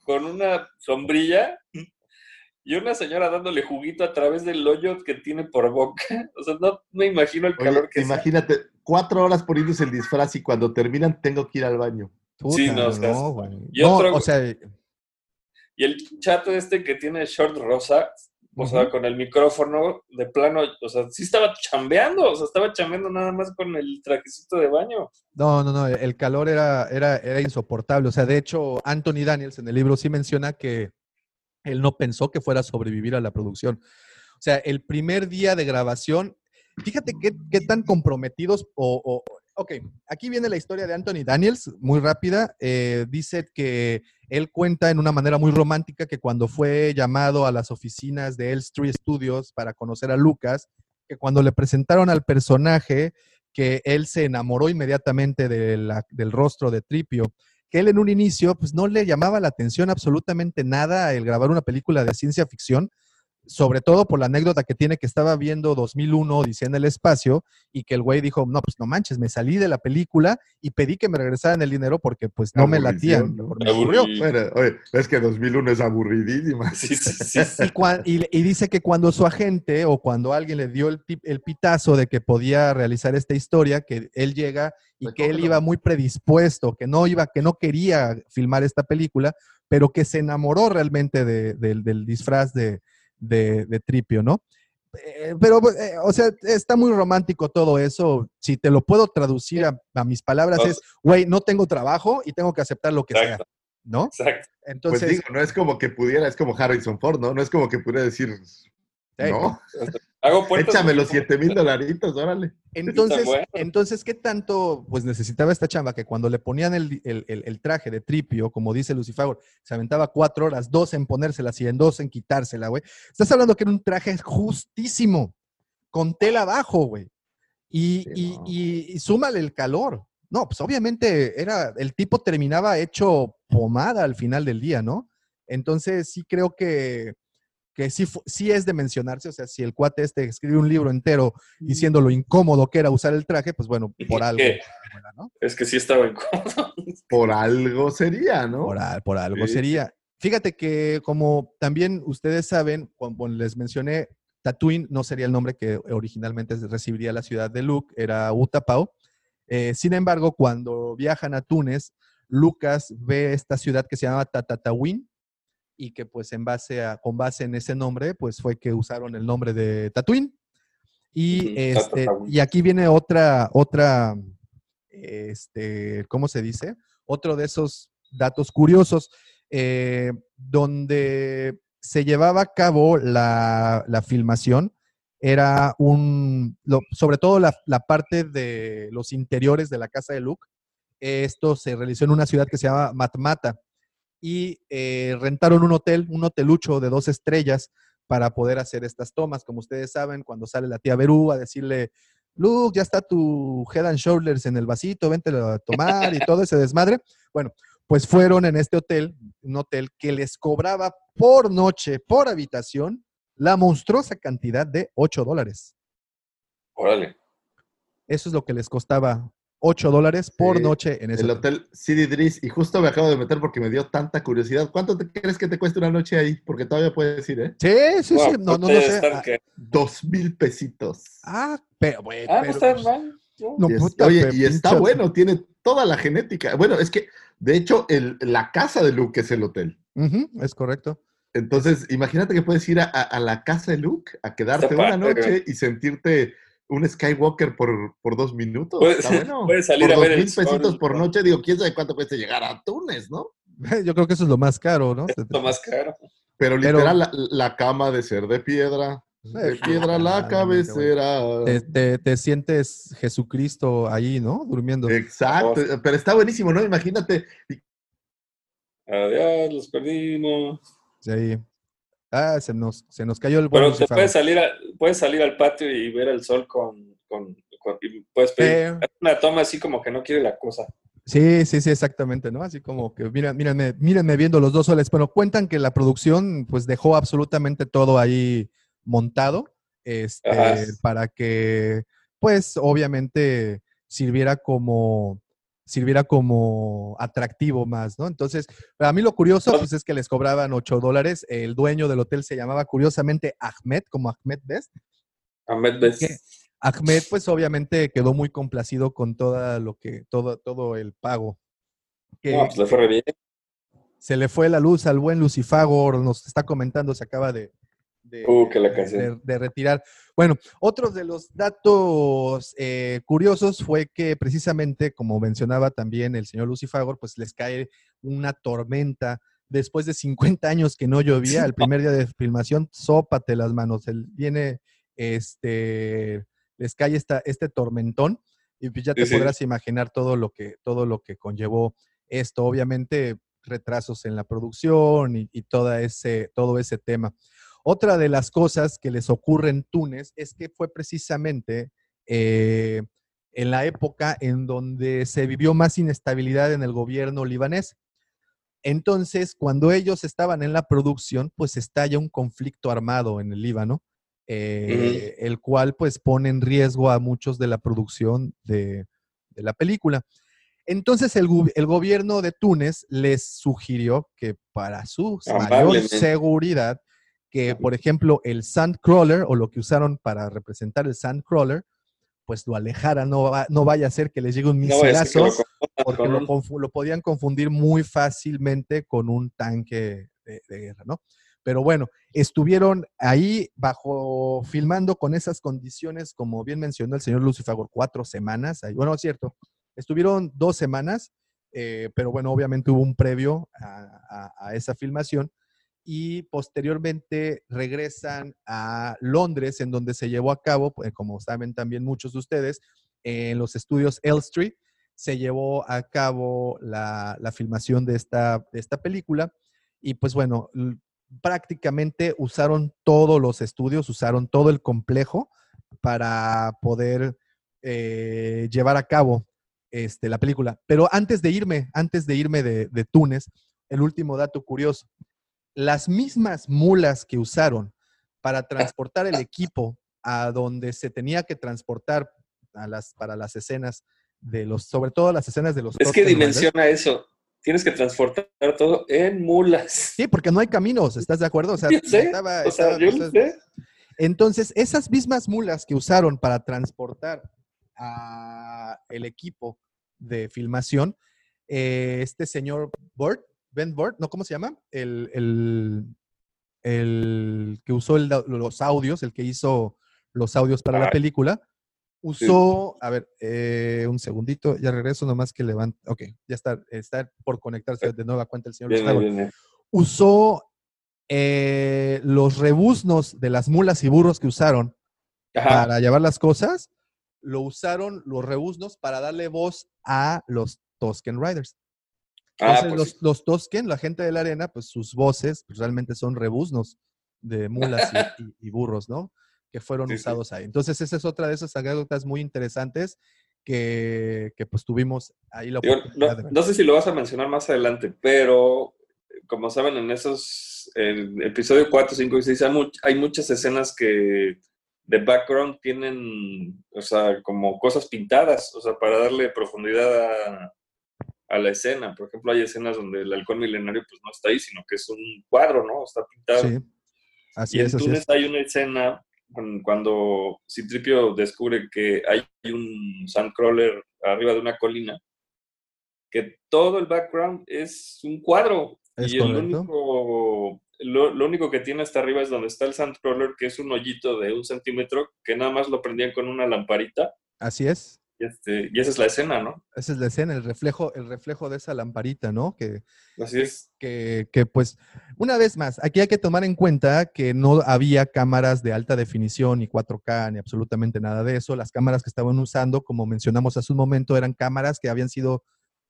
con una sombrilla y una señora dándole juguito a través del hoyo que tiene por boca. O sea, no me imagino el Oye, calor que hacía. imagínate, cuatro horas poniéndose el disfraz y cuando terminan tengo que ir al baño. Sí, no, o sea, No, otro- o sea, Y el chato este que tiene short rosa, o sea, con el micrófono de plano, o sea, sí estaba chambeando, o sea, estaba chambeando nada más con el trajecito de baño. No, no, no, el calor era, era, era insoportable. O sea, de hecho, Anthony Daniels en el libro sí menciona que él no pensó que fuera a sobrevivir a la producción. O sea, el primer día de grabación, fíjate qué, qué tan comprometidos o, o- Ok, aquí viene la historia de Anthony Daniels, muy rápida. Eh, dice que él cuenta en una manera muy romántica que cuando fue llamado a las oficinas de Elstree Studios para conocer a Lucas, que cuando le presentaron al personaje, que él se enamoró inmediatamente del rostro de Tripio, que él en un inicio pues no le llamaba la atención absolutamente nada el grabar una película de ciencia ficción, sobre todo por la anécdota que tiene que estaba viendo 2001 Odisea en el espacio y que el güey dijo, no, pues no manches, me salí de la película y pedí que me regresaran el dinero porque pues no me latían. Me aburrió. Bueno, oye, es que 2001 es aburridísima. Sí, (laughs) sí, sí, sí. Y, cuan- y- y dice que cuando su agente o cuando alguien le dio el, el pitazo de que podía realizar esta historia, que él llega y que él iba muy predispuesto, que no iba, que no quería filmar esta película, pero que se enamoró realmente de- del- del disfraz de, de- de Tripio, ¿no? Eh, pero, eh, o sea, está muy romántico todo eso. Si te lo puedo traducir a, a mis palabras, No. es, güey, no tengo trabajo y tengo que aceptar lo que sea, ¿no? exacto. Entonces, pues digo, no es como que pudiera, es como Harrison Ford, ¿no? No es como que pudiera decir, no, Hago puertas échame los muy- 7 mil dolaritos, órale. Entonces, bueno. entonces, ¿qué tanto pues necesitaba esta chamba que cuando le ponían el, el- el- el traje de tripio, como dice Lucifer, se aventaba cuatro horas, dos en ponérselas y en dos en quitársela, güey? Estás hablando que era un traje justísimo, con tela abajo, güey. Y, Sí, y- no. y- y súmale el calor. No, pues obviamente era, el tipo terminaba hecho pomada al final del día, ¿no? Entonces sí creo que, que sí, sí es de mencionarse, o sea, si el cuate este escribió un libro entero diciendo lo incómodo que era usar el traje, pues bueno, por algo. ¿Qué? ¿no? Es que sí estaba incómodo. (laughs) Por algo sería, ¿no? Por, al- por algo Sí. sería. Fíjate que como también ustedes saben, cuando les mencioné, Tatooine no sería el nombre que originalmente recibiría la ciudad de Luke, era Utapau. Eh, sin embargo, cuando viajan a Túnez, Lucas ve esta ciudad que se llama Tatatawin y que pues en base a, con base en ese nombre, pues fue que usaron el nombre de Tatooine. Y, este, y aquí viene otra, otra, este, ¿cómo se dice? Otro de esos datos curiosos, eh, donde se llevaba a cabo la, la filmación, era un, lo- sobre todo la, la parte de los interiores de la casa de Luke. Esto se realizó en una ciudad que se llama Matmata y eh, rentaron un hotel, un hotelucho de dos estrellas para poder hacer estas tomas. Como ustedes saben, cuando sale la tía Berú a decirle, Luke, ya está tu head and shoulders en el vasito, vente a tomar y todo ese desmadre. Bueno, pues fueron en este hotel, un hotel que les cobraba por noche, por habitación, la monstruosa cantidad de 8 dólares. Órale. Eso es lo que les costaba 8 dólares por Sí, noche en ese El hotel. hotel City Driss. Y justo me acabo de meter porque me dio tanta curiosidad. ¿Cuánto te crees que te cuesta una noche ahí? Porque todavía puedes ir, ¿eh? Sí, sí, sí. No, no, no sé. estar Ah, que- Dos mil pesitos. Ah, pero, güey, Ah, no pero, está pues, mal. ¿no? no, Y es- puta, oye, y está bueno, tiene toda la genética. Bueno, es que, de hecho, el- la casa de Luke es el hotel. Es correcto. Entonces, imagínate que puedes ir a, a- a la casa de Luke a quedarte una noche y sentirte un Skywalker por, por dos minutos. Puedes- Está bueno. puedes salir por a ver dos el mil pesitos sol, por ¿no? noche, digo, quién sabe cuánto cuesta llegar a Túnez, ¿no? (laughs) Yo creo que eso es lo más caro, ¿no? Es lo más caro. Pero Pero- literal, la, la cama de ser de piedra, de Sí, piedra la cabecera. Te, te- te sientes Jesucristo ahí, ¿no? Durmiendo. Exacto, pero está buenísimo, ¿no? Imagínate, Adiós, los perdimos. Sí. Ah, se nos, se nos cayó el buen Pero te puedes salir, a- puedes salir al patio y ver el sol con... con, con- y puedes pedir Eh. una toma así como que no quiere la cosa. Sí, sí, sí, exactamente, ¿no? Así como que, mira, mírenme, mírenme viendo los dos soles. Pero cuentan que la producción, pues, dejó absolutamente todo ahí montado, este, Ajá. para que, pues, obviamente sirviera como, sirviera como atractivo más, ¿no? Entonces, a mí lo curioso, pues, es que les cobraban 8 dólares. El dueño del hotel se llamaba, curiosamente, Ahmed, como Ahmed Best. Ahmed Best. Ahmed, pues obviamente quedó muy complacido con todo lo que, todo, todo el pago. Que No, pues le fue bien. se le fue la luz al buen Lucifagor, nos está comentando, se acaba de, de, Uh, que la de- retirar. Bueno, otro de los datos eh, curiosos fue que precisamente, como mencionaba también el señor Lucifagor, pues les cae una tormenta. Después de 50 años que no llovía, el primer día de filmación, sópate las manos. El, viene, este, les cae esta, este tormentón y pues ya te Sí, sí. podrás imaginar todo lo que, todo lo que conllevó esto. Obviamente, retrasos en la producción y, y toda ese, todo ese tema. Otra de las cosas que les ocurre en Túnez es que fue precisamente eh, en la época en donde se vivió más inestabilidad en el gobierno libanés. Entonces, cuando ellos estaban en la producción, pues estalla un conflicto armado en el Líbano, eh, el cual pues pone en riesgo a muchos de la producción de, de la película. Entonces el, el gobierno de Túnez les sugirió que para su mayor seguridad, que por ejemplo el Sandcrawler o lo que usaron para representar el Sandcrawler, pues lo alejaran, no, va- no vaya a ser que les llegue un No vaya a ser que lo misilazo, porque lo, lo podían confundir muy fácilmente con un tanque de, de guerra, ¿no? Pero bueno, estuvieron ahí bajo, filmando con esas condiciones, como bien mencionó el señor Lucifagor, cuatro semanas. Ahí. Bueno, es cierto, estuvieron dos semanas, eh, pero bueno, obviamente hubo un previo a, a- a esa filmación y posteriormente regresan a Londres, en donde se llevó a cabo, pues, como saben también muchos de ustedes, en los estudios Elstree, se llevó a cabo la, filmación de esta, de esta película. Y pues bueno, prácticamente usaron todos los estudios, usaron todo el complejo para poder eh, llevar a cabo este, la película. Pero antes de irme, antes de irme de, de Túnez, el último dato curioso. Las mismas mulas que usaron para transportar el equipo a donde se tenía que transportar a las, para las escenas de los, sobre todo las escenas de los Es que dimensiona eso. Tienes que transportar todo en mulas. Sí, porque no hay caminos, ¿estás de acuerdo? O sea, (laughs) Yo sé, estaba- o sea, estaba- yo lo sé. Entonces, esas mismas mulas que usaron para transportar a el equipo de filmación, eh, este señor Burt, Ben Burt, ¿no? ¿Cómo se llama? El, el- el que usó el los audios, el que hizo los audios para la película, usó, a ver, eh, un segundito, ya regreso nomás que levanta, ok, ya está, está por conectarse de nueva cuenta el señor viene. usó eh, los rebuznos de las mulas y burros que usaron Ajá. para llevar las cosas, lo usaron los rebuznos para darle voz a los Tusken Riders. Ah, Entonces, pues los, los Tusken, la gente de la arena, pues sus voces pues, realmente son rebuznos de mulas y, (laughs) y- y burros, ¿no? Que fueron Sí, sí. usados ahí. Entonces, esa es otra de esas anécdotas muy interesantes que, que, pues tuvimos ahí la Digo, no, de ver. no sé si lo vas a mencionar más adelante, pero como saben, en esos, el episodio 4, 5 y 6 hay, much- hay muchas escenas que de background tienen, o sea, como cosas pintadas, o sea, para darle profundidad a, a la escena. Por ejemplo, hay escenas donde el halcón milenario pues no está ahí, sino que es un cuadro, ¿no? Está pintado. Sí, así y en es, así Túnez es. hay una escena cuando Citripio descubre que hay un sandcrawler arriba de una colina, que todo el background es un cuadro. Es y el único, lo, lo único que tiene hasta arriba es donde está el sandcrawler, que es un hoyito de un centímetro, que nada más lo prendían con una lamparita. Así es. Y, este, y esa es la escena, ¿no? Esa es la escena, el reflejo, el reflejo de esa lamparita, ¿no? Que, Así es. que, que, pues, una vez más, aquí hay que tomar en cuenta que no había cámaras de alta definición, ni 4K, ni absolutamente nada de eso. Las cámaras que estaban usando, como mencionamos hace un momento, eran cámaras que habían sido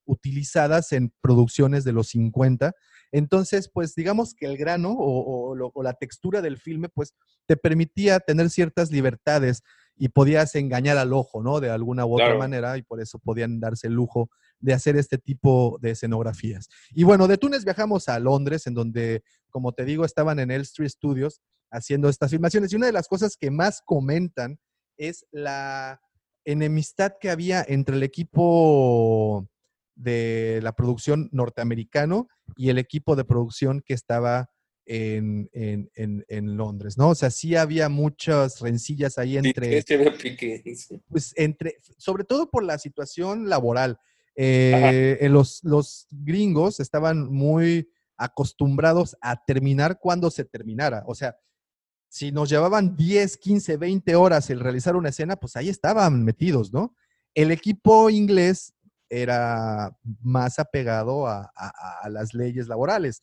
utilizadas en producciones de los 50. Entonces, pues digamos que el grano o, o lo- o la textura del filme, pues te permitía tener ciertas libertades y podías engañar al ojo, ¿no? De alguna u otra Claro. manera y por eso podían darse el lujo de hacer este tipo de escenografías. Y bueno, de Túnez viajamos a Londres, en donde, como te digo, estaban en Elstree Studios haciendo estas filmaciones. Y una de las cosas que más comentan es la enemistad que había entre el equipo de la producción norteamericano y el equipo de producción que estaba en, en- en- en Londres, ¿no? O sea, sí había muchas rencillas ahí entre, pues entre, sobre todo por la situación laboral. Eh, eh, los, los gringos estaban muy acostumbrados a terminar cuando se terminara. O sea, si nos llevaban 10, 15, 20 horas el realizar una escena, pues ahí estaban metidos, ¿no? El equipo inglés era más apegado a, a- a las leyes laborales.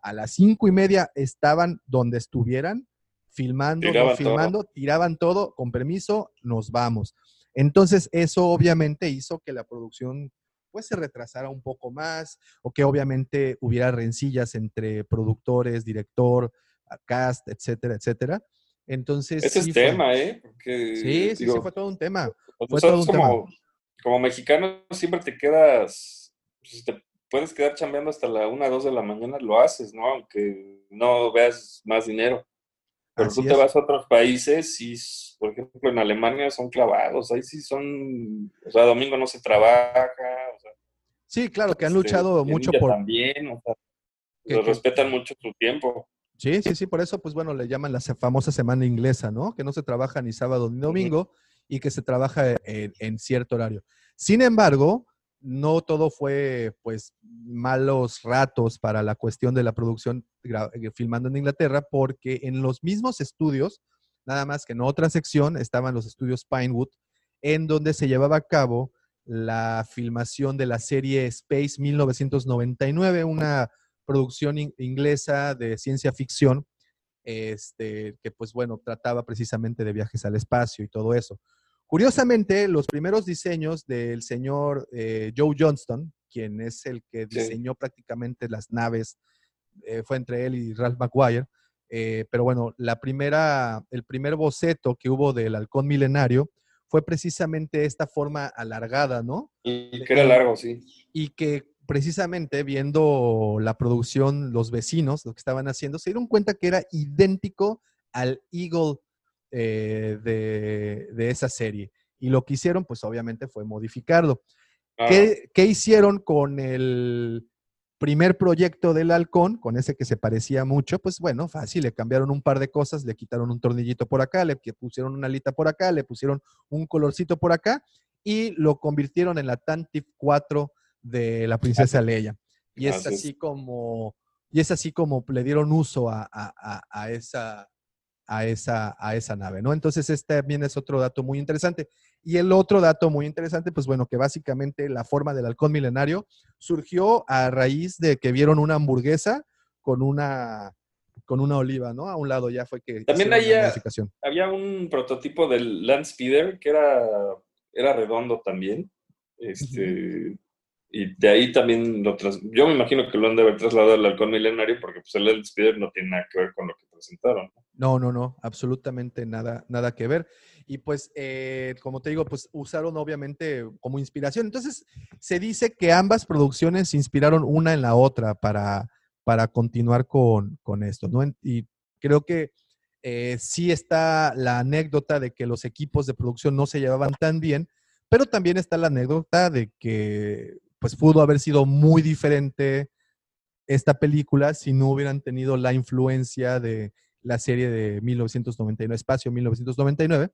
A las cinco y media estaban donde estuvieran, filmando, no Tiraban todo. filmando, tiraban todo, con permiso, nos vamos. Entonces, eso obviamente hizo que la producción pues se retrasara un poco más o que obviamente hubiera rencillas entre productores, director, cast, etcétera, etcétera. Entonces, Ese sí es fue- tema, ¿eh? Porque, Sí, sí, sí, fue todo un tema. Fue todo un tema. Como, mexicano siempre te quedas, pues, te puedes quedar chambeando hasta la 1, 2 de la mañana, lo haces, ¿no? Aunque no veas más dinero. Pero Así tú te es. vas a otros países y, por ejemplo, en Alemania son clavados, ahí sí son, o sea, domingo no se trabaja, o sea, Sí, claro, que han este, luchado mucho por... También, o sea, que- respetan mucho su tiempo. Sí, sí, sí, por eso, pues bueno, le llaman la famosa semana inglesa, ¿no? Que no se trabaja ni sábado ni domingo y que se trabaja en, cierto horario. Sin embargo, no todo fue, pues, malos ratos para la cuestión de la producción eh, filmando en Inglaterra, porque en los mismos estudios, nada más que en otra sección, estaban los estudios Pinewood, en donde se llevaba a cabo la filmación de la serie Space 1999, una producción in- inglesa de ciencia ficción, este, que pues bueno, trataba precisamente de viajes al espacio y todo eso. Curiosamente, los primeros diseños del señor eh, Joe Johnston, quien es el que Sí. diseñó prácticamente las naves, eh, fue entre él y Ralph McGuire, eh, pero bueno, la primera, el primer boceto que hubo del halcón milenario fue precisamente esta forma alargada, ¿no? Y que era largo, sí. y que precisamente viendo la producción, los vecinos, lo que estaban haciendo, se dieron cuenta que era idéntico al Eagle eh, de, de esa serie. Y lo que hicieron, pues obviamente fue modificarlo. Ah, ¿Qué, qué hicieron con el primer proyecto del halcón, con ese que se parecía mucho? Pues bueno, fácil, le cambiaron un par de cosas, le quitaron un tornillito por acá, le pusieron una alita por acá, le pusieron un colorcito por acá y lo convirtieron en la Tantif 4 de la princesa Leia. Y es Así es. así como, y es así como le dieron uso a, a- a- a esa, a, esa, a esa nave, ¿no? Entonces, este también es otro dato muy interesante. Y el otro dato muy interesante, pues bueno, que básicamente la forma del halcón milenario surgió a raíz de que vieron una hamburguesa con una, con una oliva, ¿no? A un lado ya fue que También había-. Había un prototipo del Land Speeder que era, era redondo también. Este, Y de ahí también lo tras... Yo me imagino que lo han de haber trasladado al halcón milenario porque pues, el Land Speeder no tiene nada que ver con lo que presentaron. No, no, no, absolutamente nada, nada que ver. Y pues, eh, como te digo, pues usaron obviamente como inspiración. Entonces, se dice que ambas producciones se inspiraron una en la otra para, para continuar con, con esto, ¿no? Y creo que eh, sí está la anécdota de que los equipos de producción no se llevaban tan bien, pero también está la anécdota de que pues pudo haber sido muy diferente esta película si no hubieran tenido la influencia de la serie de 1999, Espacio 1999.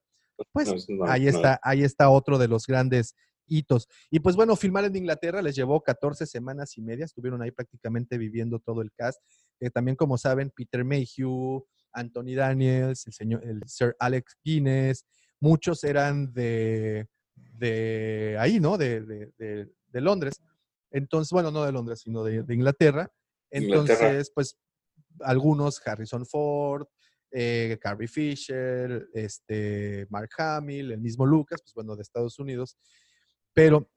Pues No, no, ahí no. está, ahí está otro de los grandes hitos. Y pues bueno, filmar en Inglaterra les llevó 14 semanas y media, estuvieron ahí prácticamente viviendo todo el cast. Eh, también, como saben, Peter Mayhew, Anthony Daniels, el señor, el Sir Alex Guinness, muchos eran de, de ahí, ¿no? De, de- de- de Londres. Entonces, bueno, no de Londres, sino de, de Inglaterra. Entonces, Inglaterra. pues algunos, Harrison Ford, eh, Carrie Fisher, este, Mark Hamill, el mismo Lucas, pues bueno, de Estados Unidos. Pero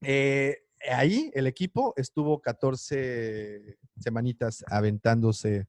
eh, ahí el equipo estuvo 14 semanitas aventándose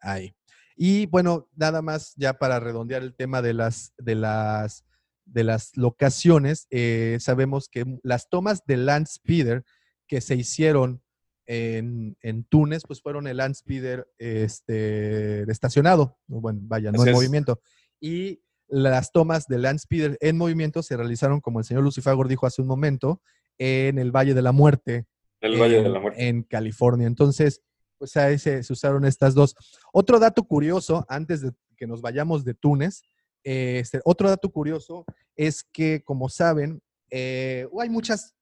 ahí. Y bueno, nada más ya para redondear el tema de las, de las, de las locaciones, eh, sabemos que las tomas de Land Speeder que se hicieron en, en Túnez, pues fueron el Land Speeder este, estacionado, bueno, vaya, no Así en es. movimiento. Y las tomas de Land Speeder en movimiento se realizaron, como el señor Lucifagor dijo hace un momento, en el Valle de la Muerte, El Valle de en- la Muerte. En California. Entonces, pues ahí se, se usaron estas dos. Otro dato curioso, antes de que nos vayamos de Túnez, eh, este, otro dato curioso es que, como saben, eh, hay muchas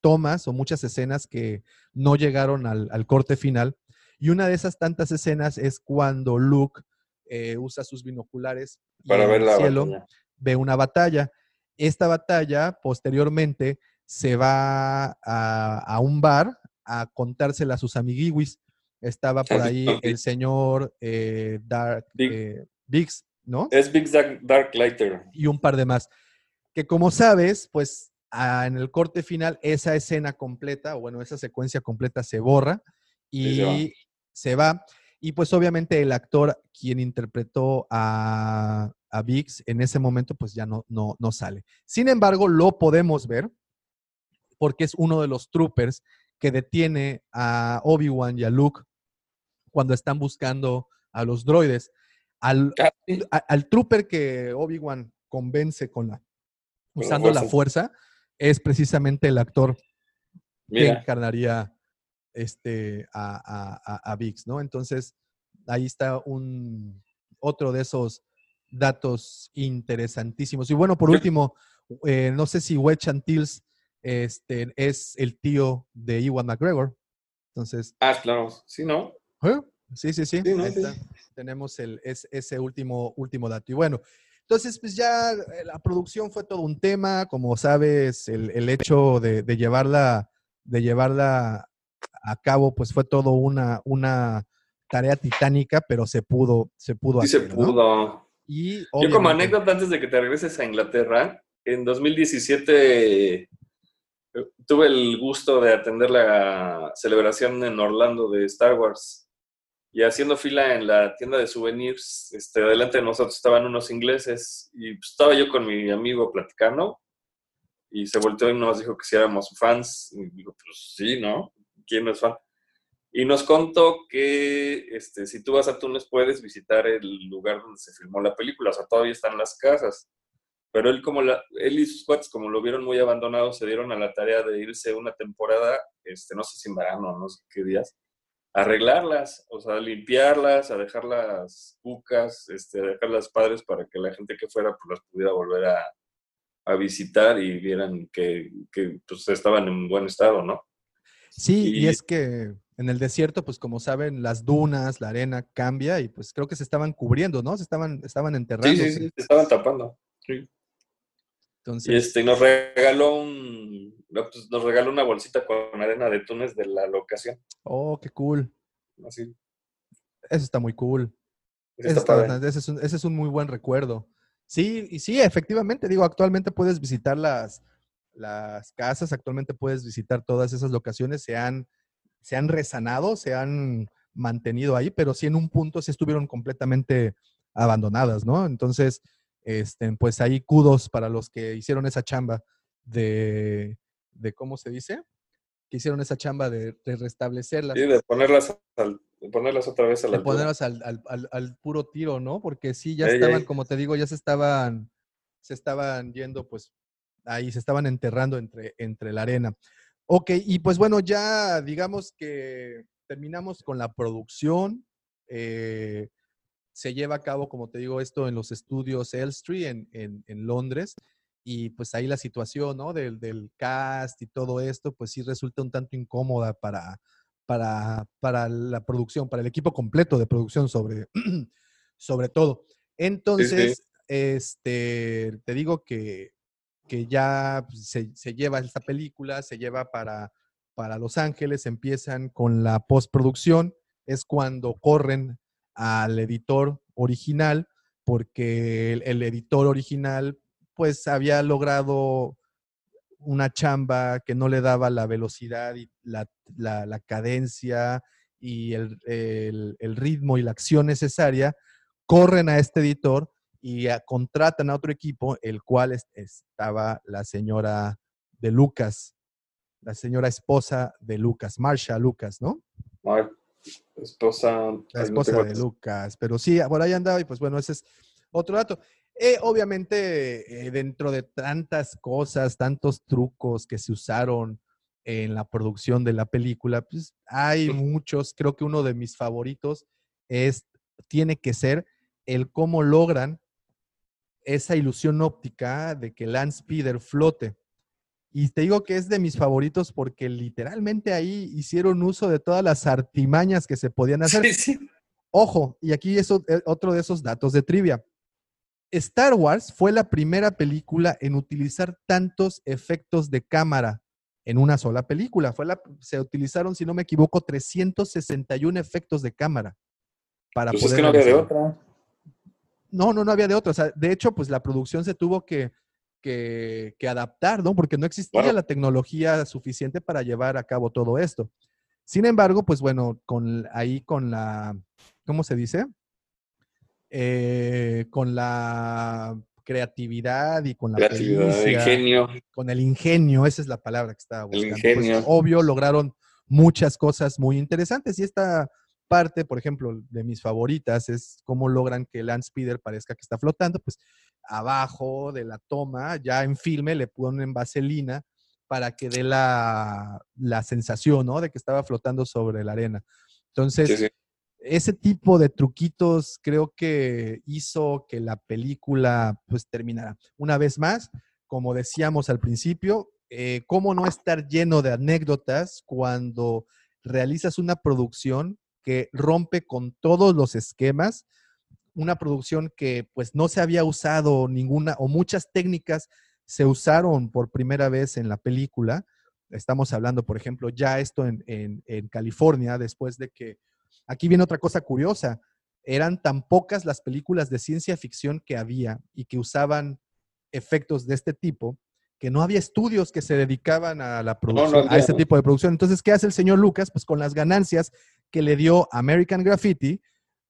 tomas o muchas escenas que no llegaron al, al corte final. Y una de esas tantas escenas es cuando Luke eh, usa sus binoculares Para ver el la cielo batalla. ve una batalla. Esta batalla posteriormente se va a, a un bar a contársela a sus amiguiwis. Estaba por ahí el señor eh, Dark Big- eh, Biggs, ¿no? Es Big Dark, Dark Lighter. y un par de más. Que como sabes, pues ah, en el corte final esa escena completa, o bueno, esa secuencia completa se borra Sí, se va. y se va. Y pues obviamente el actor quien interpretó a, a Biggs en ese momento pues ya no, no, no sale. Sin embargo, lo podemos ver porque es uno de los troopers que detiene a Obi-Wan y a Luke cuando están buscando a los droides. Al, Ah, sí. a- al trooper que Obi-Wan convence Con la usando la fuerza. Es precisamente el actor que encarnaría este, a, a, a- Vix, ¿no? Entonces, ahí está un otro de esos datos interesantísimos. Y bueno, por último, eh, no sé si Wedge Antilles este, es el tío de Ewan McGregor. Entonces, ah, claro. Sí, ¿no? ¿eh? sí, sí, sí. Sí, ¿no? ahí Sí. está. Tenemos el, es- ese último, último dato. Y bueno, entonces, pues ya eh, la producción fue todo un tema. Como sabes, el, el hecho de, de llevarla, de llevarla a cabo, pues fue todo una, una tarea titánica, pero se pudo, se pudo Sí se hacer. ¿no? pudo. Y Yo como anécdota, antes de que te regreses a Inglaterra, en 2017 eh, tuve el gusto de atender la celebración en Orlando de Star Wars. Y haciendo fila en la tienda de souvenirs, este, delante de nosotros estaban unos ingleses y pues, estaba yo con mi amigo platicando. Y se volteó y nos dijo que si éramos fans. Y digo, pues sí, ¿no? ¿Quién no es fan? Y nos contó que este, si tú vas a Túnez puedes visitar el lugar donde se filmó la película, o sea, todavía están las casas. Pero él, como él y sus cuates, como lo vieron muy abandonado, se dieron a la tarea de irse una temporada, este, no sé si en verano, no sé qué días, arreglarlas, o sea, limpiarlas, a dejarlas cucas, este, a dejarlas padres para que la gente que fuera pues, las pudiera volver a, a visitar y vieran que, que pues, estaban en buen estado, ¿no? Sí, y, Y- es que en el desierto, pues como saben, las dunas, la arena cambia y pues creo que se estaban cubriendo, ¿no? Se estaban, estaban Sí, enterrando. sí, sí, se estaban tapando. Sí. Entonces, Y este, nos regaló un, pues, nos regaló una bolsita con arena de Túnez de la locación. oh, qué cool. Así. Eso está muy cool. Está está padre. bastante- ese es un, ese es un muy buen recuerdo. Sí, y sí, efectivamente, digo, actualmente puedes visitar las, las casas, actualmente puedes visitar todas esas locaciones, se han, se han resanado, se han mantenido ahí, pero sí en un punto sí estuvieron completamente abandonadas, ¿no? Entonces, este, pues ahí kudos para los que hicieron esa chamba de, de ¿cómo se dice? Que hicieron esa chamba de, de restablecerlas Sí, de ponerlas, al- de ponerlas otra vez a la de altura. ponerlas al, al- al- puro tiro, ¿no? Porque sí, ya Ey, estaban, ey. como te digo, ya se estaban, se estaban yendo, pues, ahí, se estaban enterrando entre, entre la arena. Ok, y pues bueno, ya digamos que terminamos con la producción. eh, se lleva a cabo, como te digo, esto en los estudios Elstree en, en, en Londres. Y pues ahí la situación, ¿no? Del, del cast y todo esto, pues sí resulta un tanto incómoda para, para, para la producción, para el equipo completo de producción sobre, (clears throat) sobre todo. Entonces, este, te digo que, que ya se, se lleva esta película, se lleva para, para Los Ángeles, empiezan con la postproducción, es cuando corren al editor original, porque el, editor original pues había logrado una chamba que no le daba la velocidad y la, la- cadencia y el, el- ritmo y la acción necesaria, corren a este editor y a- contratan a otro equipo, el cual es- estaba la señora de Lucas, la señora esposa de Lucas, Marsha Lucas, ¿no? Esposa. La no esposa de Lucas, pero sí, por ahí andaba y pues bueno, ese es otro dato. Eh, obviamente, eh, dentro de tantas cosas, tantos trucos que se usaron en la producción de la película, pues hay muchos, creo que uno de mis favoritos es, tiene que ser el cómo logran esa ilusión óptica de que Lance Peter flote. Y te digo que es de mis favoritos porque literalmente ahí hicieron uso de todas las artimañas que se podían hacer. Sí, sí. Ojo, y aquí es eh, otro de esos datos de trivia. Star Wars fue la primera película en utilizar tantos efectos de cámara en una sola película. Fue la, se utilizaron, si no me equivoco, 361 efectos de cámara para Pues es poder que no había de otra. No, no, no había de otra. O sea, de hecho, pues la producción se tuvo que, que, que adaptar, ¿no? Porque no existía la tecnología suficiente para llevar a cabo todo esto. Sin embargo, pues bueno, con ahí con la, ¿cómo se dice? Eh, con la creatividad y con la Creatividad, pericia, ingenio. con el ingenio, esa es la palabra que estaba El buscando. Pues, ingenio. obvio, lograron muchas cosas muy interesantes y esta parte, por ejemplo, de mis favoritas es cómo logran que Lance Peter parezca que está flotando, pues abajo de la toma, ya en filme, le ponen vaselina para que dé la, la sensación, ¿no? De que estaba flotando sobre la arena. Entonces, Sí, sí. ese tipo de truquitos creo que hizo que la película pues terminara. Una vez más, como decíamos al principio, eh, cómo no estar lleno de anécdotas cuando realizas una producción que rompe con todos los esquemas, una producción que pues no se había usado ninguna o muchas técnicas se usaron por primera vez en la película. Estamos hablando, por ejemplo, ya esto en, en- en California, después de que, aquí viene otra cosa curiosa, eran tan pocas las películas de ciencia ficción que había y que usaban efectos de este tipo, que no había estudios que se dedicaban a la producción, a este tipo de producción. Entonces, ¿qué hace el señor Lucas? Pues con las ganancias que le dio American Graffiti,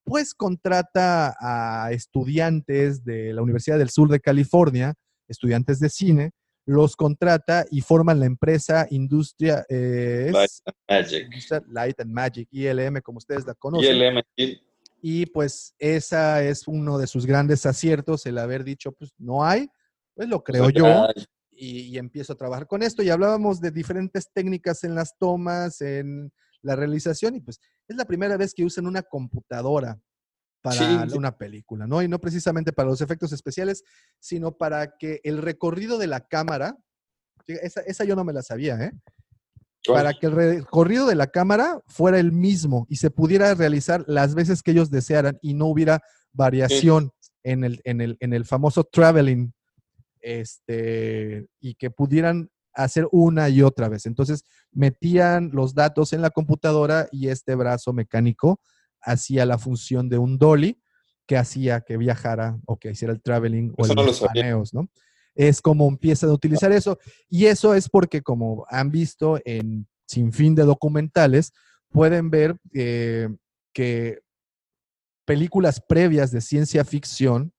pues contrata a estudiantes de la Universidad del Sur de California, estudiantes de cine, los contrata y forman la empresa Industria eh, Light and Magic. Industria Light and Magic, ILM, como ustedes la conocen. ILM. Y pues esa es uno de sus grandes aciertos, el haber dicho, pues no hay, pues lo creo Pues, yo y, y empiezo a trabajar con esto. Y hablábamos de diferentes técnicas en las tomas, en la realización, y pues es la primera vez que usan una computadora para Sí, una película, ¿no? Y no precisamente para los efectos especiales, sino para que el recorrido de la cámara, esa, esa yo no me la sabía, ¿eh? ¿cuál? Para que el recorrido de la cámara fuera el mismo y se pudiera realizar las veces que ellos desearan y no hubiera variación en, el, en, el, en el famoso traveling, este, y que pudieran hacer una y otra vez. Entonces, metían los datos en la computadora y este brazo mecánico hacía la función de un dolly que hacía que viajara o que hiciera el traveling o Eso el no paneos, ¿no? Es como empiezan a utilizar eso. Y eso es porque, como han visto en sin fin de documentales, pueden ver eh, que películas previas de ciencia ficción,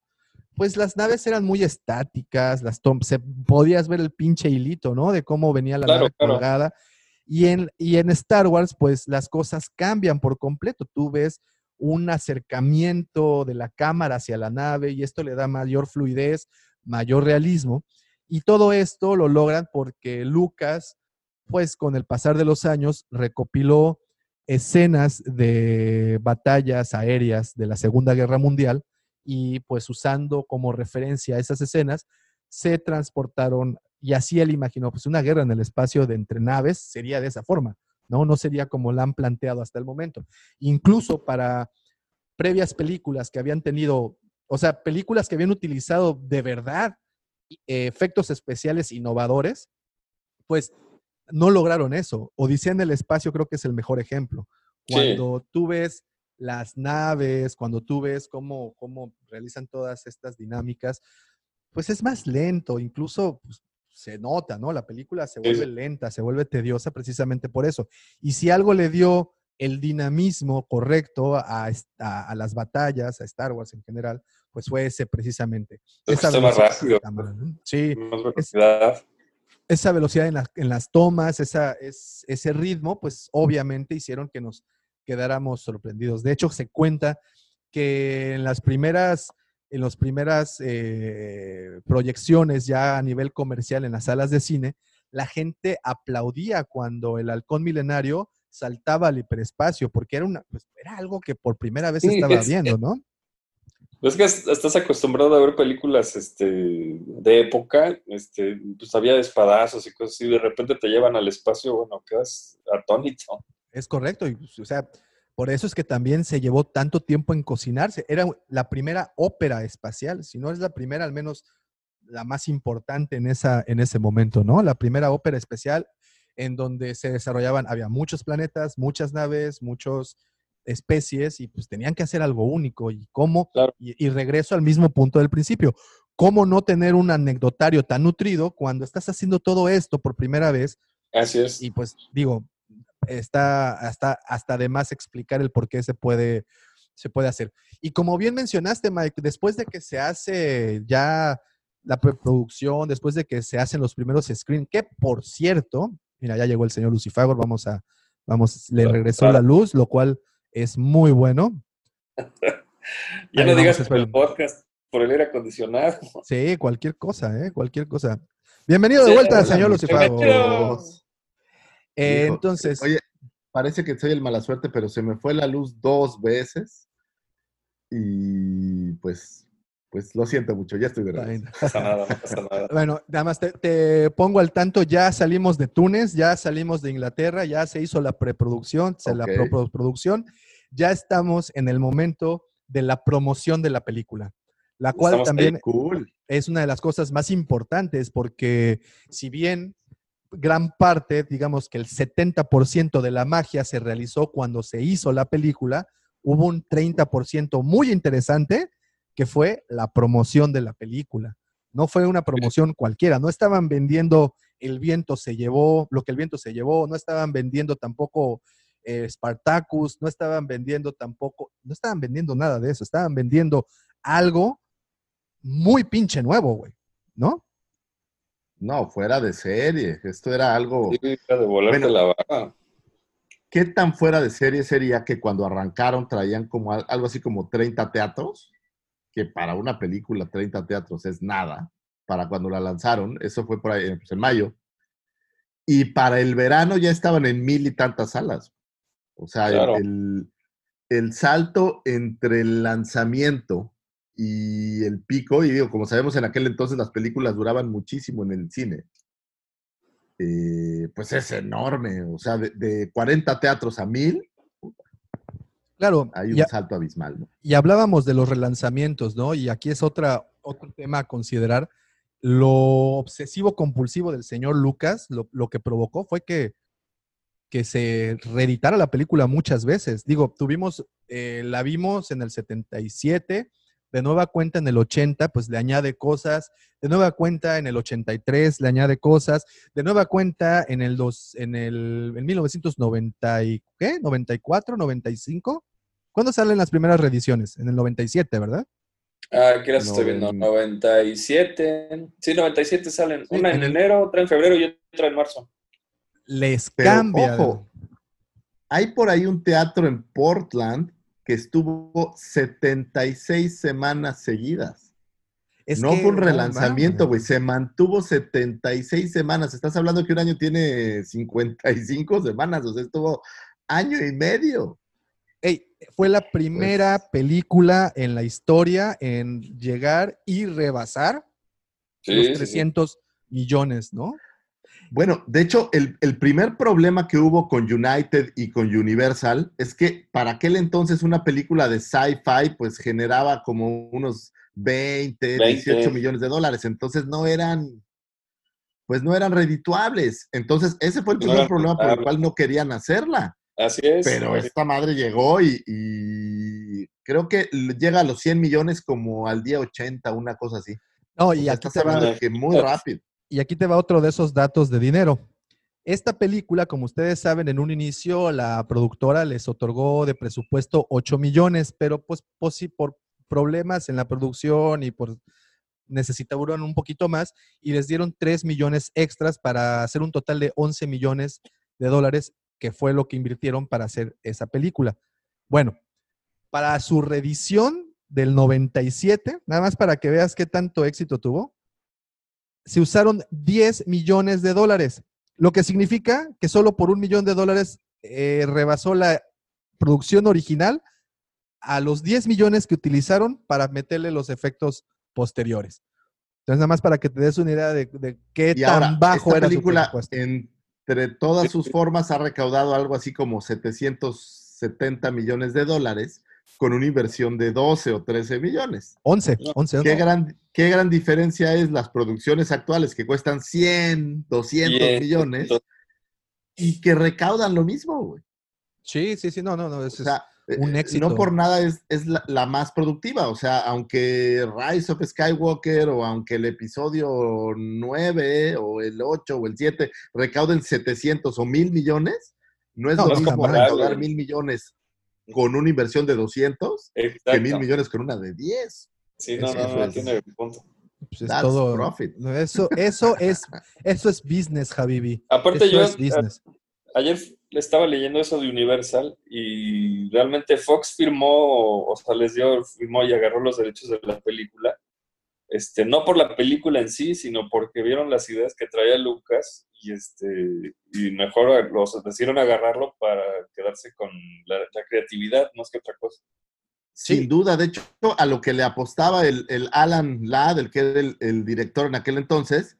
pues las naves eran muy estáticas, las se, podías ver el pinche hilito, ¿no? De cómo venía la Claro, nave claro. colgada. Y en, y en Star Wars, pues las cosas cambian por completo. Tú ves un acercamiento de la cámara hacia la nave y esto le da mayor fluidez, mayor realismo. Y todo esto lo logran porque Lucas, pues con el pasar de los años, recopiló escenas de batallas aéreas de la Segunda Guerra Mundial y pues usando como referencia esas escenas, se transportaron y así él imaginó, pues una guerra en el espacio de entre naves sería de esa forma, ¿no? No sería como la han planteado hasta el momento. Incluso para previas películas que habían tenido, o sea, películas que habían utilizado de verdad eh, efectos especiales innovadores, pues no lograron eso. Odisea en el espacio creo que es el mejor ejemplo. Sí. Cuando tú ves las naves, cuando tú ves cómo, cómo realizan todas estas dinámicas, pues es más lento, incluso pues, se nota, ¿no? La película se vuelve lenta, se vuelve tediosa precisamente por eso. Y si algo le dio el dinamismo correcto a, a- a las batallas, a Star Wars en general, pues fue ese precisamente. Esa está más velocidad de rápido. cámara, ¿no? Sí, Más velocidad. esa velocidad en, la- en las tomas, esa, es, ese ritmo, pues obviamente hicieron que nos quedáramos sorprendidos. De hecho, se cuenta que en las primeras, en las primeras eh, proyecciones ya a nivel comercial en las salas de cine, la gente aplaudía cuando el halcón milenario saltaba al hiperespacio, porque era, una, pues, era algo que por primera vez Sí, estaba es- viendo, ¿no? Es que es- estás acostumbrado a ver películas este, de época, este, pues había espadazos y cosas así, de repente te llevan al espacio, bueno, quedas atónito. Es correcto, y, pues, o sea, por eso es que también se llevó tanto tiempo en cocinarse. Era la primera ópera espacial, si no es la primera, al menos la más importante en, esa, en ese momento, ¿no? La primera ópera especial en donde se desarrollaban, había muchos planetas, muchas naves, muchas especies y pues tenían que hacer algo único. ¿Y cómo? Claro. Y, y regreso al mismo punto del principio. ¿Cómo no tener un anecdotario tan nutrido cuando estás haciendo todo esto por primera vez Así es. y pues digo, está hasta, hasta de más explicar el por qué se puede, se puede hacer. Y como bien mencionaste, Mike, después de que se hace ya la preproducción, después de que se hacen los primeros screen, que por cierto, mira, ya llegó el señor Lucifagor, vamos a, vamos, le regresó la luz, lo cual es muy bueno. (laughs) Ya Ahí no digas el podcast, por el aire acondicionado. Sí, cualquier cosa, ¿eh? Cualquier cosa. Bienvenido de vuelta, señor Lucifagor. Eh, Hijo, entonces, Oye, parece que soy el mala suerte, pero se me fue la luz dos veces. Y pues, pues lo siento mucho, ya estoy de regreso. No pasa nada, no pasa (laughs) nada. Bueno, nada más te, te pongo al tanto, ya salimos de Túnez, ya salimos de Inglaterra, ya se hizo la preproducción, se la Ok. pro- producción, ya estamos en el momento de la promoción de la película, la cual Estamos también Cool. es una de las cosas más importantes porque si bien gran parte, digamos que el 70% de la magia se realizó cuando se hizo la película, hubo un 30% muy interesante que fue la promoción de la película. No fue una promoción cualquiera, no estaban vendiendo el viento se llevó, lo que el viento se llevó, no estaban vendiendo tampoco eh, Spartacus, no estaban vendiendo tampoco, no estaban vendiendo nada de eso, estaban vendiendo algo muy pinche nuevo, güey, ¿no? No, fuera de serie. Esto era algo. Sí, de Bueno. la vaga. ¿Qué tan fuera de serie sería que cuando arrancaron traían como al- algo así como 30 teatros? Que para una película 30 teatros es nada. Para cuando la lanzaron, eso fue por ahí, pues, en mayo. Y para el verano ya estaban en mil y tantas salas. O sea, el- Claro. el, el salto entre el lanzamiento y el pico, y digo, como sabemos en aquel entonces las películas duraban muchísimo en el cine, eh, pues es enorme. O sea, de, de 40 teatros a 1000 Claro, hay un salto abismal. ¿no? y hablábamos de los relanzamientos, ¿no? Y aquí es otra, otro tema a considerar. Lo obsesivo compulsivo del señor Lucas, lo, lo que provocó fue que, que se reeditara la película muchas veces. Digo, tuvimos, eh, la vimos en el 77, de nueva cuenta en el 80, pues le añade cosas, de nueva cuenta en el 83 le añade cosas, de nueva cuenta en el, dos, en el en 1990 y, ¿qué? 94, 95. ¿Cuándo salen las primeras reediciones? En el 97, ¿verdad? Ah, ¿qué las estoy viendo? Noven- 97. Sí, 97 salen. Sí, Una en en el- enero, otra en febrero y otra en marzo. Les Pero, cambia. ojo, hay por ahí un teatro en Portland que estuvo 76 semanas seguidas. Es no que, fue un relanzamiento, güey. Se mantuvo 76 semanas. Estás hablando que un año tiene 55 semanas. O sea, estuvo año y medio. Ey, fue la primera Pues- película en la historia en llegar y rebasar Sí, los sí, sí. 300 millones, ¿no? Bueno, de hecho, el, el primer problema que hubo con United y con Universal es que para aquel entonces una película de sci-fi pues generaba como unos 20, 20. 18 millones de dólares. Entonces no eran, pues no eran redituables. Entonces ese fue el primer problema por el cual no querían hacerla. Así es. Pero esta madre llegó y, y creo que llega a los 100 millones como al día 80, una cosa así. No, y aquí, estás hablando de que muy (laughs) rápido. Y aquí te va otro de esos datos de dinero. Esta película, como ustedes saben, en un inicio la productora les otorgó de presupuesto 8 millones, pero pues, pues sí, por problemas en la producción y por necesitaban un poquito más y les dieron 3 millones extras para hacer un total de 11 millones de dólares, que fue lo que invirtieron para hacer esa película. Bueno, para su reedición del 97, nada más para que veas qué tanto éxito tuvo, se usaron 10 millones de dólares, lo que significa que solo por un millón de dólares eh, rebasó la producción original a los 10 millones que utilizaron para meterle los efectos posteriores. Entonces, nada más para que te des una idea de, de qué Y tan ahora, bajo esta era película, su entre todas sus formas, ha recaudado algo así como 770 millones de dólares con una inversión de 12 o 13 millones. 11, 11, ¿Qué gran, qué gran diferencia es las producciones actuales que cuestan 100, 200 Bien, millones y que recaudan lo mismo, güey. Sí, sí, sí, no, no, no. O es- es- sea, un eh, éxito. No por nada es, es la, la más productiva. O sea, aunque Rise of Skywalker o aunque el episodio 9 o el 8 o el 7 recauden 700 o 1000 millones, no es No, lo mismo recaudar mil millones con una inversión de 200 que mil millones con una de 10. Sí, no, Eso no, no, es- tiene punto. pues es That's todo. profit. Eso, eso es, eso es business, Habibi. Aparte Eso yo es business. ayer estaba leyendo eso de Universal y realmente Fox firmó, o sea, les dio, firmó y agarró los derechos de la película. Este, no por la película en sí, sino porque vieron las ideas que traía Lucas y este y mejor los decidieron agarrarlo para quedarse con la, la creatividad, más que otra cosa. Sin duda, de hecho, a lo que le apostaba el, el Alan Ladd, el que era el, el director en aquel entonces,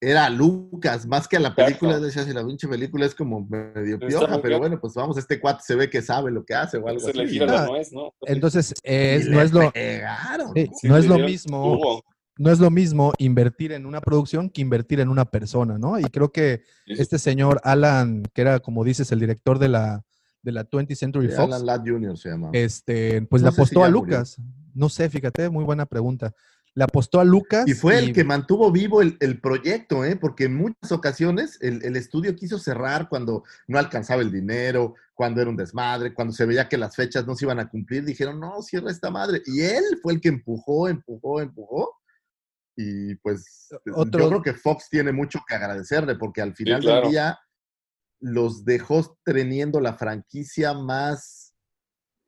era a Lucas, más que a la película. Exacto. Decía, si la pinche película es como medio pioja, pero bueno, pues vamos, este cuate se ve que sabe lo que hace o algo Se le así. gira la nuez, ¿no? Entonces, es- Y no es lo, pegaron. sí, Sí, no es lo mismo, tubo. No es lo mismo invertir en una producción que invertir en una persona, ¿no? Y creo que este señor Alan, que era, como dices, el director de la, de la 20th Century Fox, Alan Ladd Jr. se llama. este, pues No le si apostó a murió. Lucas. No sé, fíjate, muy buena pregunta. Le apostó a Lucas. Y fue el que mantuvo vivo el, el proyecto, ¿eh? porque en muchas ocasiones el, el estudio quiso cerrar cuando no alcanzaba el dinero, cuando era un desmadre, cuando se veía que las fechas no se iban a cumplir. Dijeron, no, cierra esta madre. Y él fue el que empujó, empujó, empujó. Y pues Otro- yo creo que Fox tiene mucho que agradecerle porque al final claro. del día los dejó teniendo la franquicia más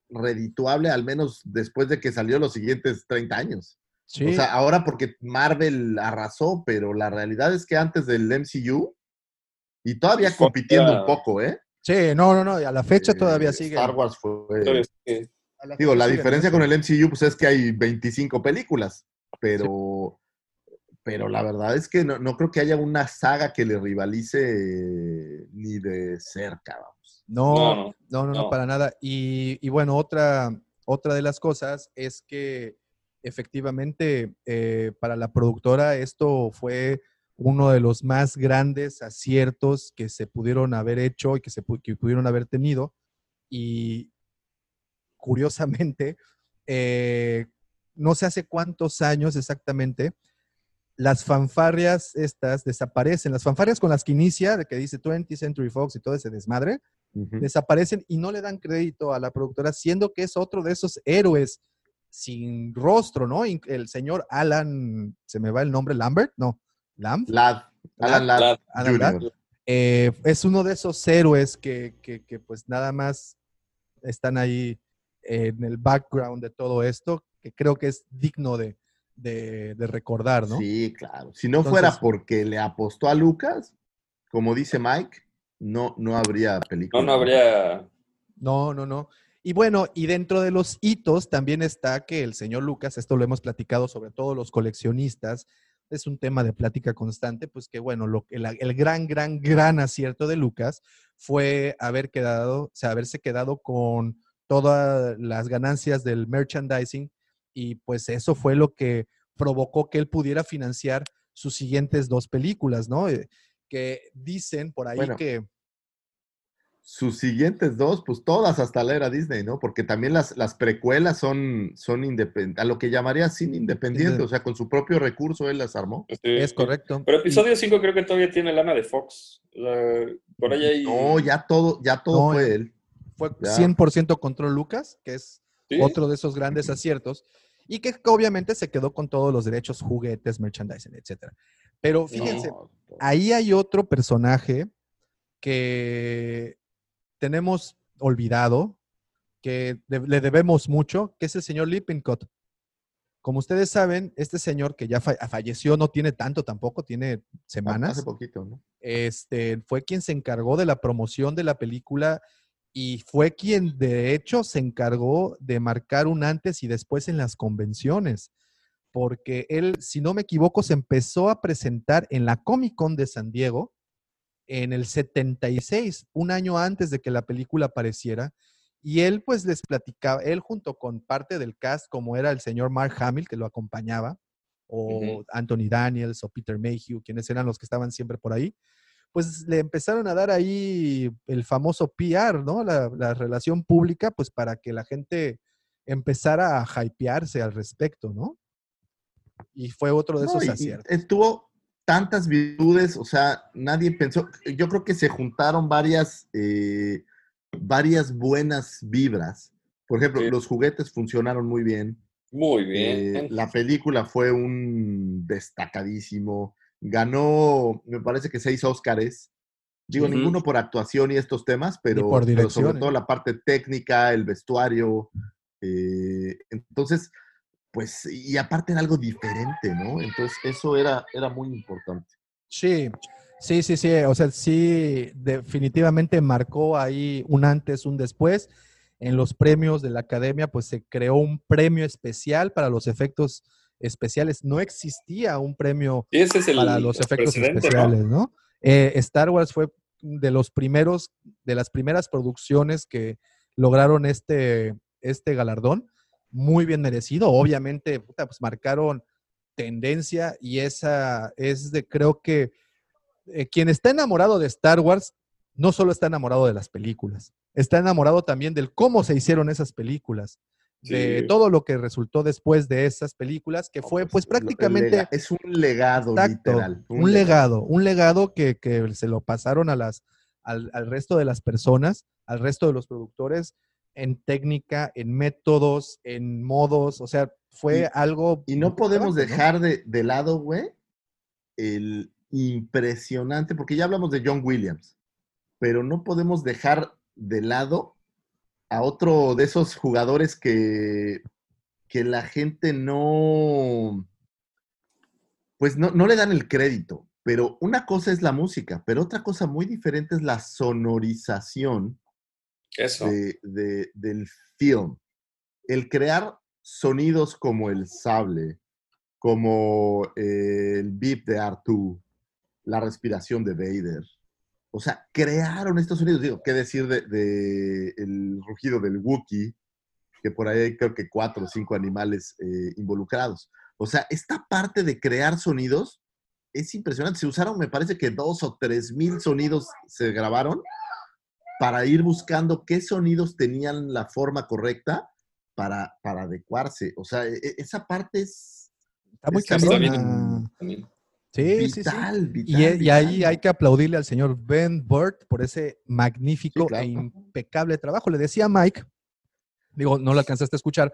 redituable, al menos después de que salió los siguientes 30 años. Sí, O sea, ahora porque Marvel arrasó, pero la realidad es que antes del MCU, y todavía Fox compitiendo era- un poco, ¿eh? sí, no, no, no, a la fecha Eh, todavía sigue. Star Wars fue... Entonces, eh, a la Digo, la sigue, diferencia ¿no? con el MCU pues es que hay 25 películas, pero, pero la verdad es que no, no creo que haya una saga que le rivalice ni de cerca, vamos. No, No, no, no, no, no, no. para nada. Y, y bueno, otra, otra de las cosas es que efectivamente eh, para la productora esto fue uno de los más grandes aciertos que se pudieron haber hecho y que se que pudieron haber tenido. Y curiosamente, eh, no sé hace cuántos años exactamente, las fanfarrias estas desaparecen. Las fanfarrias con las que inicia, de que dice 20th Century Fox y todo ese desmadre, desaparecen y no le dan crédito a la productora, siendo que es otro de esos héroes sin rostro, ¿no? El señor Alan, se me va el nombre, Lambert, no, Lamb, Ladd, Alan Ladd, Ladd. Alan Ladd. Jr. Eh, es uno de esos héroes que, que- que, pues nada más están ahí en el background de todo esto, que creo que es digno de, de- de recordar, ¿no? Sí, claro. Si no fuera porque le apostó a Lucas, como dice Mike, no, no habría película. no, no habría. No, no, no. Y bueno, y dentro de los hitos también está que el señor Lucas, esto lo hemos platicado sobre todo los coleccionistas, es un tema de plática constante, pues que bueno, lo, el, el gran, gran, gran acierto de Lucas fue haber quedado, o sea, haberse quedado con todas las ganancias del merchandising y pues eso fue lo que provocó que él pudiera financiar sus siguientes dos películas, ¿no? Eh, que dicen por ahí Bueno. que... Sus siguientes dos, pues todas hasta la era Disney, ¿no? Porque también las, las precuelas son, son independientes, a lo que llamaría cine independiente, Inde- o sea, con su propio recurso él las armó. este, Es correcto. Pero episodio 5 creo que todavía tiene lana de Fox. Por ahí hay. No, ya todo, ya todo No, fue él. fue Ya. 100% control Lucas, que es ¿Sí? otro de esos grandes aciertos, y que obviamente se quedó con todos los derechos, juguetes, merchandising, etcétera. Pero fíjense, No, ahí hay otro personaje que tenemos olvidado, que de- le debemos mucho, que es el señor Lippincott. Como ustedes saben, este señor que ya fa- falleció no tiene tanto tampoco, tiene semanas Hace poquito, ¿no? este, fue quien se encargó de la promoción de la película y fue quien de hecho se encargó de marcar un antes y después en las convenciones, porque él, si no me equivoco, se empezó a presentar en la Comic Con de San Diego en el 76, un año antes de que la película apareciera. Y él pues les platicaba, él junto con parte del cast, como era el señor Mark Hamill, que lo acompañaba, o Ujú. Anthony Daniels o Peter Mayhew, quienes eran los que estaban siempre por ahí, pues le empezaron a dar ahí el famoso PR, ¿no? La, la relación pública, pues para que la gente empezara a hypearse al respecto, ¿no? Y fue otro de No, esos y- y aciertos. estuvo tantas virtudes, o sea, nadie pensó, yo creo que se juntaron varias, eh, varias buenas vibras. Por ejemplo, Sí. los juguetes funcionaron muy bien. Muy bien. Eh, la película fue un destacadísimo. Ganó, me parece que seis Óscares. Digo, Ujú. ninguno por actuación y estos temas, pero, por pero sobre todo la parte técnica, el vestuario. eh, entonces, pues, y aparte era algo diferente, ¿no? Entonces, eso era, era muy importante. Sí, sí, sí, sí. O sea, sí, definitivamente marcó ahí un antes, un después. En los premios de la academia, pues se creó un premio especial para los efectos especiales. No existía un premio Sí, ese es el para los efectos especiales, ¿no? Eh, Star Wars fue de los primeros, de las primeras producciones que lograron este, este galardón, muy bien merecido. Obviamente, puta, pues marcaron tendencia y esa es de, creo que eh, quien está enamorado de Star Wars no solo está enamorado de las películas, está enamorado también del cómo se hicieron esas películas, de Sí. todo lo que resultó después de esas películas, que fue pues, pues prácticamente es un legado, Exacto, literal. un, legado, un legado que, que se lo pasaron a las, al, al resto de las personas, al resto de los productores, en técnica, en métodos, en modos, o sea, fue Y- algo... Y no podemos dejar de, de lado, güey, el impresionante, porque ya hablamos de John Williams, pero no podemos dejar de lado a otro de esos jugadores que, que la gente no, pues no, no le dan el crédito. Pero una cosa es la música, pero otra cosa muy diferente es la sonorización Eso. de- de- del film. El crear sonidos como el sable, como el beep de R2, la respiración de Vader. O sea, crearon estos sonidos. Digo, ¿qué decir de, de el rugido del Wookiee? Que por ahí hay creo que cuatro o cinco animales eh, involucrados. O sea, esta parte de crear sonidos es impresionante. Se usaron, me parece que dos o tres mil sonidos se grabaron para ir buscando qué sonidos tenían la forma correcta para, para adecuarse. O sea, e- e- esa parte es, Está muy es. También. Sí, sí, sí. vital, Y, vital, e- y ahí hay que aplaudirle al señor Ben Burt por ese magnífico Sí, claro. e impecable trabajo. Le decía a Mike, digo, no lo alcanzaste a escuchar,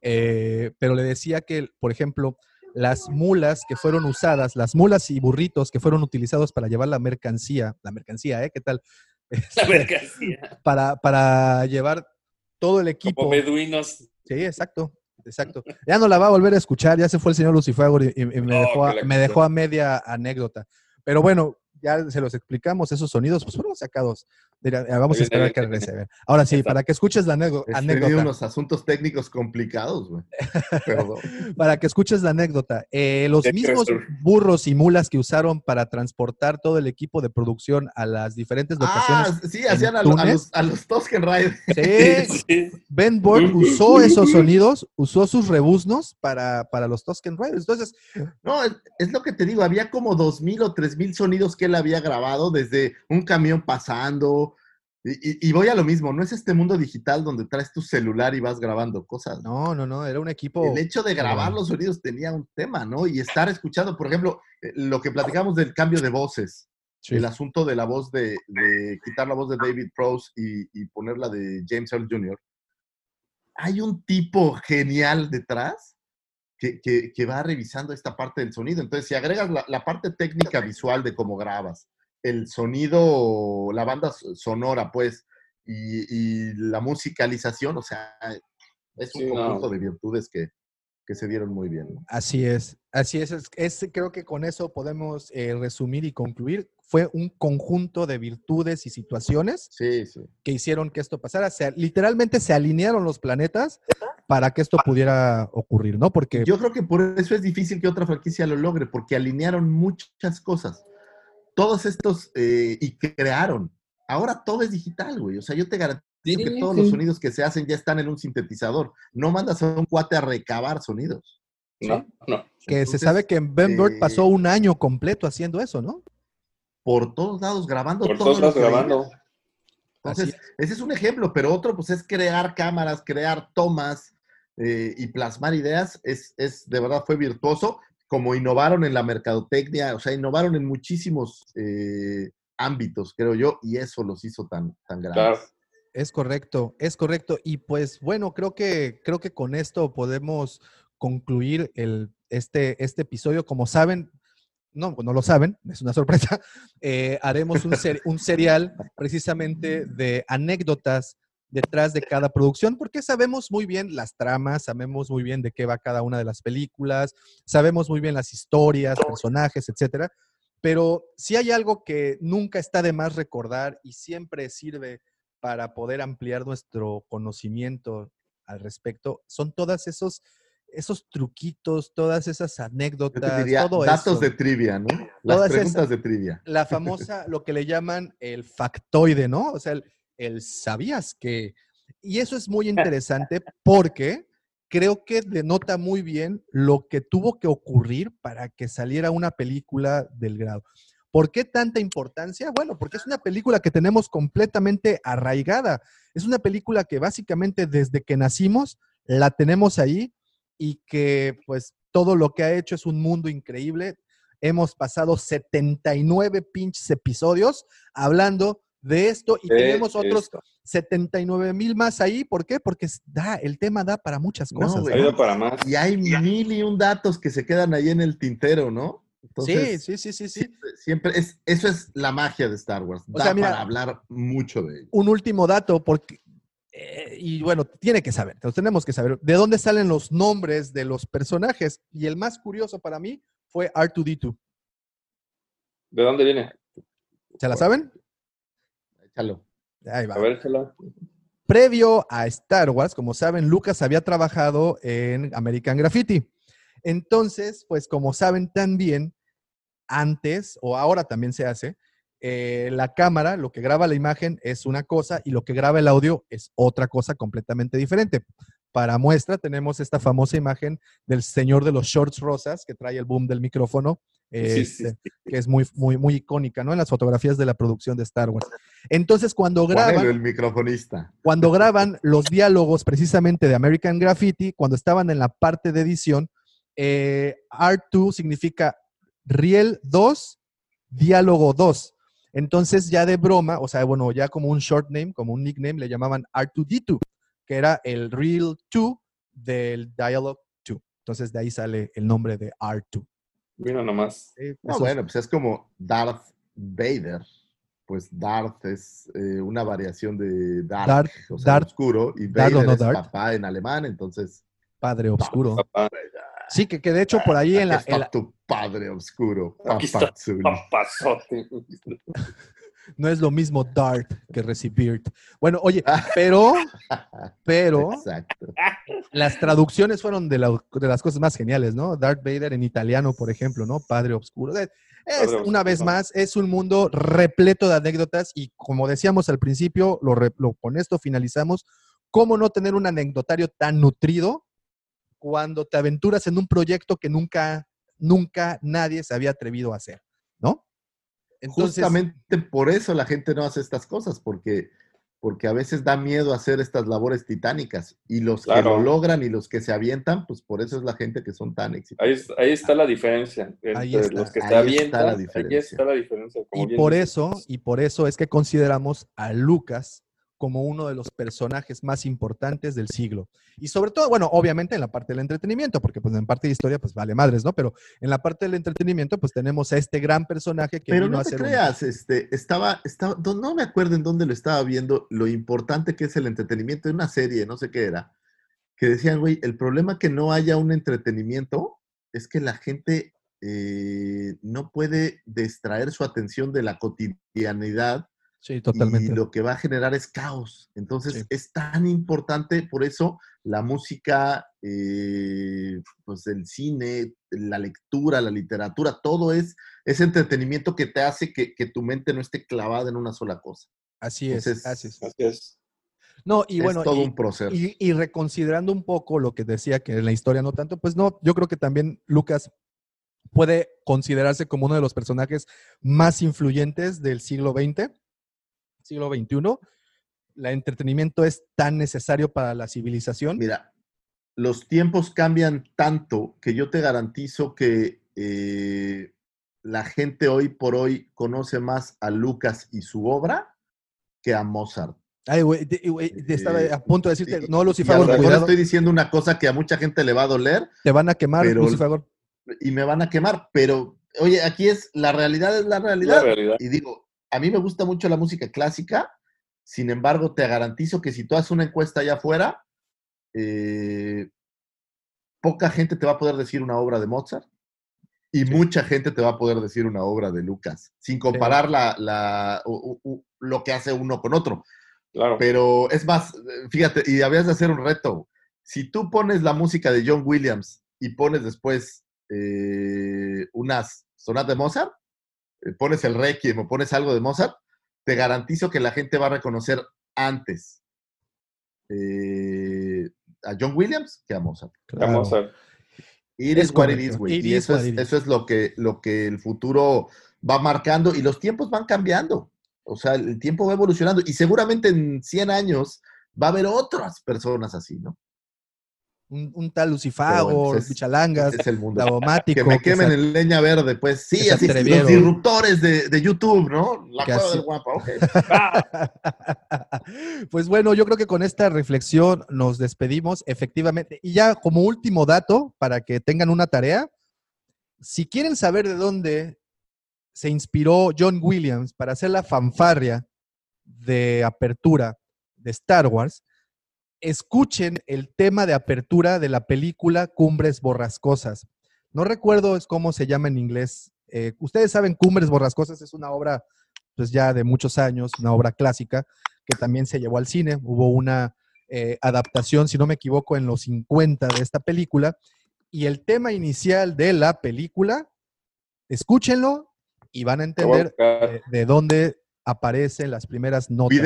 eh, pero le decía que, por ejemplo, las mulas que fueron usadas, las mulas y burritos que fueron utilizados para llevar la mercancía, la mercancía, ¿eh? ¿Qué tal? (laughs) La Este, mercancía. para, para llevar todo el equipo. Como beduinos. Sí, exacto, exacto. Ya no la va a volver a escuchar, ya se fue el señor Lucifago y, me, dejó me dejó a media anécdota. Pero bueno, ya se los explicamos, esos sonidos pues fueron sacados. Mira, eh, vamos a esperar que regrese. viene. a ver. Ahora sí, está. para que escuches la anécdo- He anécdota. unos asuntos técnicos complicados, güey. (laughs) Para que escuches la anécdota. eh, los mismos burros y mulas que usaron para transportar todo el equipo de producción a las diferentes Ah, locaciones. sí, en hacían a, los, a los Tosken Riders. Sí, Sí. Ben Burt usó esos sonidos, usó sus rebuznos para, para los Tusken Riders. Entonces, No, es, es lo que te digo, había como dos mil o tres mil sonidos que él había grabado desde un camión pasando. Y, y- voy a lo mismo, no es este mundo digital donde traes tu celular y vas grabando cosas. no, no, no, era un equipo. El hecho de grabar los sonidos tenía un tema, ¿no? Y estar escuchando, por ejemplo, eh, lo que platicamos del cambio de voces, Sí. el asunto de la voz de, de quitar la voz de David Prowse y, y poner la de James Earl Jr. Hay un tipo genial detrás que, que- que va revisando esta parte del sonido. Entonces, si agregas la, la parte técnica visual de cómo grabas, el sonido, la banda so- sonora, pues, y, y la musicalización, o sea, es un Sí, no. conjunto de virtudes que, que se dieron muy bien. ¿no? Así es, así es, es, es- creo que con eso podemos eh, resumir y concluir. Fue un conjunto de virtudes y situaciones Sí, sí. que hicieron que esto pasara. Se, literalmente se alinearon los planetas para que esto pudiera ocurrir, ¿no? Porque Yo creo que por eso es difícil que otra franquicia lo logre, porque alinearon muchas cosas. Todos estos, eh, y crearon. Ahora todo es digital, güey. O sea, yo te garantizo Sí, que todos sí. los sonidos que se hacen ya están en un sintetizador. No mandas a un cuate a recabar sonidos. No, no. que se sabe que Ben Burt eh, pasó un año completo haciendo eso, ¿no? Por todos lados grabando Por todo todos lados grabando. Entonces, ese es un ejemplo, pero otro, pues es crear cámaras, crear tomas eh, y plasmar ideas. Es, es, de verdad, fue virtuoso. Como innovaron en la mercadotecnia, o sea, innovaron en muchísimos eh, ámbitos, creo yo, y eso los hizo tan, tan grandes. Claro. Es correcto, es correcto. Y pues bueno, creo que, creo que con esto podemos concluir el, este, este episodio. Como saben, no, no lo saben, es una sorpresa, (laughs) eh, haremos un, ser- un serial precisamente de anécdotas detrás de cada producción, porque sabemos muy bien las tramas, sabemos muy bien de qué va cada una de las películas, sabemos muy bien las historias, personajes, etcétera. Pero si hay algo que nunca está de más recordar y siempre sirve para poder ampliar nuestro conocimiento al respecto, son todas esos, esos truquitos, todas esas anécdotas, te diría todo datos eso. de trivia, ¿no? Las Todas preguntas esas- de trivia. La famosa, lo que le llaman el factoide, ¿no? O sea, el, el sabías que. Y eso es muy (laughs) interesante porque creo que denota muy bien lo que tuvo que ocurrir para que saliera una película del grado. ¿Por qué tanta importancia? Bueno, porque es una película que tenemos completamente arraigada. Es una película que básicamente desde que nacimos la tenemos ahí y que pues todo lo que ha hecho es un mundo increíble. Hemos pasado 79 pinches episodios hablando de esto y De tenemos otros esto. 79 mil más ahí. ¿Por qué? Porque da, el tema da para muchas No, cosas. más. Y hay mil y un datos que se quedan ahí en el tintero, ¿no? Entonces, sí, sí, sí, sí, sí. Siempre, siempre es, eso es la magia de Star Wars. O Da sea, mira- para hablar mucho de ello. Un último dato, porque, eh, y bueno, tiene que saber, entonces tenemos que saber de dónde salen los nombres de los personajes. Y el más curioso para mí fue R2D2. ¿De dónde viene? ¿Se la saben? Échalo. Ahí va. A ver. Previo a Star Wars, como saben, Lucas había trabajado en American Graffiti. Entonces, pues como saben también, antes o ahora también se hace, eh, la cámara, lo que graba la imagen es una cosa y lo que graba el audio es otra cosa completamente diferente. Para muestra tenemos esta famosa imagen del señor de los shorts rosas que trae el boom del micrófono, Sí, sí, este, que es muy, muy, muy icónica, ¿no? En las fotografías de la producción de Star Wars. Entonces, cuando graban... El microfonista. Cuando graban los diálogos precisamente de American Graffiti, cuando estaban en la parte de edición, eh, R2 significa Riel 2, diálogo 2. Entonces ya de broma, o sea, bueno, ya como un short name, como un nickname, le llamaban R2D2, que era el Real 2 del Dialogue 2. Entonces de ahí sale el nombre de R2. Mira nomás. Eh, No, bueno, pues es como Darth Vader. Pues Darth es eh, una variación de Dark, Darth- o sea, Darth- oscuro, y Vader no es Darth. papá en alemán, entonces Padre Oscuro. Papá. Sí, que, que de hecho por ahí en la, aquí está en la- tu padre oscuro, Aquí está. Papazote. (laughs) no es lo mismo Dart que recibir. Bueno, oye, pero, (laughs) pero Exacto. las traducciones fueron de, la- de las cosas más geniales, ¿no? Darth Vader en italiano, por ejemplo, ¿no? Padre Obscuro. Es, Padre una vez más, es un mundo repleto de anécdotas y como decíamos al principio, lo, lo- con esto finalizamos, ¿cómo no tener un anecdotario tan nutrido cuando te aventuras en un proyecto que nunca, nunca nadie se había atrevido a hacer. Justamente por eso la gente no hace estas cosas, porque, porque a veces da miedo hacer estas labores titánicas. Y los que lo logran y los que se avientan, pues por eso es la gente que son tan exitosos. Ahí, es- ahí está la diferencia. Entre Ahí está. los que se Ahí está la avientan, ahí diferencia. está la diferencia. como Y por eso, y por eso es que consideramos a Lucas como uno de los personajes más importantes del siglo. Y sobre todo, bueno, obviamente en la parte del entretenimiento, porque pues en parte de historia pues vale madres, ¿no? Pero en la parte del entretenimiento pues tenemos a este gran personaje que Pero vino no a te un- creas, este, estaba, estaba, no no me acuerdo en dónde lo estaba viendo, lo importante que es el entretenimiento de una serie, no sé qué era, que decían, güey, el problema que no haya un entretenimiento es que la gente eh, no puede distraer su atención de la cotidianidad Sí, totalmente. y lo que va a generar es caos. Entonces Sí. es tan importante, por eso la música, eh, pues el cine, la lectura, la literatura, todo es, es entretenimiento que te hace que, que tu mente no esté clavada en una sola cosa. Así es, Entonces, así es. Así es. No, y es bueno, todo y- un proceso. Y, y reconsiderando un poco lo que decía que en la historia no tanto, pues no, yo creo que también Lucas puede considerarse como uno de los personajes más influyentes del siglo XX, siglo XXI. El entretenimiento es tan necesario para la civilización. Mira, los tiempos cambian tanto que yo te garantizo que eh, la gente hoy por hoy conoce más a Lucas y su obra que a Mozart. Ay, güey, de- güey, de- estaba Eh, a punto de decirte, y- no, Lucifer, estoy diciendo una cosa que a mucha gente le va a doler te van a quemar, pero- Lucifer. y me van a quemar, pero oye, aquí es, la realidad es la realidad. La realidad. Y digo, a mí me gusta mucho la música clásica, sin embargo, te garantizo que si tú haces una encuesta allá afuera, eh, poca gente te va a poder decir una obra de Mozart y mucha gente te va a poder decir una obra de Lucas, sin comparar la, lo que hace uno con otro. Claro. Pero es más, fíjate, y habías de hacer un reto. Si tú pones la música de John Williams y pones después eh, unas sonatas de Mozart, pones el Requiem o pones algo de Mozart, te garantizo que la gente va a reconocer antes eh, a John Williams que a Mozart. Claro. A ver. It Es is what it correcto. is, güey. It Y eso es, eso es lo que, lo que el futuro va marcando y los tiempos van cambiando. O sea, el tiempo va evolucionando y seguramente en 100 años va a haber otras personas así, ¿no? Un, un tal Lucifago, bueno, los es- el mundo. Que me que quemen se- en leña verde, pues que sí, así, los disruptores de, de YouTube, ¿no? La Que cueva así- del guapa, ok. (laughs) Pues bueno, yo creo que con esta reflexión nos despedimos, efectivamente. Y ya como último dato, para que tengan una tarea, si quieren saber de dónde se inspiró John Williams para hacer la fanfarria de apertura de Star Wars, escuchen el tema de apertura de la película Cumbres Borrascosas. No recuerdo es cómo se llama en inglés. Eh, Ustedes saben, Cumbres Borrascosas es una obra pues ya de muchos años, una obra clásica que también se llevó al cine. Hubo una eh, adaptación, si no me equivoco, en los 50 de esta película. Y el tema inicial de la película, escúchenlo y van a entender eh, de dónde aparecen las primeras notas.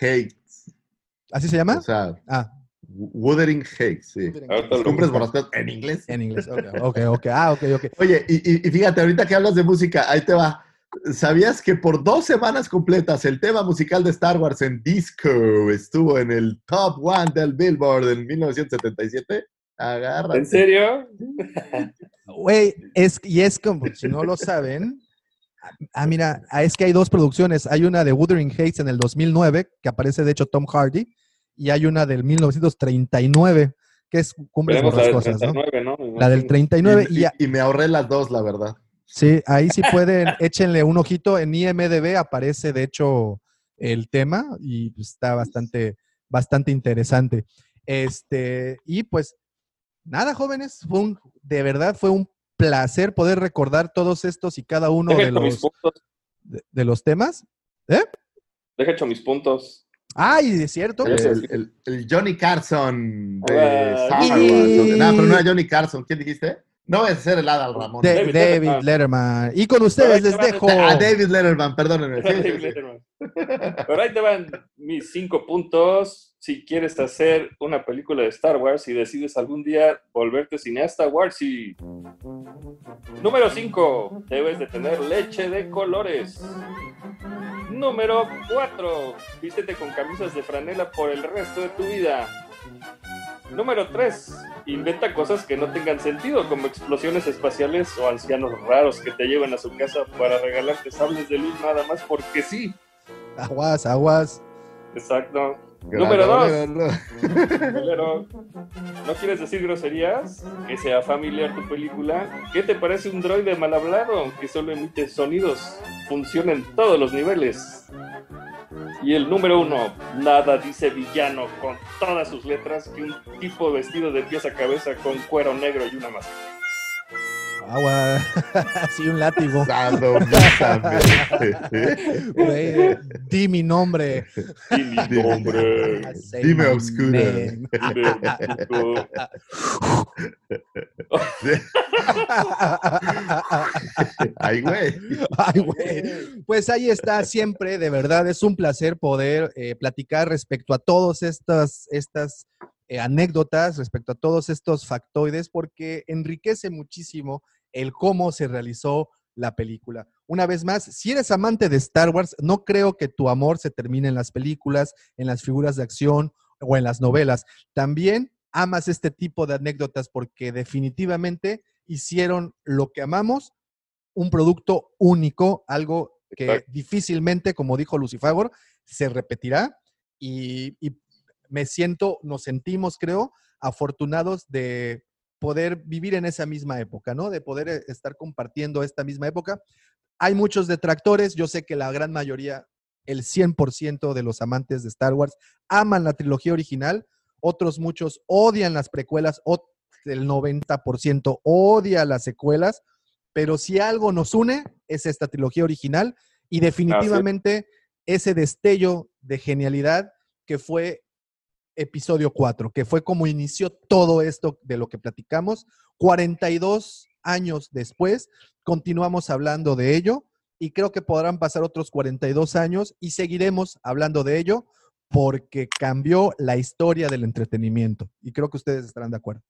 Heights. ¿Así se llama? O sea, Ah, Wuthering Heights, sí. Cumbres borrascosas en inglés. en inglés. Ok, ok, ok. Ah, ok, ok. Oye, y, y- y fíjate, ahorita que hablas de música, ahí te va. ¿Sabías que por dos semanas completas el tema musical de Star Wars en disco estuvo en el top one del Billboard en 1977? Agárrate. ¿En serio? Güey, es, y es como, si no lo saben, ah, mira, ah, es que hay dos producciones. Hay una de Wuthering Heights en el 2009, que aparece de hecho Tom Hardy, y hay una del 1939, que es Cumbres Veremos la del Borrascosas, ¿no? 39, ¿no? La del imagino. 39, y, Y, me ahorré las dos, la verdad. sí, ahí sí pueden, (laughs) échenle un ojito. En IMDB aparece de hecho el tema y está bastante, bastante interesante. Este, y pues nada, jóvenes, fue un, de verdad fue un placer poder recordar todos estos y cada uno Deja de los, puntos. de, de los temas. ¿Eh? Deja hecho mis puntos. Ay, es cierto. El, el- el Johnny Carson de Star y- Wars. No, pero no era Johnny Carson. ¿Quién dijiste? No es ser el Adal Ramón. De- David David, Letterman. Letterman. Y con ustedes les dejo. va Ah, David Letterman, perdónenme. Sí, (laughs) sí, David sí. Letterman. Pero ahí te van mis cinco puntos. Si quieres hacer una película de Star Wars y decides algún día volverte cineasta Wars y Número 5. Debes de tener leche de colores. Número 4. Vístete con camisas de franela por el resto de tu vida. Número 3. Inventa cosas que no tengan sentido, como explosiones espaciales o ancianos raros que te lleven a su casa para regalarte sables de luz nada más porque sí. Aguas, aguas. Exacto. Número dos. ¿No quieres decir groserías? Que sea familiar tu película. ¿Qué te parece un droide mal hablado que solo emite sonidos? Funciona en todos los niveles. Y el número uno, nada dice villano con todas sus letras que un tipo vestido de pies a cabeza con cuero negro y una máscara. Agua. (laughs) Así un látigo. Güey, di mi nombre. Y mi nombre. Dime, obscuro. Ay, güey. Ay, güey. Pues ahí está siempre, de verdad, es un placer poder eh, platicar respecto a todas estas, estas eh, anécdotas, respecto a todos estos factoides, porque enriquece muchísimo el cómo se realizó la película. Una vez más, si eres amante de Star Wars, no creo que tu amor se termine en las películas, en las figuras de acción o en las novelas. También amas este tipo de anécdotas porque definitivamente hicieron lo que amamos, un producto único, algo que Exacto. difícilmente, como dijo Lucifagor, se repetirá y, y me siento, nos sentimos, creo, afortunados de poder vivir en esa misma época, ¿no? De poder eh, estar compartiendo esta misma época. Hay muchos detractores, yo sé que la gran mayoría, el 100% de los amantes de Star Wars aman la trilogía original, otros muchos odian las precuelas, el 90% odia las secuelas, pero si algo nos une es esta trilogía original y definitivamente ese destello de genialidad que fue episodio 4, que fue como inició todo esto de lo que platicamos. 42 años después, continuamos hablando de ello y creo que podrán pasar otros 42 años y seguiremos hablando de ello porque cambió la historia del entretenimiento y creo que ustedes estarán de acuerdo.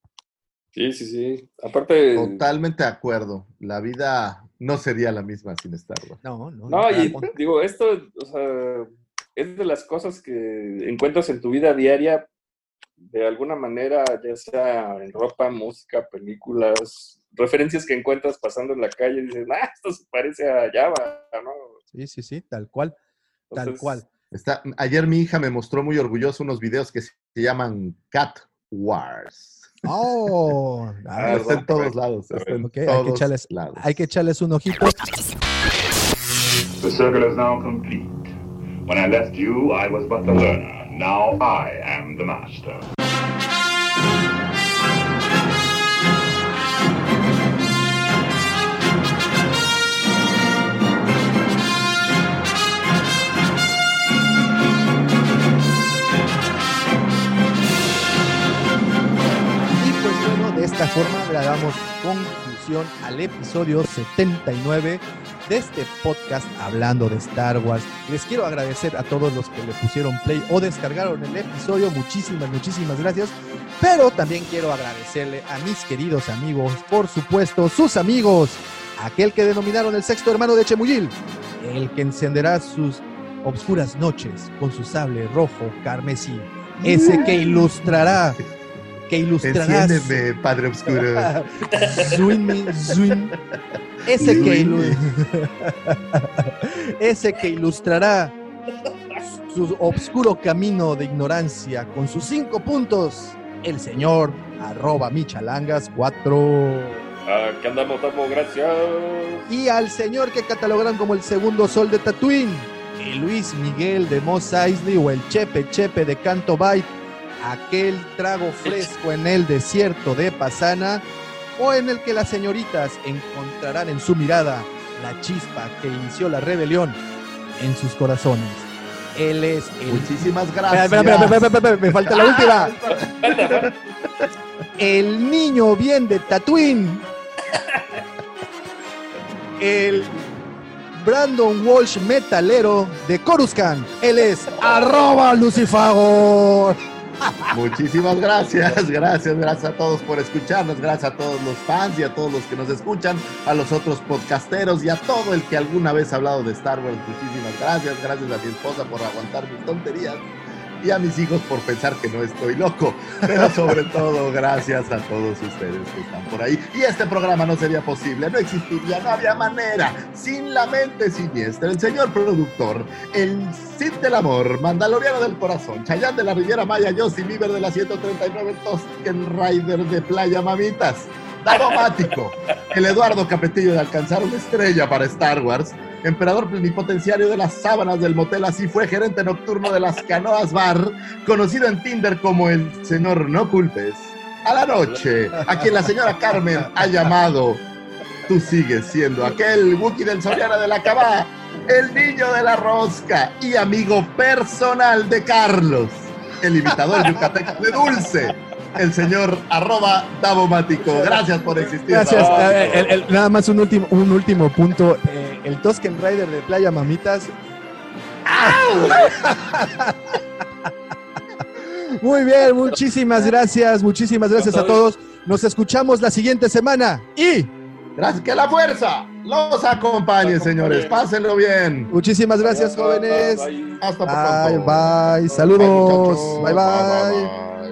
Sí, sí, sí. Aparte, Totalmente de acuerdo. La vida no sería la misma sin Star Wars. No, no. No, y no, digo, esto, o sea, es de las cosas que encuentras en tu vida diaria de alguna manera, ya sea en ropa, música, películas, referencias que encuentras pasando en la calle, dices, ah, esto se parece a Java, ¿no? Sí, sí, sí, tal cual. Tal cual. Está, ayer mi hija me mostró muy orgulloso unos videos que se llaman Cat Wars. Oh, (laughs) Ah, está en todos lados. Está en Ok, hay que echarles- lados. hay que echarles un ojito. The circle is now complete. When I left you, I was but the learner. Now I am the master. Y pues bueno, de esta forma le damos conclusión al episodio 79 de este podcast hablando de Star Wars. Les quiero agradecer a todos los que le pusieron play o descargaron el episodio. Muchísimas, muchísimas gracias. Pero también quiero agradecerle a mis queridos amigos, por supuesto, sus amigos, aquel que denominaron el sexto hermano de Chemuyil, el que encenderá sus obscuras noches con su sable rojo carmesí, ese que ilustrará, que ilustrará Enciéndeme, Padre (laughs) zwin. Ese que, Zwin. ilu- (laughs) ese que ilustrará su obscuro camino de ignorancia con sus cinco puntos, el señor arroba michalangas 4. Ah, que andamos, estamos, gracias. Y al señor que catalogaron como el segundo sol de Tatooine, el Luis Miguel de Mos Eisley o el Chepe Chepe de Canto Bight, aquel trago fresco en el desierto de Pasana, o en el que las señoritas encontrarán en su mirada la chispa que inició la rebelión en sus corazones. Él es el Muchísimas gracias. espera, espera, espera, espera, espera, me falta la última. (laughs) El niño bien de Tatooine. El Brandon Walsh metalero de Coruscant. Él es arroba Lucifagor. Muchísimas gracias, (laughs) gracias, gracias a todos por escucharnos, gracias a todos los fans y a todos los que nos escuchan, a los otros podcasteros y a todo el que alguna vez ha hablado de Star Wars. Muchísimas gracias, gracias a mi esposa por aguantar mis tonterías y a mis hijos por pensar que no estoy loco, pero sobre (laughs) todo gracias a todos ustedes que están por ahí. Y este programa no sería posible, no existiría, no había manera, sin la mente siniestra, el señor productor, el Cid del Amor, Mandaloriano del Corazón, Chayán de la Riviera Maya, Justin Bieber de la 139, Tosken Rider de Playa Mamitas, Dagomático, el Eduardo Capetillo de alcanzar una estrella para Star Wars, emperador plenipotenciario de las sábanas del motel, así fue gerente nocturno de las canoas bar, conocido en Tinder como el señor No Culpes, a la noche, a quien la señora Carmen ha llamado, tú sigues siendo aquel Wookiee del Soriana de la Cabá, el niño de la rosca y amigo personal de Carlos, el imitador yucateco de Dulce, el señor arroba Davomático. Gracias por existir. Gracias. Davomático. El- el- nada más un último, un último punto. Eh, el Tosken Rider de Playa Mamitas. Muy bien, muchísimas gracias, muchísimas gracias a todos. Nos escuchamos la siguiente semana y Gracias, que la fuerza los acompañe, señores. Pásenlo bien. muchísimas gracias, jóvenes. Bye. Hasta Bye, pronto. bye. Saludos. Bye, bye. bye.